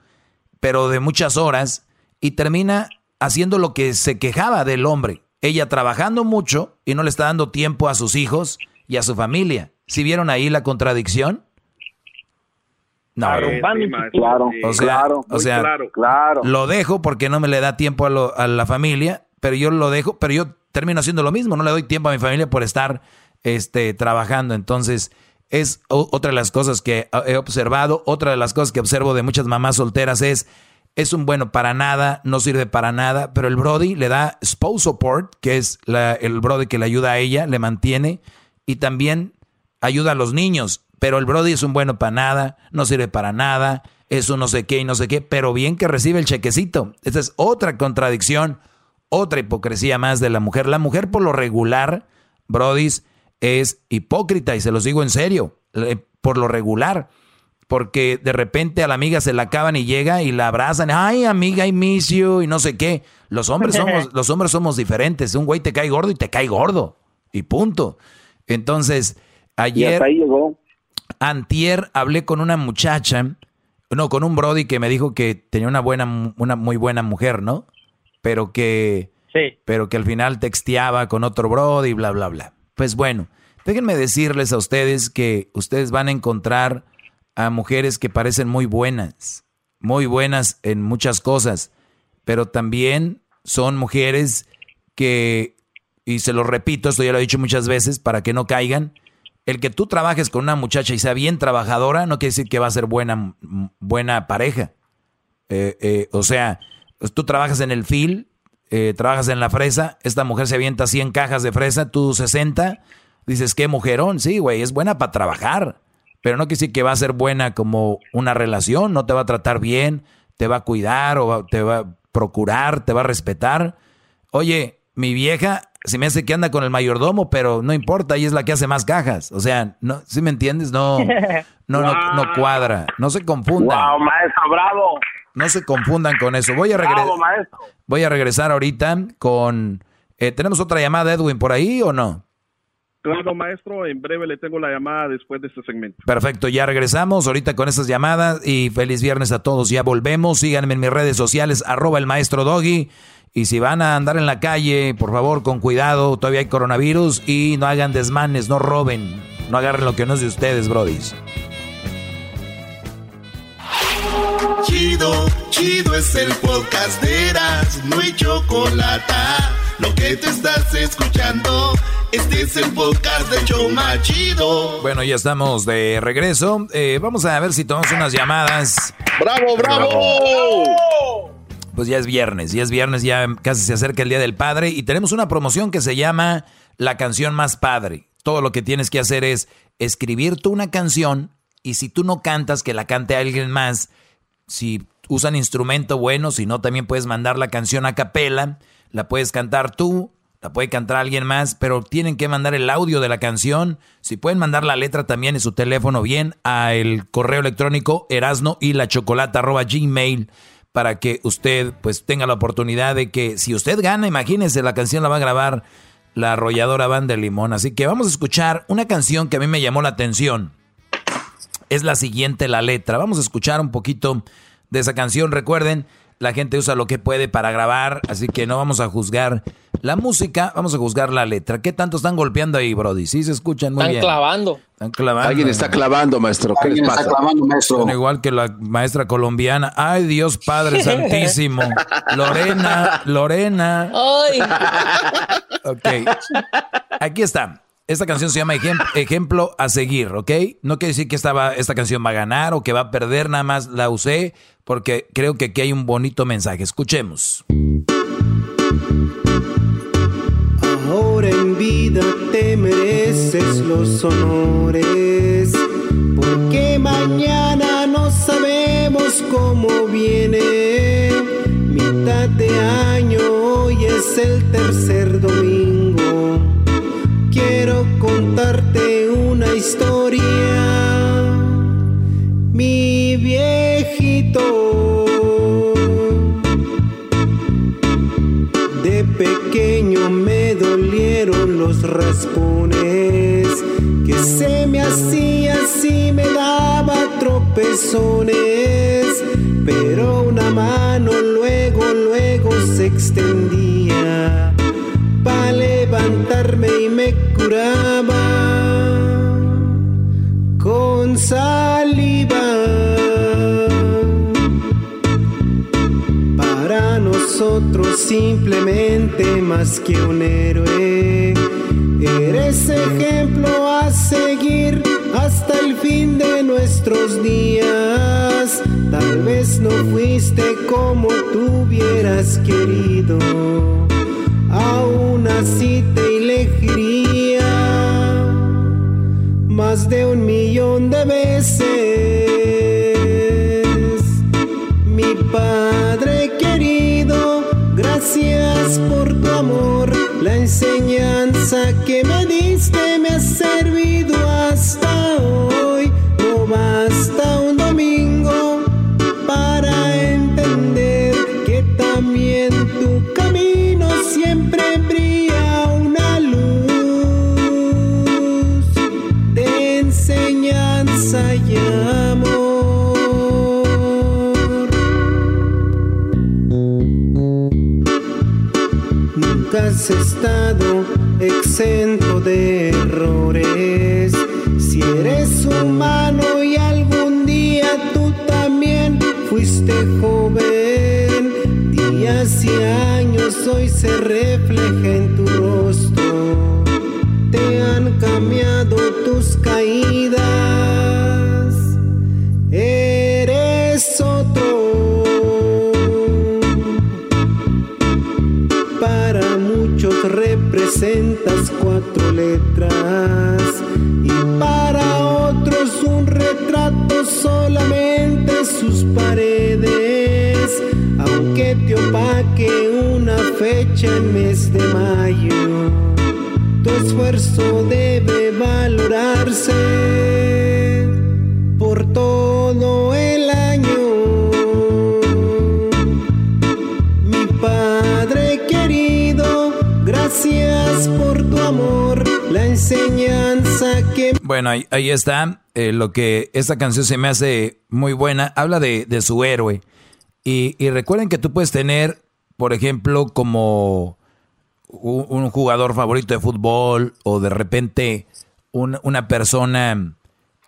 pero de muchas horas, y termina haciendo lo que se quejaba del hombre. Ella trabajando mucho y no le está dando tiempo a sus hijos y a su familia. ¿Sí vieron ahí la contradicción? No, Claro, o sea, claro, o sea, claro, claro. lo dejo porque no me le da tiempo a, lo- a la familia, pero yo lo dejo, pero yo termino haciendo lo mismo, no le doy tiempo a mi familia por estar este, trabajando. Entonces, es otra de las cosas que he observado, otra de las cosas que observo de muchas mamás solteras es, es un bueno para nada, no sirve para nada, pero el Brody le da spouse support, que es la- el Brody que le ayuda a ella, le mantiene, y también ayuda a los niños, pero el Brody es un bueno para nada, no sirve para nada, es un no sé qué y no sé qué, pero bien que recibe el chequecito. Esta es otra contradicción, otra hipocresía más de la mujer. La mujer por lo regular, Brodis, es hipócrita y se los digo en serio, por lo regular. Porque de repente a la amiga se la acaban y llega y la abrazan. Ay, amiga, I miss you y no sé qué. Los hombres somos, los hombres somos diferentes. Un güey te cae gordo y te cae gordo. Y punto. Entonces, ayer. hasta ahí llegó. Antier hablé con una muchacha, no, con un Brody que me dijo que tenía una buena, una muy buena mujer, ¿no? Pero que, pero que al final texteaba con otro Brody, bla, bla, bla. Pues bueno, déjenme decirles a ustedes que ustedes van a encontrar a mujeres que parecen muy buenas, muy buenas en muchas cosas, pero también son mujeres que, y se lo repito, esto ya lo he dicho muchas veces, para que no caigan, el que tú trabajes con una muchacha y sea bien trabajadora no quiere decir que va a ser buena, buena pareja. Eh, eh, o sea, tú trabajas en el fil, eh, trabajas en la fresa, esta mujer se avienta 100 cajas de fresa, tú 60, dices, qué mujerón, sí, güey, es buena para trabajar, pero no quiere decir que va a ser buena como una relación, no te va a tratar bien, te va a cuidar o te va a procurar, te va a respetar. Oye, mi vieja se me hace que anda con el mayordomo, pero no importa, ella es la que hace más cajas. O sea, no, ¿sí me entiendes? No, no, no, no cuadra. No se confundan. Wow, maestro, bravo. No se confundan con eso. Voy a regresar. Bravo. Voy a regresar ahorita con. eh, ¿Tenemos otra llamada, Edwin, por ahí o no? Claro, maestro, en breve le tengo la llamada después de este segmento. Perfecto, ya regresamos ahorita con estas llamadas y feliz viernes a todos. Ya volvemos, síganme en mis redes sociales, arroba el maestro Doggy. Y si van a andar en la calle, por favor, con cuidado, todavía hay coronavirus y no hagan desmanes, no roben, no agarren lo que no es de ustedes, brodis. Chido, chido es el podcast de Eras, no hay chocolate. Lo que te estás escuchando, este es el podcast de Choma Chido. Bueno, ya estamos de regreso. Eh, vamos a ver si tomamos unas llamadas. ¡Bravo, bravo! Pues ya es viernes, ya es viernes, ya casi se acerca el Día del Padre y tenemos una promoción que se llama La canción más padre. Todo lo que tienes que hacer es escribir tú una canción y si tú no cantas, que la cante alguien más. Si usan instrumento bueno, si no, también puedes mandar la canción a capela, la puedes cantar tú, la puede cantar alguien más, pero tienen que mandar el audio de la canción. Si pueden mandar la letra también en su teléfono bien a el correo electrónico erasno y la chocolata arroba gmail para que usted pues tenga la oportunidad de que si usted gana, imagínese, la canción la va a grabar la arrolladora Banda de Limón. Así que vamos a escuchar una canción que a mí me llamó la atención. Es la siguiente, la letra. Vamos a escuchar un poquito de esa canción. Recuerden, la gente usa lo que puede para grabar, así que no vamos a juzgar la música, vamos a juzgar la letra. ¿Qué tanto están golpeando ahí, Brody? Sí se escuchan muy Están bien. clavando. Están clavando. Alguien está clavando, maestro. ¿Qué les Alguien está pasa? clavando, maestro. Son igual que la maestra colombiana. Ay, Dios Padre Santísimo. Lorena, Lorena. Ay. Ok. Aquí está. Esta canción se llama Ejem- Ejemplo a seguir, ¿ok? No quiere decir que esta, esta canción va a ganar o que va a perder, nada más la usé porque creo que aquí hay un bonito mensaje. Escuchemos. Ahora en vida te mereces los honores, porque mañana no sabemos cómo viene. Mitad de año, hoy es el tercer domingo. Quiero contarte una historia, mi viejito. De pequeño me dolieron los raspones que se me hacía si me daba tropezones, pero una mano luego, luego se extendía levantarme y me curaba con saliva. Para nosotros simplemente más que un héroe. Eres ejemplo a seguir hasta el fin de nuestros días. Tal vez no fuiste como tú hubieras querido. Aún así te elegiría más de un millón de veces. Mi Padre querido, gracias por tu amor. La enseñanza que me diste me ha servido exento de errores. Si eres humano y algún día tú también fuiste joven, días y años hoy se refleja en tu rostro. Esfuerzo debe valorarse por todo el año. Mi Padre querido, gracias por tu amor, la enseñanza que Bueno, ahí, ahí está. eh, lo que esta canción se me hace muy buena. Habla de, de su héroe. Y, y recuerden que tú puedes tener, por ejemplo, como un, un jugador favorito de fútbol o de repente un- una persona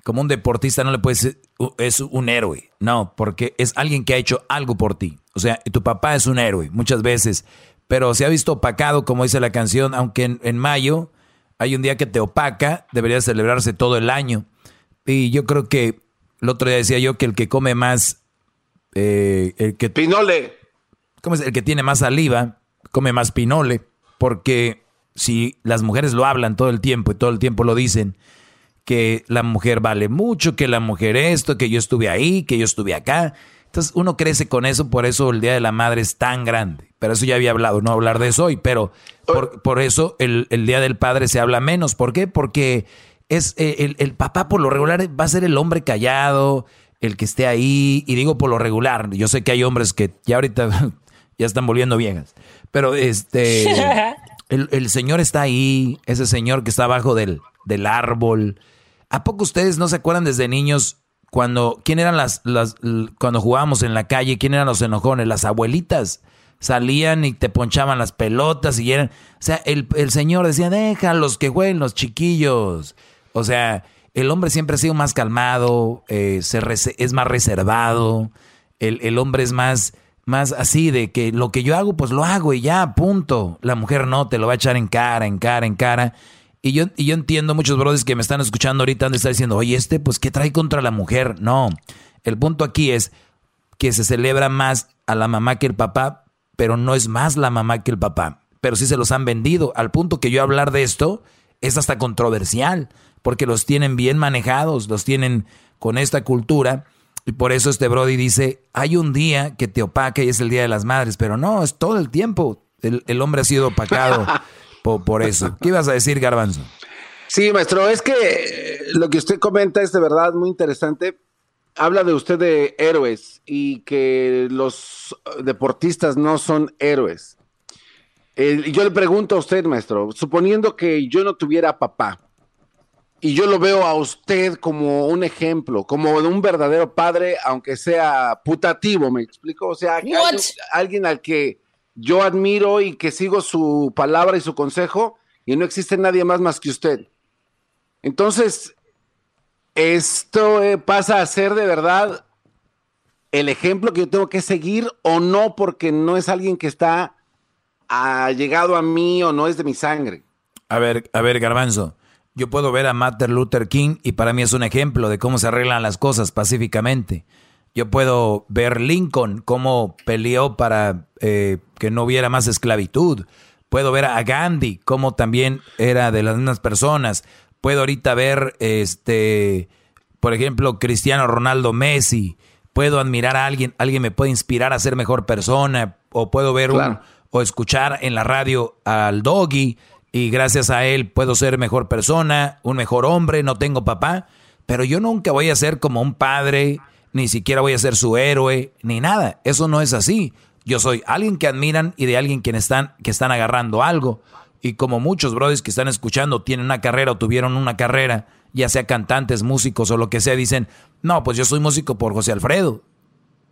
como un deportista, no le puedes decir, "Uh, es un héroe. No, porque es alguien que ha hecho algo por ti. O sea, tu papá es un héroe muchas veces, pero se ha visto opacado, como dice la canción, aunque en, en mayo hay un día que te opaca, debería celebrarse todo el año. Y yo creo que el otro día decía yo que el que come más, eh, el que pinole, ¿cómo es? El que tiene más saliva come más pinole, porque si las mujeres lo hablan todo el tiempo y todo el tiempo lo dicen, que la mujer vale mucho, que la mujer esto, que yo estuve ahí, que yo estuve acá. Entonces uno crece con eso, por eso el Día de la Madre es tan grande. Pero eso ya había hablado, no hablar de eso hoy, pero por, por eso el, el Día del Padre se habla menos. ¿Por qué? Porque es eh, el, el papá por lo regular va a ser el hombre callado, el que esté ahí, y digo por lo regular, yo sé que hay hombres que ya ahorita ya están volviendo viejas, pero este, el, el señor está ahí, ese señor que está abajo del, del árbol. ¿A poco ustedes no se acuerdan desde niños cuando, quién eran las, las, cuando jugábamos en la calle, quién eran los enojones? Las abuelitas salían y te ponchaban las pelotas y eran, o sea, el, el señor decía, déjalos que jueguen los chiquillos. O sea, el hombre siempre ha sido más calmado, eh, se es más reservado, el, el hombre es más, más así de que lo que yo hago, pues lo hago y ya, punto. La mujer no, te lo va a echar en cara, en cara, en cara. Y yo, y yo entiendo muchos brothers que me están escuchando ahorita han de estar diciendo, oye, este, pues, ¿qué trae contra la mujer? No, el punto aquí es que se celebra más a la mamá que el papá, pero no es más la mamá que el papá. Pero sí se los han vendido, al punto que yo hablar de esto es hasta controversial, porque los tienen bien manejados, los tienen con esta cultura. Y por eso este Brody dice, hay un día que te opaca y es el Día de las Madres, pero no, es todo el tiempo. El, el hombre ha sido opacado por, por eso. ¿Qué ibas a decir, Garbanzo? Sí, maestro, es que eh, lo que usted comenta es de verdad muy interesante. Habla de usted de héroes y que los eh, deportistas no son héroes. Eh, yo le pregunto a usted, maestro, suponiendo que yo no tuviera papá y yo lo veo a usted como un ejemplo, como de un verdadero padre, aunque sea putativo, ¿me explico? O sea, que alguien, alguien al que yo admiro y que sigo su palabra y su consejo y no existe nadie más más que usted. Entonces, esto eh, pasa a ser de verdad el ejemplo que yo tengo que seguir o no, porque no es alguien que está ah, llegado a mí o no es de mi sangre. A ver, a ver, Garbanzo. Yo puedo ver a Martin Luther King y para mí es un ejemplo de cómo se arreglan las cosas pacíficamente. Yo puedo ver Lincoln, cómo peleó para eh, que no hubiera más esclavitud. Puedo ver a Gandhi, cómo también era de las mismas personas. Puedo ahorita ver, este, por ejemplo, Cristiano Ronaldo Messi. Puedo admirar a alguien, alguien me puede inspirar a ser mejor persona. O puedo ver un, o escuchar en la radio al doggy y gracias a él puedo ser mejor persona, un mejor hombre, no tengo papá, pero yo nunca voy a ser como un padre, ni siquiera voy a ser su héroe, ni nada. Eso no es así. Yo soy alguien que admiran y de alguien que están, que están agarrando algo. Y como muchos brothers que están escuchando tienen una carrera o tuvieron una carrera, ya sea cantantes, músicos o lo que sea, dicen, no, pues yo soy músico por José Alfredo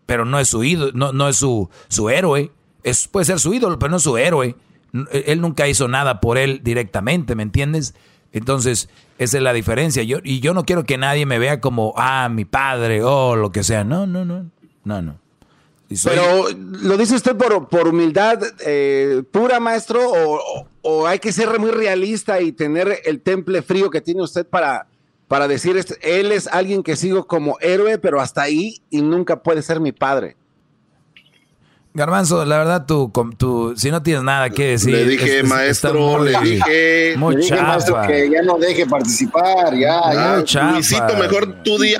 pero no es su ídolo, no, no es su, su héroe. Es, puede ser su ídolo, pero no es su héroe. N- Él nunca hizo nada por él directamente, ¿me entiendes? Entonces, esa es la diferencia. Yo, y yo no quiero que nadie me vea como, ah, mi padre, o lo que sea. No, no, no. No, no. Soy- Pero, ¿lo dice usted por, por humildad eh, pura, maestro? O, o- hay que ser muy realista y tener el temple frío que tiene usted para, para decir, él es alguien que sigo como héroe, pero hasta ahí y nunca puede ser mi padre? Garbanzo, la verdad, tú, tú, si no tienes nada que decir. Le dije, maestro, le muy- dije- Muy Le dije, maestro, chafa. que ya no deje participar, ya, ya. Muy chafa. Luisito, mejor tú di.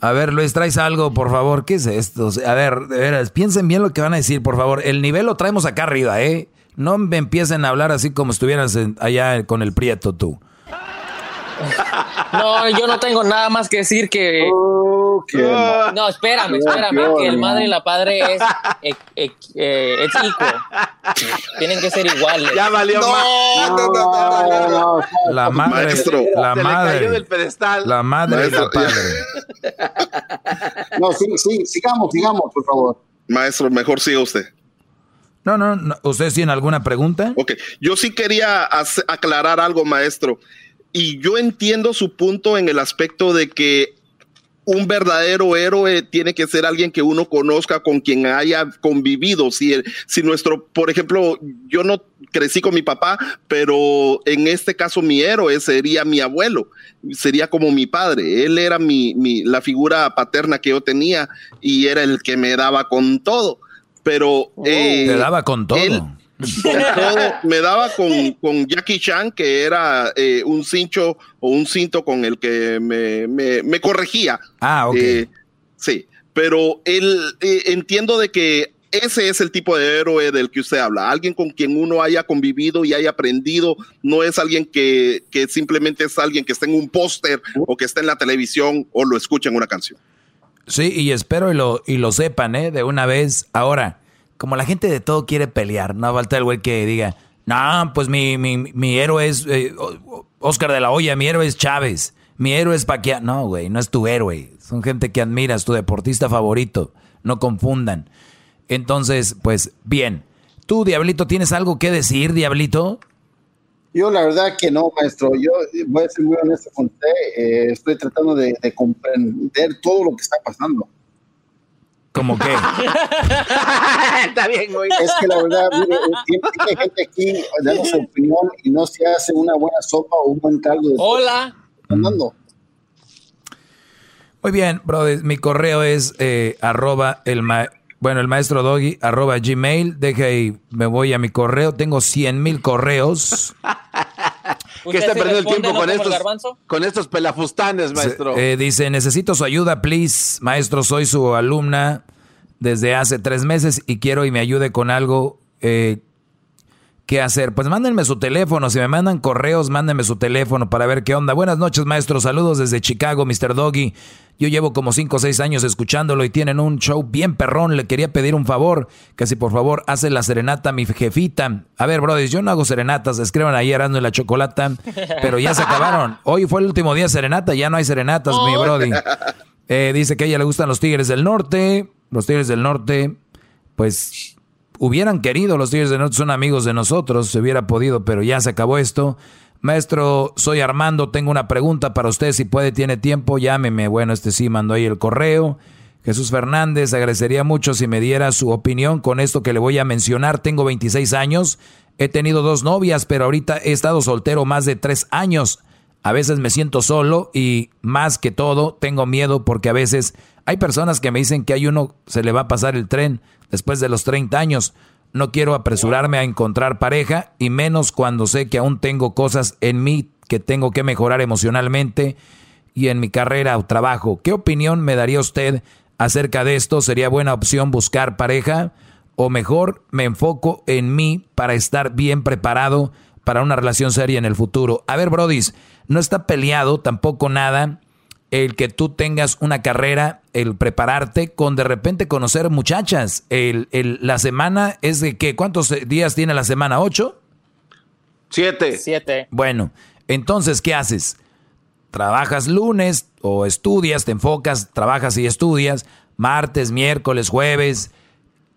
A ver, Luis, traes algo, por favor. ¿Qué es esto? A ver, de veras, piensen bien lo que van a decir, por favor. El nivel lo traemos acá arriba, ¿eh? No me empiecen a hablar así como estuvieras allá con el prieto tú. No, yo no tengo nada más que decir que. No, espérame, espérame, que el madre y la padre es, eh, eh, eh, es equal. Tienen que ser iguales. Ya valió No, más. no, no, no, no, no. La madre, Maestro. la Se le cayó del madre, pedestal. la madre y la Maestro, padre. No, sí, sí, sigamos, sigamos, por favor. Maestro, mejor siga usted. No, no, no. ¿Ustedes tienen alguna pregunta? Ok, yo sí quería aclarar algo, maestro. Y yo entiendo su punto en el aspecto de que un verdadero héroe tiene que ser alguien que uno conozca, con quien haya convivido. Si, el- si nuestro, por ejemplo, yo no crecí con mi papá, pero en este caso mi héroe sería mi abuelo, sería como mi padre. Él era mi, mi- la figura paterna que yo tenía y era el que me daba con todo. Pero eh, Te daba con todo. él- todo, me daba con, con Jackie Chan, que era eh, un cincho o un cinto con el que me, me- me corregía. Ah, ok. Eh, sí, pero él eh, entiendo de que ese es el tipo de héroe del que usted habla, alguien con quien uno haya convivido y haya aprendido, no es alguien que, que simplemente es alguien que está en un póster o que está en la televisión o lo escucha en una canción. Sí, y espero y lo, y lo sepan, ¿eh? De una vez. Ahora, como la gente de todo quiere pelear, no falta el güey que diga, no, pues mi, mi, mi héroe es eh, Oscar de la Hoya, mi héroe es Chávez, mi héroe es Paquiao. No, güey, no es tu héroe. Son gente que admiras, tu deportista favorito. No confundan. Entonces, pues, bien. Tú, Diablito, ¿tienes algo que decir, Diablito? Yo la verdad que no, maestro. Yo voy a ser muy honesto con usted. eh, estoy tratando de comprender todo lo que está pasando. ¿Cómo qué? Está bien, güey. Es que la verdad, mire, tiene, tiene gente aquí dando su opinión y no se hace una buena sopa o un buen caldo. De Hola. Fernando. Muy bien, brother. Mi correo es eh, arroba el ma- bueno, el maestro doggy arroba gmail. Deja ahí, me voy a mi correo. Tengo 100 mil correos. ¿Qué está perdiendo el tiempo no con estos, con estos pelafustanes, maestro? Eh, dice, necesito su ayuda, please. Maestro, soy su alumna desde hace tres meses y quiero y me ayude con algo. Eh, ¿Qué hacer? Pues mándenme su teléfono. Si me mandan correos, mándenme su teléfono para ver qué onda. Buenas noches, maestro. Saludos desde Chicago, Mr. Doggy. Yo llevo como cinco o seis años escuchándolo y tienen un show bien perrón. Le quería pedir un favor, que si por favor hace la serenata a mi jefita. A ver, brothers, yo no hago serenatas. Escriban ahí Arando y la Chocolata, pero ya se acabaron. Hoy fue el último día de serenata, ya no hay serenatas, mi brody. Eh, dice que a ella le gustan los Tigres del Norte. Los Tigres del Norte, pues hubieran querido, los Tigres del Norte son amigos de nosotros, se hubiera podido, pero ya se acabó esto. Maestro, soy Armando, tengo una pregunta para usted, si puede, tiene tiempo, llámeme. Bueno, este sí mandó ahí el correo. Jesús Fernández, agradecería mucho si me diera su opinión con esto que le voy a mencionar. Tengo 26 años, he tenido dos novias, pero ahorita he estado soltero más de tres años. A veces me siento solo y más que todo tengo miedo porque a veces hay personas que me dicen que hay uno se le va a pasar el tren después de los 30 años. No quiero apresurarme a encontrar pareja y menos cuando sé que aún tengo cosas en mí que tengo que mejorar emocionalmente y en mi carrera o trabajo. ¿Qué opinión me daría usted acerca de esto? ¿Sería buena opción buscar pareja? ¿O mejor me enfoco en mí para estar bien preparado para una relación seria en el futuro? A ver, Brodis, no está peleado tampoco nada el que tú tengas una carrera, el prepararte con de repente conocer muchachas. El, el- la semana es de qué? ¿Cuántos días tiene la semana? ¿Ocho? Siete. Siete. Bueno, entonces, ¿qué haces? Trabajas lunes o estudias, te enfocas, trabajas y estudias, martes, miércoles, jueves,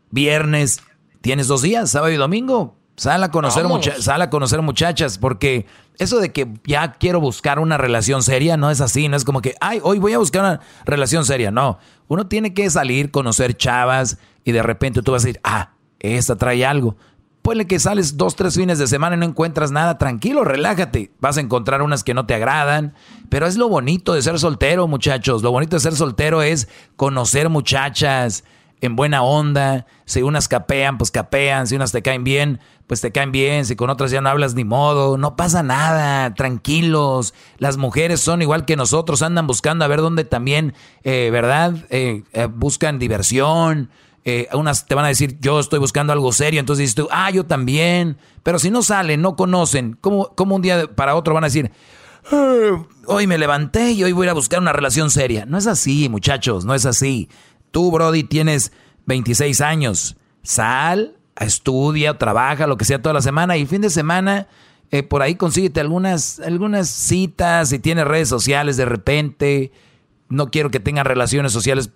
viernes, tienes dos días, sábado y domingo. Sal a conocer, Vamos. mucha- sal a conocer muchachas, porque eso de que ya quiero buscar una relación seria no es así, no es como que, ay, hoy voy a buscar una relación seria. No, uno tiene que salir, conocer chavas y de repente tú vas a decir, ah, esta trae algo. Ponle que sales dos, tres fines de semana y no encuentras nada, tranquilo, relájate. Vas a encontrar unas que no te agradan, pero es lo bonito de ser soltero, muchachos. Lo bonito de ser soltero es conocer muchachas en buena onda. Si unas capean, pues capean. Si unas te caen bien, pues te caen bien. Si con otras ya no hablas ni modo, no pasa nada, tranquilos. Las mujeres son igual que nosotros, andan buscando a ver dónde también, eh, ¿verdad? Eh, eh, buscan diversión. Unas te van a decir, yo estoy buscando algo serio, entonces dices tú, ah, yo también. Pero si no salen, no conocen, ¿cómo, cómo un día para otro van a decir, "Ah, hoy me levanté y hoy voy a ir a buscar una relación seria? No es así, muchachos, no es así. Tú, Brody, tienes 26 años. Sal, estudia, trabaja, lo que sea toda la semana y fin de semana eh, por ahí consíguete algunas, algunas citas y tienes redes sociales de repente. No quiero que tengan relaciones sociales,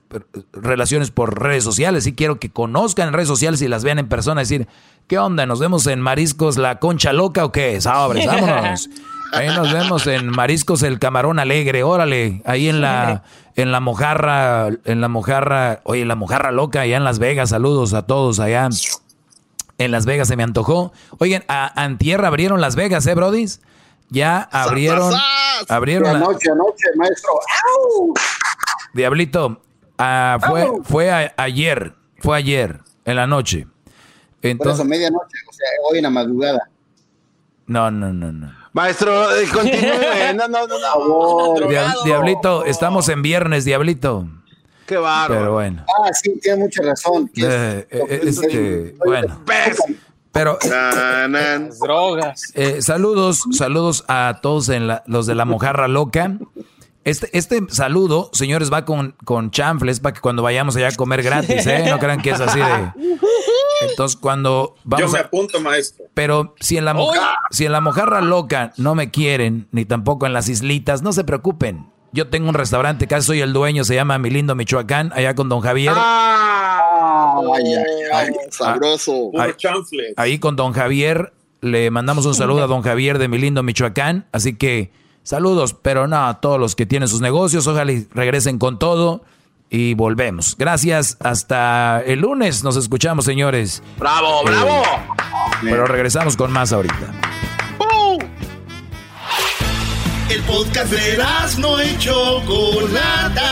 relaciones por redes sociales. Sí quiero que conozcan en redes sociales y las vean en persona. Decir, ¿qué onda? ¿Nos vemos en Mariscos la Concha Loca o qué? Sabres, vámonos. Ahí nos vemos en Mariscos el Camarón Alegre. Órale, ahí en la, en la mojarra, en la mojarra, oye, la mojarra loca allá en Las Vegas. Saludos a todos allá. En Las Vegas se me antojó. Oigan, a Antierra abrieron Las Vegas, ¿eh, brodis? Ya abrieron, abrieron. la- Anoche, anoche, maestro. ¡Au! Diablito, ah, fue, fue a- ayer, fue ayer, en la noche. Por eso, Entonces, medianoche, o sea, hoy en la madrugada. no, no, no, no. Maestro, eh, continúe. No, no, no, no. Dia- Diablito, estamos en viernes, Diablito. Qué bárbaro. Pero bueno. Ah, sí, tiene mucha razón. Eh, eh, este, bueno. Pero Drogas. eh, saludos, saludos a todos en la- los de la mojarra loca. Este, este saludo, señores, va con, con chanfles para que cuando vayamos allá a comer gratis, ¿eh? No crean que es así de... Entonces, cuando vamos Yo me a- apunto, maestro. Pero si en, la mo- Oiga. si en la mojarra loca no me quieren, ni tampoco en las islitas, no se preocupen. Yo tengo un restaurante, casi soy el dueño, se llama Mi Lindo Michoacán, allá con Don Javier. Ay, ay, ay, sabroso. Ahí, ahí con Don Javier, le mandamos un saludo a Don Javier de Mi Lindo Michoacán. Así que saludos, pero no a todos los que tienen sus negocios, ojalá y regresen con todo y volvemos. Gracias, hasta el lunes nos escuchamos, señores. ¡Bravo, Eh, bravo! Pero regresamos con más ahorita. El podcast de no y Chocolata.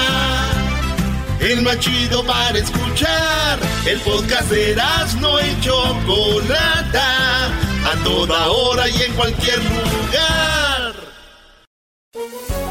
El más chido para escuchar. El podcast de no y Chocolata. A toda hora y en cualquier lugar.